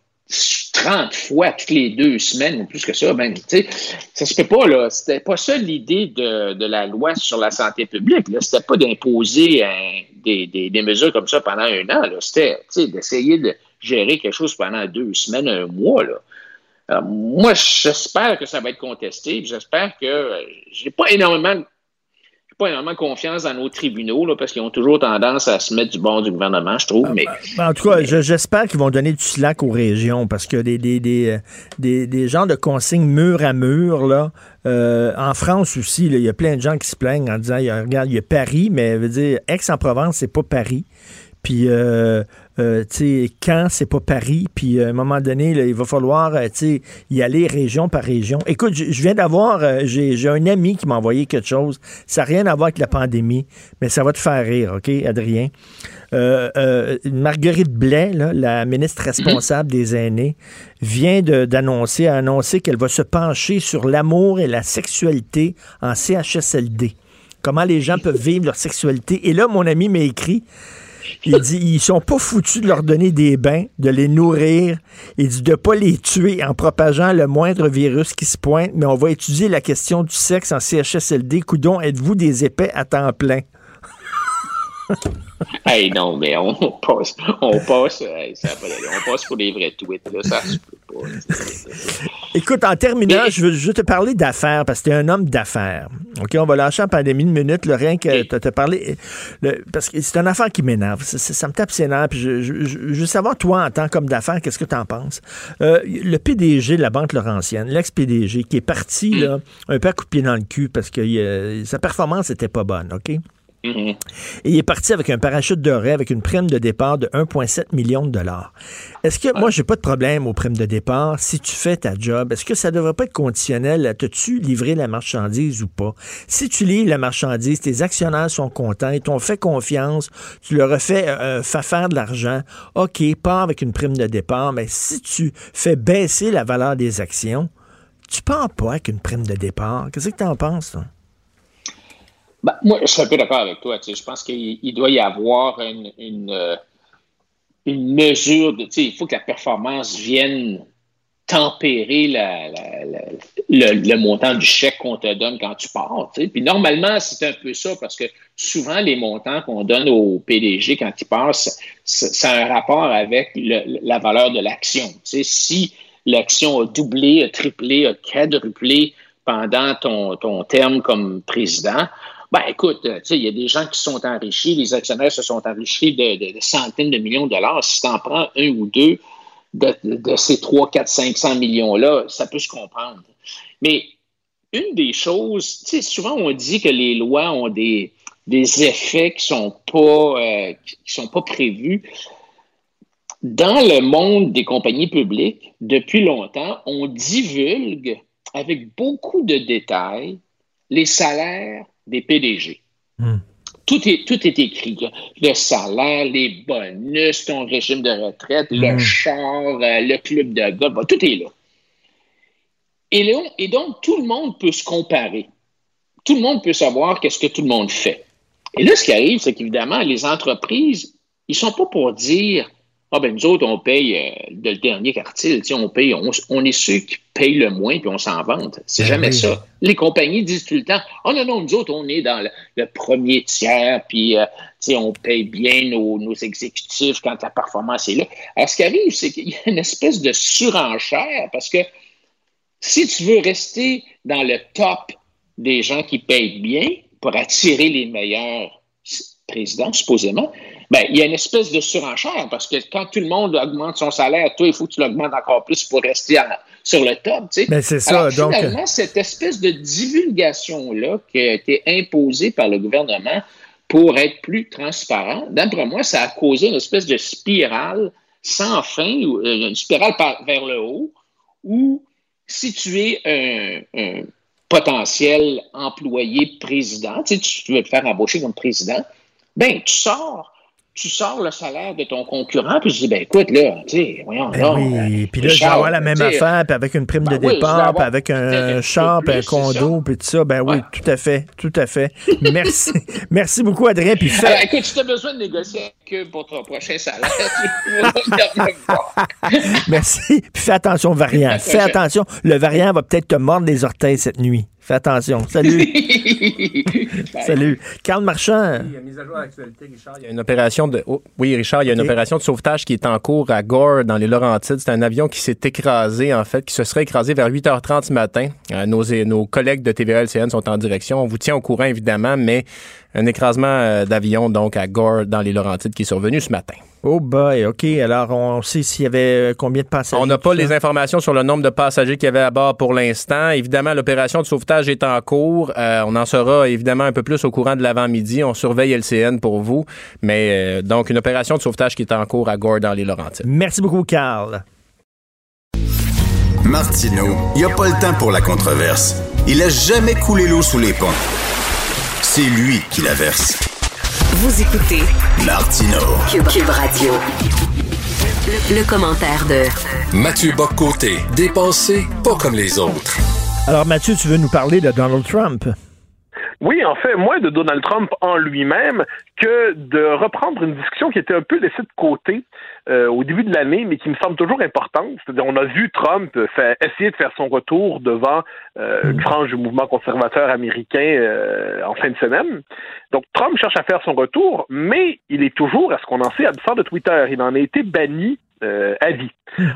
30 fois toutes les deux semaines ou plus que ça, ben, tu ça se fait pas, là. C'était pas ça l'idée de, la loi sur la santé publique, là. C'était pas d'imposer des, mesures comme ça pendant un an, là. C'était, d'essayer de gérer quelque chose pendant deux semaines, un mois, là. moi, j'espère que ça va être contesté. J'espère que j'ai pas énormément pas énormément confiance dans nos tribunaux, là, parce qu'ils ont toujours tendance à se mettre du bord du gouvernement, je trouve. Mais, ben, en tout cas, j'espère qu'ils vont donner du slack aux régions, parce que des, des, des, des, des genres de consignes mur à mur, là, euh, en France aussi, il y a plein de gens qui se plaignent en disant, regarde, il y a Paris, mais veut dire, Aix-en-Provence, c'est pas Paris. Puis, euh, euh, quand c'est pas Paris, puis euh, à un moment donné, il va falloir, sais, y aller région par région. Écoute, je viens d'avoir, j'ai un ami qui m'a envoyé quelque chose. Ça n'a rien à voir avec la pandémie, mais ça va te faire rire, OK, Adrien? Marguerite Blais, la ministre responsable des aînés, vient d'annoncer, annoncer qu'elle va se pencher sur l'amour et la sexualité en CHSLD. Comment les gens peuvent vivre leur sexualité. Et là, mon ami m'a écrit, il dit ils sont pas foutus de leur donner des bains, de les nourrir. Il dit de pas les tuer en propageant le moindre virus qui se pointe, mais on va étudier la question du sexe en CHSLD. Coudon, êtes-vous des épais à temps plein? Hey, non, mais on passe, on passe, on passe pour les vrais tweets, là, ça se peut pas. Écoute, en terminant, je, veux, te parler d'affaires, parce que tu es un homme d'affaires. OK, on va lâcher en pandémie une minute, le rien que tu te parler, parce que c'est une affaire qui m'énerve. Ça, me tape ses nerfs, puis je, veux savoir, toi, en tant qu'homme d'affaires, qu'est-ce que tu en penses? Euh, le PDG de la Banque Laurentienne, l'ex-PDG, qui est parti, là, un peu à coup de pied dans le cul parce que euh, sa performance n'était pas bonne, OK? Mm-hmm. Et il est parti avec un parachute doré, avec une prime de départ de 1,7 million de dollars. Est-ce que, moi, j'ai pas de problème aux primes de départ. Si tu fais ta job, est-ce que ça devrait pas être conditionnel? T'as-tu livré la marchandise ou pas? Si tu livres la marchandise, tes actionnaires sont contents, ils t'ont fait confiance, tu leur as fait, euh, euh faire de l'argent, OK, pars avec une prime de départ, mais si tu fais baisser la valeur des actions, tu pars pas avec une prime de départ. Qu'est-ce que tu en penses, toi? Ben, moi, je suis un peu d'accord avec toi. Je pense qu'il doit y avoir une, une, euh, mesure de. Il faut que la performance vienne tempérer le, montant du chèque qu'on te donne quand tu pars. Puis normalement, c'est un peu ça parce que souvent, les montants qu'on donne au PDG quand il passe, ça a un rapport avec la valeur de l'action. Si l'action a doublé, a triplé, a quadruplé pendant ton, ton terme comme président, ben, écoute, euh, il y a des gens qui sont enrichis, les actionnaires se sont enrichis de, centaines de millions de dollars. Si tu en prends un ou deux de, ces 3, 4, 500 millions-là, ça peut se comprendre. Mais une des choses, tu sais, souvent on dit que les lois ont des, des effets qui ne sont, euh, sont pas prévus. Dans le monde des compagnies publiques, depuis longtemps, on divulgue avec beaucoup de détails les salaires des PDG. Hmm. Tout est, tout est écrit. Le salaire, les bonus, ton régime de retraite, le Mm. char, euh, le club de golf, bon, tout est là. Et, là, et donc, tout le monde peut se comparer. Tout le monde peut savoir qu'est-ce que tout le monde fait. Et là, ce qui arrive, c'est qu'évidemment, les entreprises, ils sont pas pour dire Ah ben nous autres, on paye euh, de le dernier quartile, on paye, on, on est ceux qui payent le moins puis on s'en vante. C'est Ben jamais oui. ça. Les compagnies disent tout le temps Oh non, non, nous autres, on est dans le, le premier tiers, puis euh, on paye bien nos, nos exécutifs quand la performance est là. Alors, ce qui arrive, c'est qu'il y a une espèce de surenchère parce que si tu veux rester dans le top des gens qui payent bien pour attirer les meilleurs présidents, supposément, ben, il y a une espèce de surenchère parce que quand tout le monde augmente son salaire, toi, il faut que tu l'augmentes encore plus pour rester en- sur le top. tu sais. Ben, c'est ça, Alors, donc- Finalement, cette espèce de divulgation-là qui a été imposée par le gouvernement pour être plus transparent, d'après moi, ça a causé une espèce de spirale sans fin, euh, une spirale par- vers le haut, où si tu es un, un potentiel employé président, tu, sais, tu veux te faire embaucher comme président, ben tu sors, tu sors le salaire de ton concurrent, puis tu dis, ben écoute, là, tu sais, voyons, Ben là, oui, euh, puis là, je vais avoir la même affaire, puis avec une prime de ben oui, je vais départ, puis avec un puis un condo, puis tout ça. Ben oui, tout à fait, tout à fait. Merci. Merci beaucoup, Adrien. Puis Alors, fais... écoute, si tu as besoin de négocier avec eux pour ton prochain salaire. Merci. Puis fais attention au variant. Fais attention. Le variant va peut-être te mordre les orteils cette nuit. Fais attention. Salut. Salut. Carl Marchand. mise à jour à l'actualité, Richard. Il y a une opération de. oh, oui, Richard, il y a une opération de sauvetage qui est en cours à Gore, dans les Laurentides. C'est un avion qui s'est écrasé, en fait, qui se serait écrasé vers 8h30 ce matin. Euh, nos, nos collègues de TVA-LCN sont en direction. On vous tient au courant, évidemment, mais un écrasement euh, d'avion, donc, à Gore, dans les Laurentides, qui est survenu ce matin. Oh boy, OK. Alors, on sait s'il y avait euh, combien de passagers. On n'a pas les informations sur le nombre de passagers qu'il y avait à bord pour l'instant. Évidemment, l'opération de sauvetage est en cours. Euh, on en sera évidemment un peu plus au courant de l'avant-midi. On surveille LCN pour vous. Mais euh, donc, une opération de sauvetage qui est en cours à Gore dans les Laurentides. Merci beaucoup, Carl. Martineau, il n'y a pas le temps pour la controverse. Il a jamais coulé l'eau sous les ponts. C'est lui qui la verse. Vous écoutez Martineau. Cube, Cube Radio. Le, le commentaire de Mathieu Boccoté, dépensé pas comme les autres. Alors, Mathieu, tu veux nous parler de Donald Trump? Oui, en fait, moins de Donald Trump en lui-même que de reprendre une discussion qui était un peu laissée de côté euh, au début de l'année, mais qui me semble toujours importante. C'est-à-dire, on a vu Trump essayer de faire son retour devant euh, une frange du mouvement conservateur américain euh, en fin de semaine. Donc, Trump cherche à faire son retour, mais il est toujours, à ce qu'on en sait, absent de Twitter. Il en a été banni euh, à vie.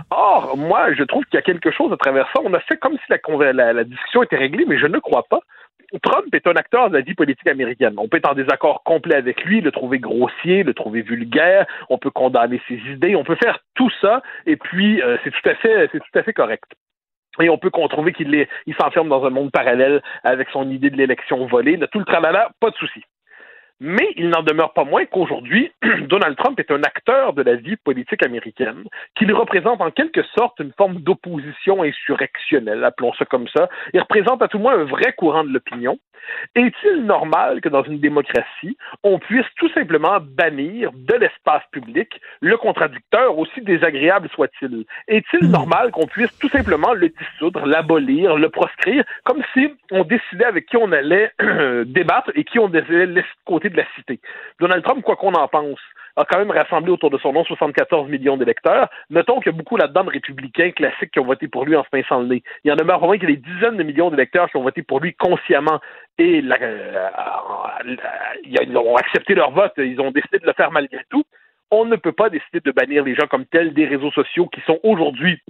Or, moi, je trouve qu'il y a quelque chose à travers ça. On a fait comme si la, la discussion était réglée, mais je ne crois pas. Trump est un acteur de la vie politique américaine. On peut être en désaccord complet avec lui, le trouver grossier, le trouver vulgaire, on peut condamner ses idées, on peut faire tout ça, et puis euh, c'est tout à fait, c'est tout à fait correct. Et on peut trouver qu'il il s'enferme dans un monde parallèle avec son idée de l'élection volée, tout le tralala, pas de souci. Mais il n'en demeure pas moins qu'aujourd'hui, Donald Trump est un acteur de la vie politique américaine, qu'il représente en quelque sorte une forme d'opposition insurrectionnelle, appelons ça comme ça. Il représente à tout le moins un vrai courant de l'opinion. Est-il normal que dans une démocratie, on puisse tout simplement bannir de l'espace public le contradicteur, aussi désagréable soit-il? Est-il normal qu'on puisse tout simplement le dissoudre, l'abolir, le proscrire, comme si on décidait avec qui on allait débattre et qui on décidait laisser de côté la cité? Donald Trump, quoi qu'on en pense, a quand même rassemblé autour de son nom 74 millions d'électeurs. Notons qu'il y a beaucoup là-dedans de républicains classiques qui ont voté pour lui en se pinçant le nez. Il y en demeure vraiment qu'il y a des dizaines de millions d'électeurs qui ont voté pour lui consciemment et la, euh, ils ont accepté leur vote, ils ont décidé de le faire malgré tout. On ne peut pas décider de bannir les gens comme tels des réseaux sociaux qui sont aujourd'hui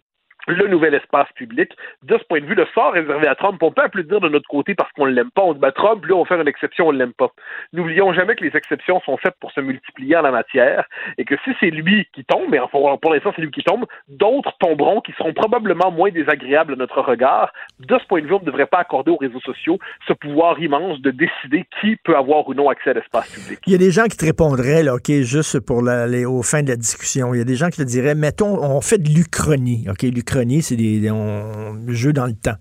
le nouvel espace public. De ce point de vue, le sort réservé à Trump, on peut applaudir de notre côté parce qu'on ne l'aime pas. On dit, bah, Trump, lui, on faire une exception, on ne l'aime pas. N'oublions jamais que les exceptions sont faites pour se multiplier en la matière et que si c'est lui qui tombe, et pour, l'instant, c'est lui qui tombe, d'autres tomberont qui seront probablement moins désagréables à notre regard. De ce point de vue, on ne devrait pas accorder aux réseaux sociaux ce pouvoir immense de décider qui peut avoir ou non accès à l'espace public. Il y a des gens qui te répondraient, là, OK, juste pour la, les, aux fins de la discussion. Il y a des gens qui te diraient, mettons, on fait de l'Uchronie. OK, l'Uchronie, c'est des, jeux dans le temps.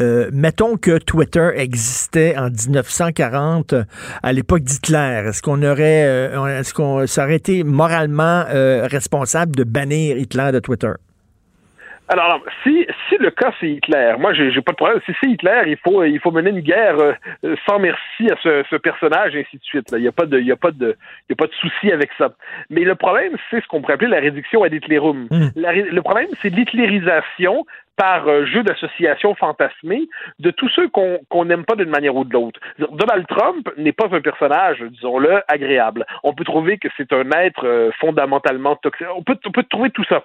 Euh, mettons que Twitter existait en 1940 à l'époque d'Hitler. Est-ce qu'on aurait, euh, est-ce qu'on ça aurait été moralement responsable de bannir Hitler de Twitter? Alors, si, si le cas c'est Hitler, moi j'ai pas de problème. Si c'est Hitler, il faut il faut mener une guerre euh, sans merci à ce, ce personnage, et ainsi de suite. Il n'y a pas de il y a pas de il y a pas de souci avec ça. Mais le problème, c'est ce qu'on pourrait appeler la réduction à l'Hitlerum. Hmm. Le problème, c'est l'hitlérisation par euh, jeu d'association fantasmé de tous ceux qu'on n'aime pas d'une manière ou de l'autre. Donald Trump n'est pas un personnage, disons-le, agréable. On peut trouver que c'est un être euh, fondamentalement toxique. On peut, on peut trouver tout ça.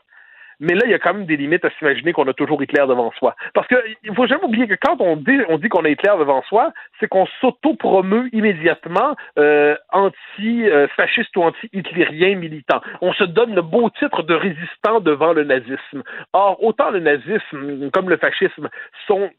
Mais là, il y a quand même des limites à s'imaginer qu'on a toujours Hitler devant soi. Parce qu'il faut jamais oublier que quand on dit, on dit qu'on a Hitler devant soi, c'est qu'on s'auto-promeut immédiatement euh, anti-fasciste ou anti-hitlérien militant. On se donne le beau titre de résistant devant le nazisme. Or, autant le nazisme comme le fascisme sont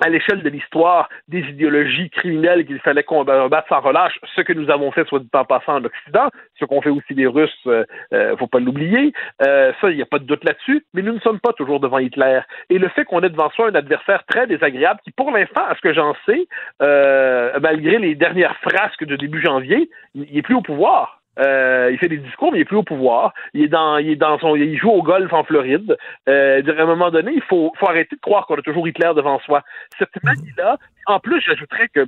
à l'échelle de l'histoire des idéologies criminelles qu'il fallait combattre sans relâche, ce que nous avons fait, soit du temps passant en Occident, ce qu'ont fait aussi les Russes, euh, euh faut pas l'oublier, euh, ça, il n'y a pas de doute là-dessus, mais nous ne sommes pas toujours devant Hitler. Et le fait qu'on ait devant soi un adversaire très désagréable, qui pour l'instant, à ce que j'en sais, euh, malgré les dernières frasques de début janvier, il n'est plus au pouvoir. Euh, il fait des discours, mais il est plus au pouvoir. Il est dans, il est dans son, il joue au golf en Floride. Euh, à un moment donné, il faut, faut arrêter de croire qu'on a toujours Hitler devant soi. Cette manie-là, en plus, j'ajouterais que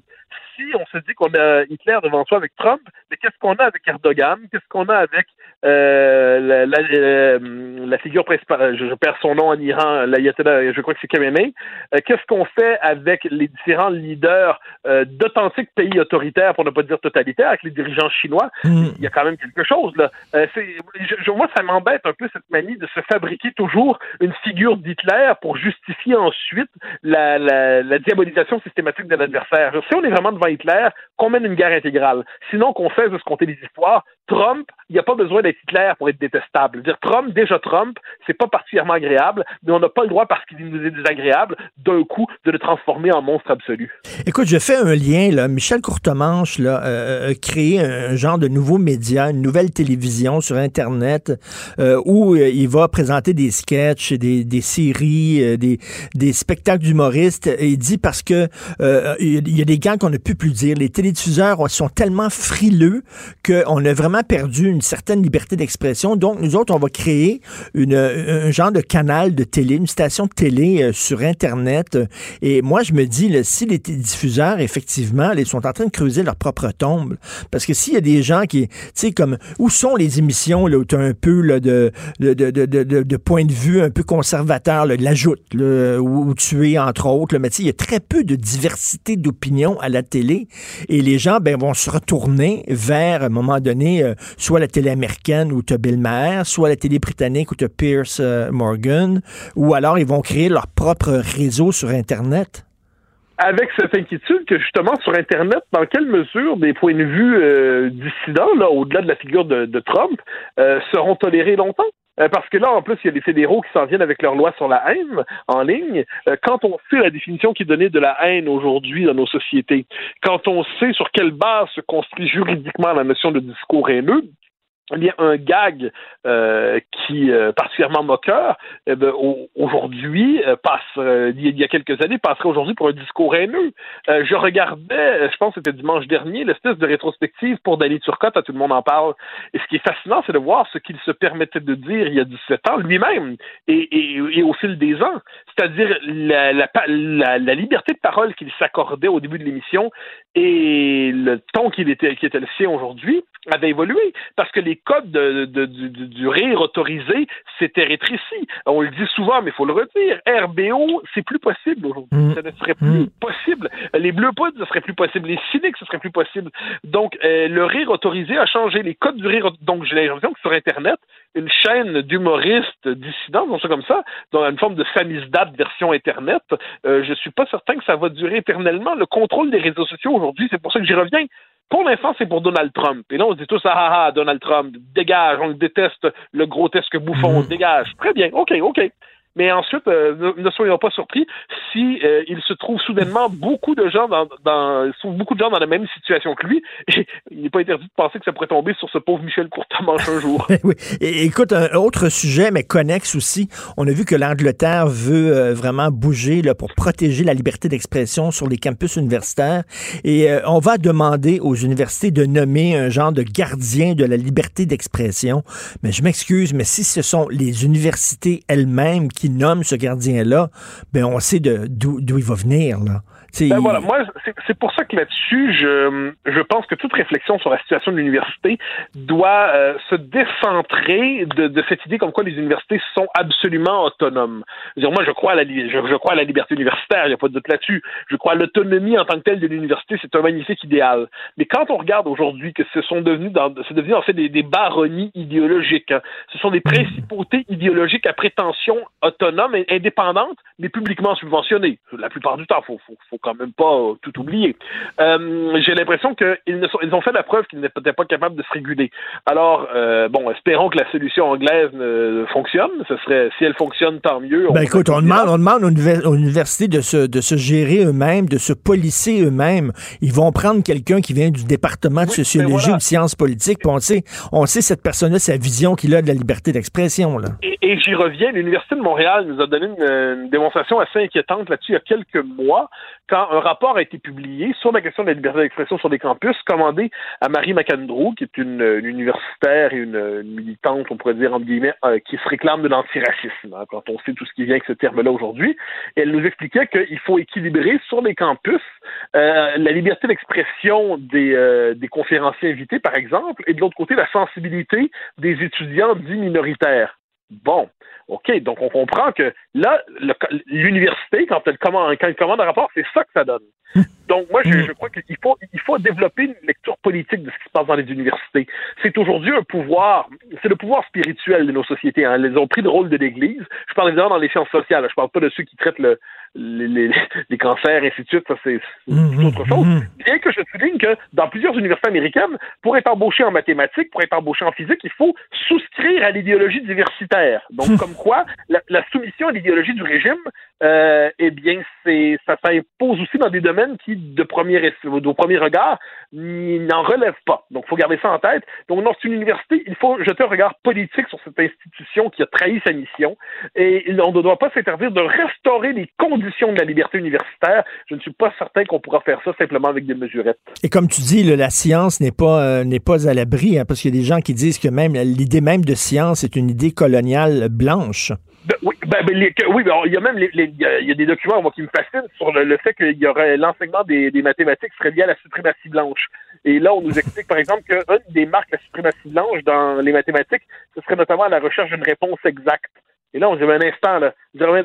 si on se dit qu'on a Hitler devant soi avec Trump, mais qu'est-ce qu'on a avec Erdogan? Qu'est-ce qu'on a avec euh, la, euh, la, figure principale, je, perds son nom en Iran, l'ayatollah, je crois que c'est Khamenei. Euh, qu'est-ce qu'on fait avec les différents leaders d'authentiques pays autoritaires, pour ne pas dire totalitaires, avec les dirigeants chinois? Hmm. Il y a quand même quelque chose là. Je, moi, ça m'embête un peu cette manie de se fabriquer toujours une figure d'Hitler pour justifier ensuite la diabolisation systématique de l'adversaire. Si on est vraiment devant Hitler, qu'on mène une guerre intégrale. Sinon, qu'on fasse de se compter les histoires. Trump, il n'y a pas besoin d'être Hitler pour être détestable. Dire Trump, déjà Trump, c'est pas particulièrement agréable, mais on n'a pas le droit, parce qu'il nous est désagréable, d'un coup, de le transformer en monstre absolu. Écoute, je fais un lien, là. Michel Courtemanche, là, euh, a créé un genre de nouveau média, une nouvelle télévision sur Internet, euh, où euh, il va présenter des sketchs, des, séries, des, des spectacles d'humoristes. Et il dit parce que il y a des gants qu'on ne peut plus dire. Les télédiffuseurs sont tellement frileux qu'on a vraiment perdu une certaine liberté d'expression. Donc, nous autres, on va créer une, un genre de canal de télé, une station de télé euh, sur Internet. Et moi, je me dis, là, si les diffuseurs, effectivement, ils sont en train de creuser leur propre tombe, parce que s'il y a des gens qui, tu sais, comme, où sont les émissions là, où tu as un peu là, de, de, de, de, de, point de vue un peu conservateur, là, l'ajoute, où, où, tu es, entre autres, mais tu sais, il y a très peu de diversité d'opinion à la télé. Et les gens ben, vont se retourner vers, à un moment donné, euh, soit la télé américaine où tu as Bill Maher, soit la télé britannique où tu as Pierce euh, Morgan, ou alors ils vont créer leur propre réseau sur Internet avec cette inquiétude que justement sur Internet, dans quelle mesure des points de vue euh, dissidents, là, au-delà de la figure de, Trump, seront tolérés longtemps? Euh, parce que là, en plus, il y a des fédéraux qui s'en viennent avec leur loi sur la haine en ligne. Euh, quand on sait la définition qui est donnée de la haine aujourd'hui dans nos sociétés, quand on sait sur quelle base se construit juridiquement la notion de discours haineux, y a un gag euh, qui euh, particulièrement moqueur eh ben, aujourd'hui euh, passe euh, il y a quelques années passerait aujourd'hui pour un discours haineux. je regardais, je pense que c'était dimanche dernier, l'espèce de rétrospective pour Danny Turcotte, à tout le monde en parle. Et ce qui est fascinant, c'est de voir ce qu'il se permettait de dire il y a 17 ans lui-même et, au fil des ans. C'est-à-dire la, liberté de parole qu'il s'accordait au début de l'émission et le ton qu'il était, qui était le sien aujourd'hui avait évolué parce que les codes de, de, du, rire autorisé s'étaient rétrécis. On le dit souvent, mais il faut le redire. RBO, c'est plus possible aujourd'hui. Mm. Ça ne serait plus mm. possible. Les bleus poudres, ce serait plus possible. Les cyniques, ce serait plus possible. Donc, euh, le rire autorisé a changé les codes du rire. Donc, j'ai l'impression que sur Internet, une chaîne d'humoristes dissidents, on ça comme ça, dans une forme de samizdat version Internet, euh, je suis pas certain que ça va durer éternellement. Le contrôle des réseaux sociaux aujourd'hui, c'est pour ça que j'y reviens, pour l'instant, c'est pour Donald Trump. Et là, on se dit tous, ah, ah, ah Donald Trump, dégage, on le déteste, le grotesque bouffon, mm. dégage. Très bien, OK, OK. Mais ensuite, euh, ne, soyons pas surpris si euh, il se trouve soudainement beaucoup de gens dans, dans beaucoup de gens dans la même situation que lui. Et il n'est pas interdit de penser que ça pourrait tomber sur ce pauvre Michel Courtemanche un jour. oui. Et, écoute, un autre sujet, mais connexe aussi. On a vu que l'Angleterre veut euh, vraiment bouger là, pour protéger la liberté d'expression sur les campus universitaires. Et on va demander aux universités de nommer un genre de gardien de la liberté d'expression. Mais je m'excuse, mais si ce sont les universités elles-mêmes nomme ce gardien-là, ben on sait d'où il va venir. Là. Ben voilà, moi, c'est pour ça que là-dessus, je, je pense que toute réflexion sur la situation de l'université doit euh, se décentrer de, de, cette idée comme quoi les universités sont absolument autonomes. -dire, moi, je crois, à la, je, je, crois à la liberté universitaire, il n'y a pas de doute là-dessus. Je crois à l'autonomie en tant que telle de l'université, c'est un magnifique idéal. Mais quand on regarde aujourd'hui que ce sont devenus, c'est devenu en fait des, des baronnies idéologiques, hein. ce sont des principautés idéologiques à prétention autonome et indépendante, mais publiquement subventionnées. La plupart du temps, faut, faut, faut quand même pas euh, tout oublier. Euh, J'ai l'impression qu'ils ils ont fait la preuve qu'ils n'étaient pas capables de se réguler. Alors, euh, bon, espérons que la solution anglaise ne fonctionne. Ce serait, si elle fonctionne, tant mieux. Ben écoute, on demande, on demande aux, universités de se, de se gérer eux-mêmes, de se policer eux-mêmes. Ils vont prendre quelqu'un qui vient du département de ben sociologie ou de sciences politiques, puis on sait, on sait cette personne-là, sa vision qu'il a de la liberté d'expression. Là. Et, et j'y reviens, l'Université de Montréal nous a donné une, une démonstration assez inquiétante là-dessus il y a quelques mois, quand un rapport a été publié sur la question de la liberté d'expression sur des campus, commandé à Marie McAndrew, qui est une, universitaire et une, militante, on pourrait dire, euh, qui se réclame de l'antiracisme, hein, quand on sait tout ce qui vient avec ce terme-là aujourd'hui. Elle nous expliquait qu'il faut équilibrer sur les campus euh, la liberté d'expression des, euh, des conférenciers invités, par exemple, et de l'autre côté, la sensibilité des étudiants dits minoritaires. Bon, OK, donc on comprend que là, l'université, quand elle commande, quand elle commande un rapport, c'est ça que ça donne. Donc moi, je, je crois qu'il faut, il faut développer une lecture politique de ce qui se passe dans les universités. C'est aujourd'hui un pouvoir, c'est le pouvoir spirituel de nos sociétés. Hein. Elles ont pris le rôle de l'Église. Je parle évidemment dans les sciences sociales. Je parle pas de ceux qui traitent le, les, les, les, cancers, et ainsi de suite, ça c'est mmh, autre chose. Mmh. Bien que je souligne que dans plusieurs universités américaines, pour être embauché en mathématiques, pour être embauché en physique, il faut souscrire à l'idéologie diversitaire. Donc, comme quoi, la, la soumission à l'idéologie du régime, euh, eh bien, c'est ça s'impose aussi dans des domaines qui, de premier, au premier regard, n'en relèvent pas. Donc, il faut garder ça en tête. Donc, dans une université, il faut jeter un regard politique sur cette institution qui a trahi sa mission et on ne doit pas s'interdire de restaurer les conditions de la liberté universitaire. Je ne suis pas certain qu'on pourra faire ça simplement avec des mesurettes. Et comme tu dis, la science n'est pas, euh, n'est pas à l'abri, hein, parce qu'il y a des gens qui disent que même l'idée même de science est une idée coloniale blanche. Ben, oui, ben, ben oui ben, il y a même les, il y a des documents moi, qui me fascinent sur le, fait qu'il y aurait l'enseignement des, mathématiques serait lié à la suprématie blanche. Et là, on nous explique, par exemple, qu'une des marques de la suprématie blanche dans les mathématiques, ce serait notamment la recherche d'une réponse exacte. Et là, on dit un instant, là.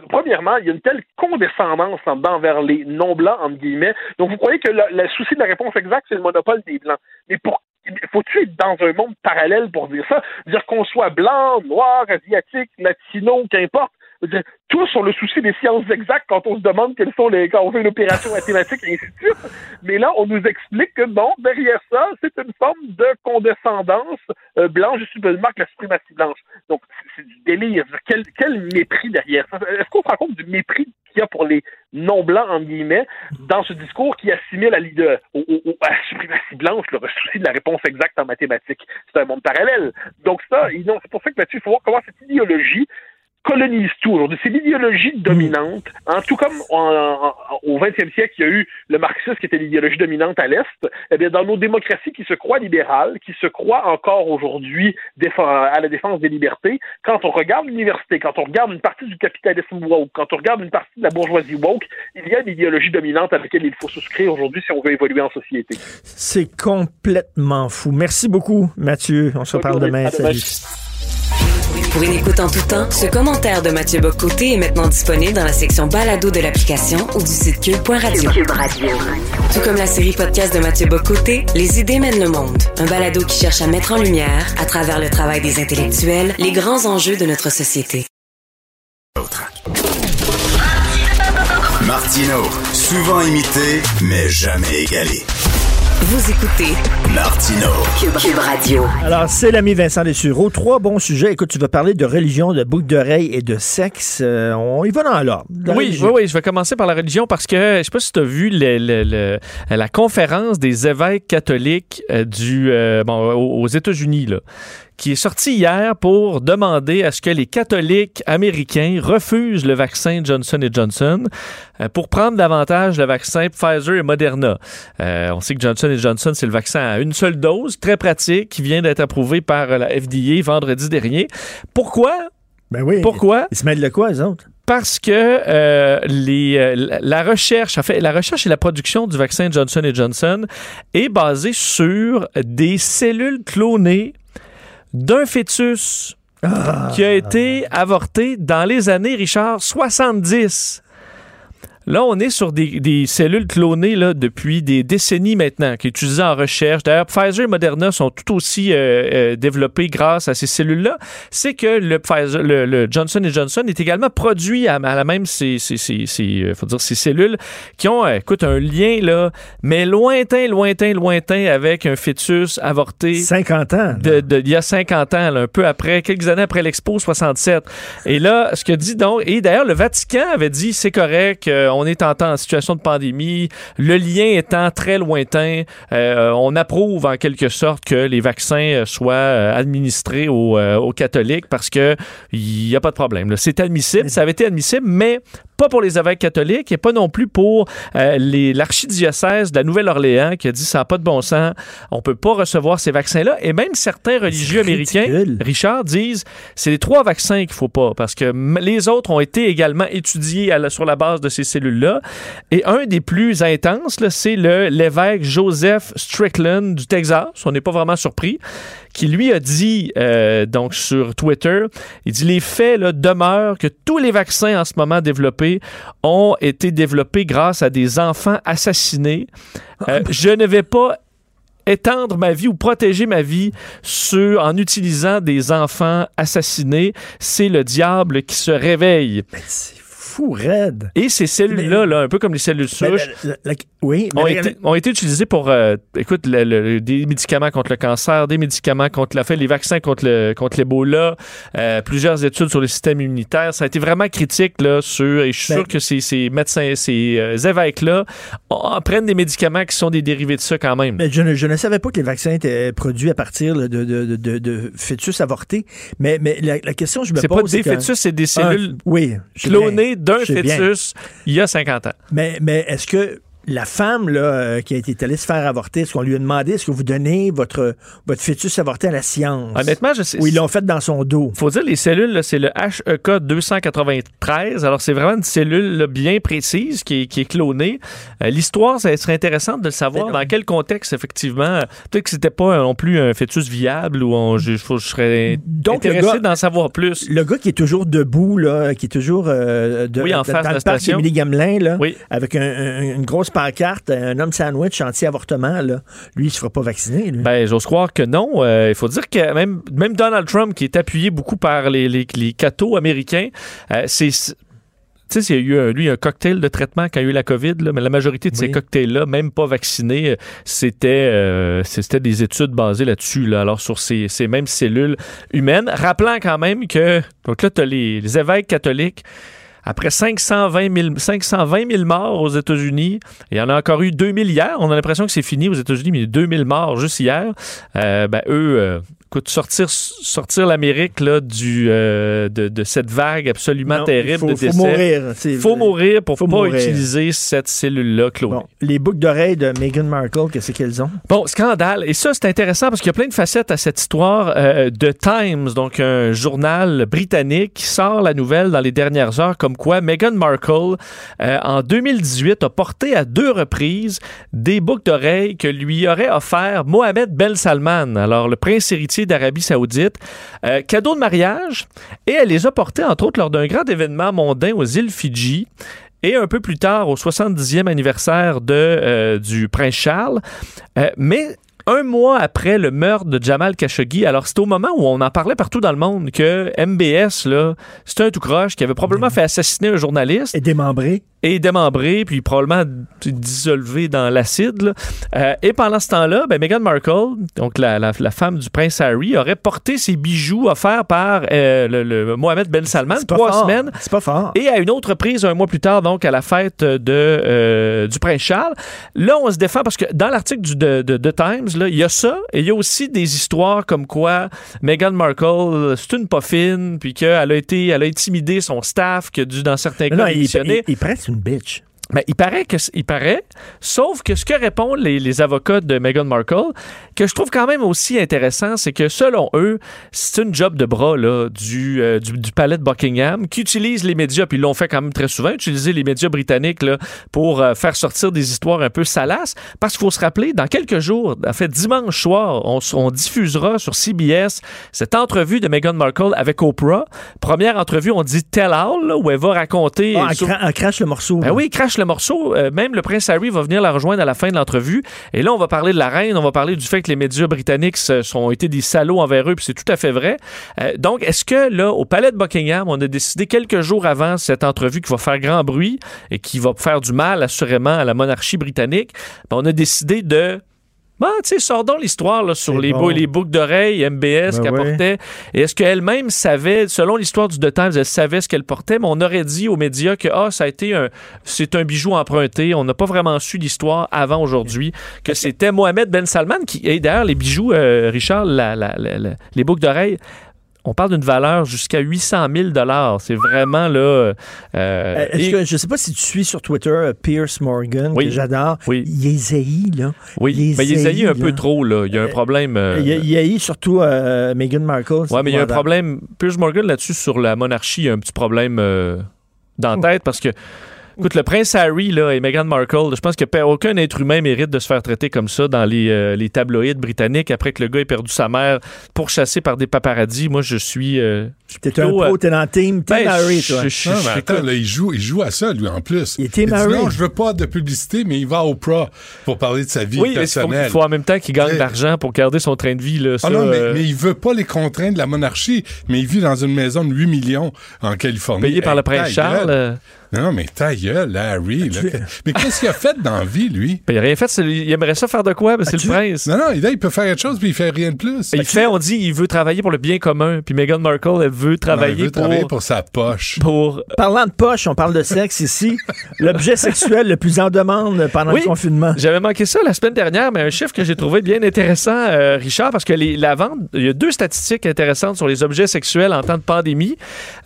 Premièrement, il y a une telle condescendance en dedans vers les non-blancs, entre guillemets. Donc, vous croyez que le, souci de la réponse exacte, c'est le monopole des blancs. Mais pour faut-tu être dans un monde parallèle pour dire ça? Dire qu'on soit blanc, noir, asiatique, latino, qu'importe. Tous sur le souci des sciences exactes quand on se demande quelles sont les, quand on fait une opération mathématique et ainsi de suite. Mais là, on nous explique que non, derrière ça, c'est une forme de condescendance euh, blanche, je suis de marque la suprématie blanche. Donc, c'est du délire. Quel, quel mépris derrière ça? Est-ce qu'on se rend compte du mépris qu'il y a pour les non-blancs, en guillemets, dans ce discours qui assimile à, l'idée, au, à la suprématie blanche le souci de la réponse exacte en mathématiques? C'est un monde parallèle. Donc ça, c'est pour ça que là-dessus, il faut voir comment cette idéologie colonise tout aujourd'hui. C'est l'idéologie dominante. En tout comme au 20e siècle, il y a eu le marxisme qui était l'idéologie dominante à l'Est, eh bien, dans nos démocraties qui se croient libérales, qui se croient encore aujourd'hui à la défense des libertés, quand on regarde l'université, quand on regarde une partie du capitalisme woke, quand on regarde une partie de la bourgeoisie woke, il y a une idéologie dominante à laquelle il faut souscrire aujourd'hui si on veut évoluer en société. C'est complètement fou. Merci beaucoup, Mathieu. On se reparle demain. Salut. Pour une écoute en tout temps, ce commentaire de Mathieu Bocoté est maintenant disponible dans la section balado de l'application ou du site cube.radio. Radio. Tout comme la série podcast de Mathieu Bocoté, Les idées mènent le monde. Un balado qui cherche à mettre en lumière, à travers le travail des intellectuels, les grands enjeux de notre société. Martino, souvent imité, mais jamais égalé. Vous écoutez Martino. Cube, Cube Radio. Alors, c'est l'ami Vincent Dessureau. Trois bons sujets. Écoute, tu vas parler de religion, de boucle d'oreille et de sexe. Euh, on y va dans l'ordre. Oui, religion. oui, oui, je vais commencer par la religion parce que je sais pas si tu as vu le- le- le- la conférence des évêques catholiques euh, du, euh, bon, aux aux États-Unis, là, qui est sortie hier pour demander à ce que les catholiques américains refusent le vaccin Johnson Johnson euh, pour prendre davantage le vaccin Pfizer et Moderna. Euh, on sait que Johnson Johnson, c'est le vaccin à une seule dose, très pratique, qui vient d'être approuvé par euh, la FDA vendredi dernier. Pourquoi? Ben oui. Pourquoi? Ils se mêlent de quoi, les autres? Parce que euh, les, euh, la- la recherche, en fait, la recherche et la production du vaccin Johnson Johnson est basée sur des cellules clonées d'un fœtus qui a été avorté dans les années, Richard, 70. Là, on est sur des, des cellules clonées là, depuis des décennies maintenant, qui sont utilisées en recherche. D'ailleurs, Pfizer et Moderna sont tout aussi euh, euh, développés grâce à ces cellules-là. C'est que le, Pfizer, le, le Johnson Johnson est également produit à, à la même ces, ces, ces, ces, euh, faut dire, ces cellules qui ont, euh, écoute, un lien là, mais lointain, lointain, lointain avec un fœtus avorté. 50 ans. De, de- il y a 50 ans, là, un peu après, quelques années après l'Expo 67. Et là, ce que dit donc, et d'ailleurs, le Vatican avait dit c'est correct, euh, on est en temps en situation de pandémie, le lien étant très lointain, euh, on approuve en quelque sorte que les vaccins euh, soient euh, administrés aux, aux catholiques parce que il n'y a pas de problème. C'est admissible, ça avait été admissible, mais pas pour les évêques catholiques et pas non plus pour euh, les- l'archidiocèse de la Nouvelle-Orléans qui a dit ça n'a pas de bon sens, on peut pas recevoir ces vaccins-là. Et même certains religieux américains, Richard, disent c'est les trois vaccins qu'il faut pas parce que les autres ont été également étudiés à la- sur la base de ces cellules-là. Et un des plus intenses, là, c'est le l'évêque Joseph Strickland du Texas. On n'est pas vraiment surpris qui lui a dit euh, donc sur Twitter, il dit les faits là, demeurent que tous les vaccins en ce moment développés ont été développés grâce à des enfants assassinés. Euh, je ne vais pas étendre ma vie ou protéger ma vie sur, en utilisant des enfants assassinés. C'est le diable qui se réveille. Fou raide. Et ces cellules-là, là, un peu comme les cellules Mais souches, la- la- la- oui, ont, été, ont été utilisés pour, euh, écoute, le- le- des médicaments contre le cancer, des médicaments contre la fait, les vaccins contre le contre l'Ebola, euh, plusieurs études sur le système immunitaire. Ça a été vraiment critique là sur, et je suis Ben- sûr que ces, ces médecins, ces euh, évêques-là en- prennent des médicaments qui sont des dérivés de ça quand même. Mais je, ne, je ne savais pas que les vaccins étaient produits à partir de, de, de, de- de fœtus avortés. Mais, mais la, question que je me C'est pose. pas des fœtus, c'est des cellules Ah, oui, clonées d'un bien. fœtus il y a 50 ans. Mais, mais est-ce que la femme là, euh, qui a été allée se faire avorter, est-ce qu'on lui a demandé est-ce que vous donnez votre, votre fœtus avorté à la science? Honnêtement, je sais. Ou ils l'ont fait dans son dos? faut dire, les cellules, c'est le HEK 293. Alors, c'est vraiment une cellule là, bien précise qui est, qui est clonée. Euh, L'histoire, ça serait intéressant de le savoir. Dans quel contexte, effectivement? Peut-être que c'était pas non plus un fœtus viable ou on, je, serais Donc, le intéressé d'en savoir plus. Le gars qui est toujours debout, là, qui est toujours euh, de, Oui, en dans, face dans de le la parc station. Émilie Gamelin, là, Oui. avec un- un- une grosse pancarte, un homme sandwich anti-avortement, là, lui, il se fera pas vacciner. Lui. Ben, j'ose croire que non. Euh, il faut dire que même, même Donald Trump, qui est appuyé beaucoup par les, les, les cathos américains, euh, c'est. Tu sais, il y a eu un, lui un cocktail de traitement quand il y a eu la COVID, là, mais la majorité de ces cocktails-là, même pas vaccinés, c'était euh, c'était des études basées là-dessus, là, alors sur ces, ces mêmes cellules humaines. Rappelant quand même que, donc là, tu as les, les évêques catholiques. Après 520 000, 520 000 morts aux États-Unis, il y en a encore eu 2000 hier. On a l'impression que c'est fini aux États-Unis, mais il y a 2000 morts juste hier. Euh, ben, eux, euh, écoute, sortir, sortir l'Amérique là, du, euh, de, de cette vague absolument Non, terrible faut- de faut décès. mourir, c'est- faut mourir pour faut pas mourir. utiliser cette cellule-là clonée. Bon, les boucles d'oreilles de Meghan Markle, qu'est-ce qu'elles ont? Bon, scandale. Et ça, c'est intéressant parce qu'il y a plein de facettes à cette histoire euh, de Times, donc un journal britannique qui sort la nouvelle dans les dernières heures comme quoi Meghan Markle, euh, en 2018, a porté à deux reprises des boucles d'oreilles que lui aurait offert Mohamed Ben Salman, alors le prince héritier d'Arabie Saoudite, euh, cadeau de mariage. Et elle les a portées, entre autres, lors d'un grand événement mondain aux îles Fidji. Et un peu plus tard, au 70e anniversaire de, euh, du prince Charles. Mais un mois après le meurtre de Jamal Khashoggi, alors c'était au moment où on en parlait partout dans le monde que MBS, là, c'était un tout croche qui avait probablement fait assassiner un journaliste. Et démembré. Et démembré, puis probablement dissolvé dans l'acide. Euh, et pendant ce temps-là, ben, Meghan Markle, donc la, la- la femme du prince Harry, aurait porté ses bijoux offerts par euh, le, le Mohamed Ben Salman pas trois fort. semaines. C'est pas fort. Et à une autre prise, un mois plus tard, donc à la fête de, euh, du prince Charles. Là, on se défend parce que dans l'article du de, de- de Times, il y a ça et il y a aussi des histoires comme quoi Meghan Markle, c'est une poffine, puis qu'elle a été, elle a intimidé son staff, que dû dans certains cas Non, il, il, il une bitch. Ben, il paraît que il paraît, sauf que ce que répondent les, les avocats de Meghan Markle, que je trouve quand même aussi intéressant, c'est que selon eux, c'est une job de bras là, du, euh, du, du palais de Buckingham qui utilise les médias, puis ils l'ont fait quand même très souvent, utiliser les médias britanniques là, pour euh, faire sortir des histoires un peu salaces. Parce qu'il faut se rappeler, dans quelques jours, en fait dimanche soir, on, diffusera sur CBS cette entrevue de Meghan Markle avec Oprah. Première entrevue, on dit Tell All, là, où elle va raconter. Ah, elle, sur- cra- elle crache le morceau. ben oui, il le morceau. Euh, même le prince Harry va venir la rejoindre à la fin de l'entrevue. Et là, on va parler de la reine, on va parler du fait que les médias britanniques ont été des salauds envers eux, puis c'est tout à fait vrai. Euh, donc, est-ce que là, au palais de Buckingham, on a décidé quelques jours avant cette entrevue qui va faire grand bruit et qui va faire du mal assurément à la monarchie britannique, ben, on a décidé de Bon, tu sais, sors donc l'histoire sur les, bon. bou- les boucles d'oreilles MBS Ben qu'elle portait. Et est-ce qu'elle-même savait, selon l'histoire du The Times, elle savait ce qu'elle portait, mais on aurait dit aux médias que ah, ça a été un, c'est un bijou emprunté. On n'a pas vraiment su l'histoire avant aujourd'hui, que c'était Mohamed Ben Salman qui. Et d'ailleurs, les bijoux, euh, Richard, la- la- la- la- les boucles d'oreilles. On parle d'une valeur jusqu'à 800 000 C'est vraiment là. euh, Euh, Est-ce et- que, je sais pas si tu suis sur Twitter euh, Pierce Morgan, Oui. que j'adore. Oui. Il est zaï, là. oui, il mais il est un peu trop là. Il y a un problème. euh, Il, haït surtout euh, Meghan Markle. Ouais, mais il y a un problème. Piers Morgan là-dessus sur la monarchie, il y a un petit problème euh, dans la tête parce que. Écoute, le prince Harry là, et Meghan Markle, je pense que aucun être humain mérite de se faire traiter comme ça dans les, euh, les tabloïds britanniques après que le gars ait perdu sa mère pourchassé par des paparazzis. Moi, je suis. euh, je T'es un plutôt, euh, pro, t'es dans le team, team ben, Harry, je- toi. je- Non, mais je- attends, là, il joue, il joue à ça, lui, en plus. Il était dit, marré. non, je veux pas de publicité, mais il va au Pro pour parler de sa vie Oui, mais il faut, personnelle. il faut en même temps qu'il gagne de l'argent pour garder son train de vie. Là, Ah non, mais, euh, mais il veut pas les contraintes de la monarchie, mais il vit dans une maison de 8 millions en Californie. payé par le prince Charles. Non, mais ta gueule, Harry. là. mais qu'est-ce qu'il a fait dans la vie, lui? ben, il a rien fait. c'est- Il aimerait ça faire de quoi? Ben, c'est le prince. Non, non, là, il peut faire quelque chose, puis il fait rien de plus. Il fait, on dit, il veut travailler pour le bien commun. Puis Meghan Markle, elle veut Non, travailler, il veut pour, travailler pour sa poche. pour- Parlant de poche, on parle de sexe ici. L'objet sexuel le plus en demande pendant Oui. le confinement. J'avais manqué ça la semaine dernière, mais un chiffre que j'ai trouvé bien intéressant, euh, Richard, parce que les- la vente, il y a deux statistiques intéressantes sur les objets sexuels en temps de pandémie.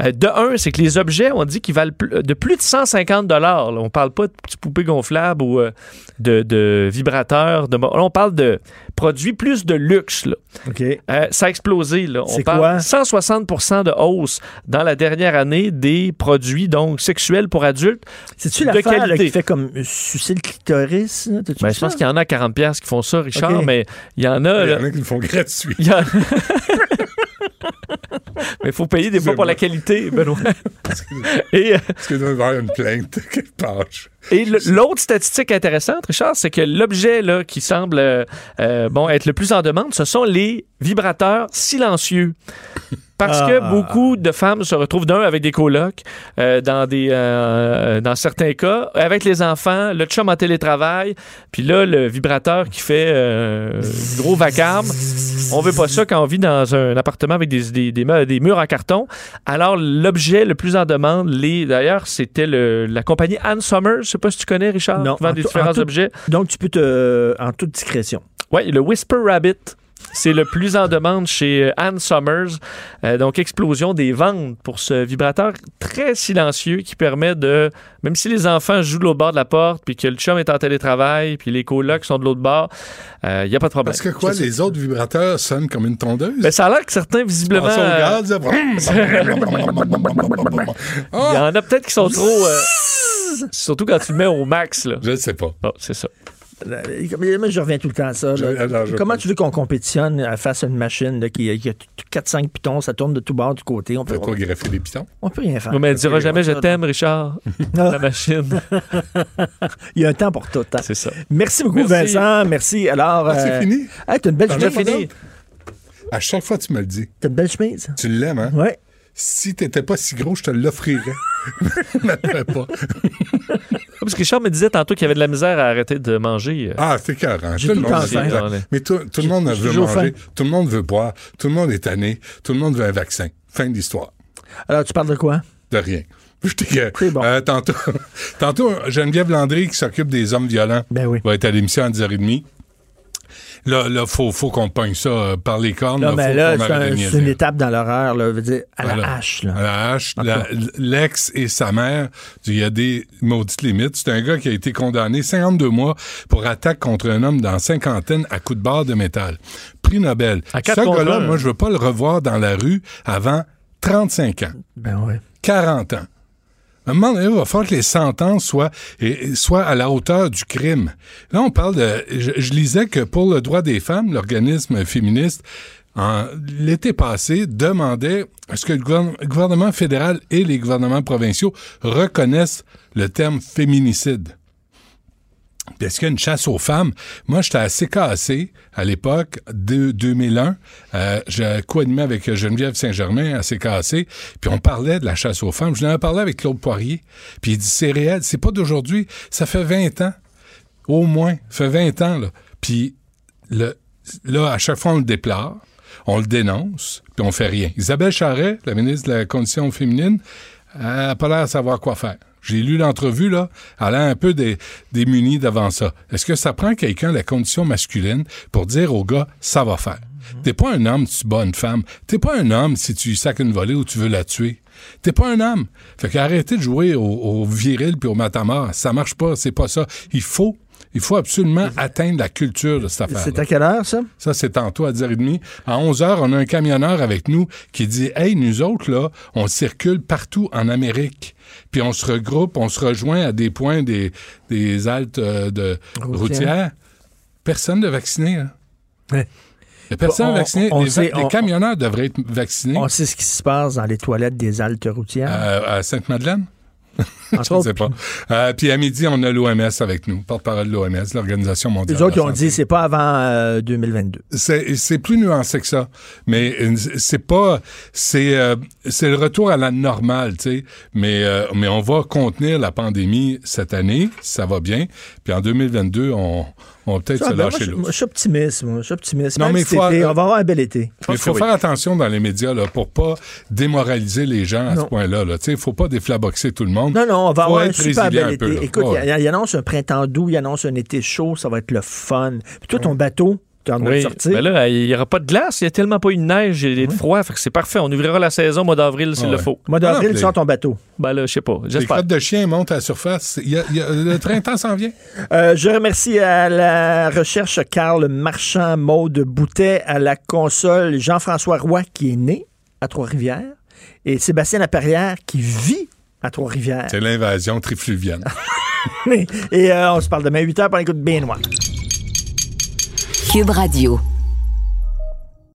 Euh, de un, c'est que les objets, on dit qu'ils valent de plus de 150 dollars. On parle pas de petites poupées gonflables ou euh, de, de vibrateurs. De, là, on parle de produits plus de luxe. là. Euh, ça a explosé. Là. On C'est parle quoi? 160% de hausse dans la dernière année des produits donc sexuels pour adultes. C'est-tu qualité. qui fait comme euh, sucer le clitoris? là? Ben, je pense qu'il y en a à 40 pièces qui font ça, Richard, mais il y en a. Il y en a qui le font gratuit. mais il faut payer des fois pour la qualité, Benoît. Et, euh, Parce doit y avoir une plainte quelque part. et l'autre statistique intéressante, Richard, c'est que l'objet là, qui semble euh, euh, bon, être le plus en demande, ce sont les vibrateurs silencieux. Parce que Ah. beaucoup de femmes se retrouvent d'un avec des colocs, euh, dans des euh, dans certains cas, avec les enfants, le chum en télétravail, puis là le vibrateur qui fait euh, gros vacarme. On veut pas ça quand on vit dans un appartement avec des, des, des murs- des murs en carton. Alors l'objet le plus en demande, les d'ailleurs c'était le- la compagnie Ann Summers, je sais pas si tu connais Richard, Non, qui vend en des différents tout- objets. Donc, tu peux te. En toute discrétion. Oui, le Whisper Rabbit. C'est le plus en demande chez euh, Ann Summers. Euh, donc, explosion des ventes pour ce vibrateur très silencieux qui permet de, même si les enfants jouent de l'autre bord de la porte, puis que le chum est en télétravail, puis les colocs sont de l'autre bord, il n'y a pas de problème. Parce que quoi, Ça, les autres vibrateurs sonnent comme une tondeuse? Ben, ça a l'air que certains, visiblement. Euh, là. Il y en a peut-être qui sont trop. euh, surtout quand tu le mets au max. Là. Je ne sais pas. Bon, c'est ça. Euh, je reviens tout le temps à ça. là. Je- alors, je- Comment tu veux qu'on compétitionne euh, face à une machine là, qui, qui a 4-5 pitons, ça tourne de tout bord, du côté? On peut, greffer des pitons? on peut rien faire. Oui, mais elle dira jamais je t'aime, Richard. Ah. La machine. Il y a un temps pour tout. hein. C'est ça. Merci beaucoup, Merci. Vincent. Merci. Alors, Ah, c'est euh, fini? hey, t'as une belle as chemise. d'autres? À chaque fois, tu me le dis. T'as une belle chemise? Tu l'aimes, hein? Ouais. si t'étais pas si gros, je te l'offrirais. ne pas. Parce que Richard me disait tantôt qu'il y avait de la misère à arrêter de manger. Ah, c'est carré. J'ai Tout le tout Mais tout, tout le monde veut manger. faim. Tout le monde veut boire. Tout le monde est tanné. Tout le monde veut un vaccin. Fin de l'histoire. Alors, tu parles de quoi? De rien. Je t'ai- Euh, tantôt, tantôt, Geneviève Landry, qui s'occupe des hommes violents, Ben va être à l'émission à 10h30. Là, il faut, faut qu'on pogne ça euh, par les cornes. Là, ben là, c'est un- une étape dans l'horreur, là. veut dire, à la hache, là. À la hache. L'ex et sa mère, il y a des maudites limites. C'est un gars qui a été condamné 52 mois pour attaque contre un homme dans cinquantaine à coups de barre de métal. Prix Nobel. À Ce gars-là, moi, je veux pas le revoir dans la rue avant 35 ans. Ben oui. 40 ans. Il va falloir que les sentences soient, à la hauteur du crime. Là, on parle de... Je, je lisais que pour le droit des femmes, l'organisme féministe, l'été passé, demandait à ce que le gouvernement fédéral et les gouvernements provinciaux reconnaissent le terme féminicide. Puis Est-ce qu'il y a une chasse aux femmes? Moi, j'étais assez cassé à l'époque, de 2001. Euh, je co-animais avec Geneviève Saint-Germain à CKC. Puis on parlait de la chasse aux femmes. Je l'avais parlé avec Claude Poirier. Puis il dit, c'est réel. C'est pas d'aujourd'hui. Ça fait 20 ans. Au moins. Ça fait 20 ans, là. Puis là, à chaque fois, on le déplore. On le dénonce. Puis on fait rien. Isabelle Charret, la ministre de la Condition féminine, elle n'a pas l'air de savoir quoi faire. J'ai lu l'entrevue, là. Elle a un peu dé- démunie devant ça. Est-ce que ça prend quelqu'un la condition masculine pour dire au gars, ça va faire? T'es pas un homme si tu bats une femme. T'es pas un homme si tu sacs une volée ou tu veux la tuer. T'es pas un homme. Fait qu'arrêtez de jouer au, au viril puis au matamor. Ça marche pas. C'est pas ça. Il faut, il faut absolument atteindre la culture de cette affaire. C'est à quelle heure, ça? Ça, c'est tantôt à 10h30. À 11h, on a un camionneur avec nous qui dit Hey, nous autres, là, on circule partout en Amérique. Puis on se regroupe, on se rejoint à des points des, des haltes euh, de Routières. routières. Personne de vacciné. Hein. Ouais. On- on les, sait- les on- camionneurs devraient être vaccinés. On sait ce qui se passe dans les toilettes des Altes routières. À, à Sainte-Madeleine? Je ne sais pas. Euh, puis à midi, on a l'OMS avec nous, porte-parole de l'OMS, l'Organisation mondiale. Les autres, ont dit c'est pas avant euh, 2022. C'est c'est plus nuancé que ça. Mais euh, c'est pas. C'est euh, c'est le retour à la normale, tu sais. Mais, euh, mais on va contenir la pandémie cette année, ça va bien. Puis en 2022, on, on va peut-être Ça, se ben, lâcher l'eau. je suis optimiste, moi. Je suis optimiste. Non, Même mais cet faut- été, euh, on va avoir un bel été. Il faut faire oui. attention dans les médias là, pour pas démoraliser les gens à Non. ce point-là. Il ne faut pas déflaboxer tout le monde. Non, non, on va Faut avoir un super bel un peu, été. là. Écoute, Ouais. il, il annonce un printemps doux, il annonce un été chaud, ça va être le fun. Puis toi, ton bateau, tu en train de Oui, sortir. mais là, il n'y aura pas de glace, il n'y a tellement pas eu de neige et de froid, fait que c'est parfait. On ouvrira la saison au mois d'avril s'il Ouais. le faut. Mois d'avril, Ah, tu sors ton bateau. Ben là, je sais pas, Les crottes de chien montent à la surface. Il y a- il y a- le printemps s'en vient. Euh, je remercie à la recherche Carl Marchand, Maude Boutet, à la console Jean-François Roy qui est né à Trois-Rivières et Sébastien Laperrière qui vit à Trois-Rivières. C'est l'invasion trifluvienne. et euh, on se parle demain 8 h pour l'écoute bien noir. Cube Radio.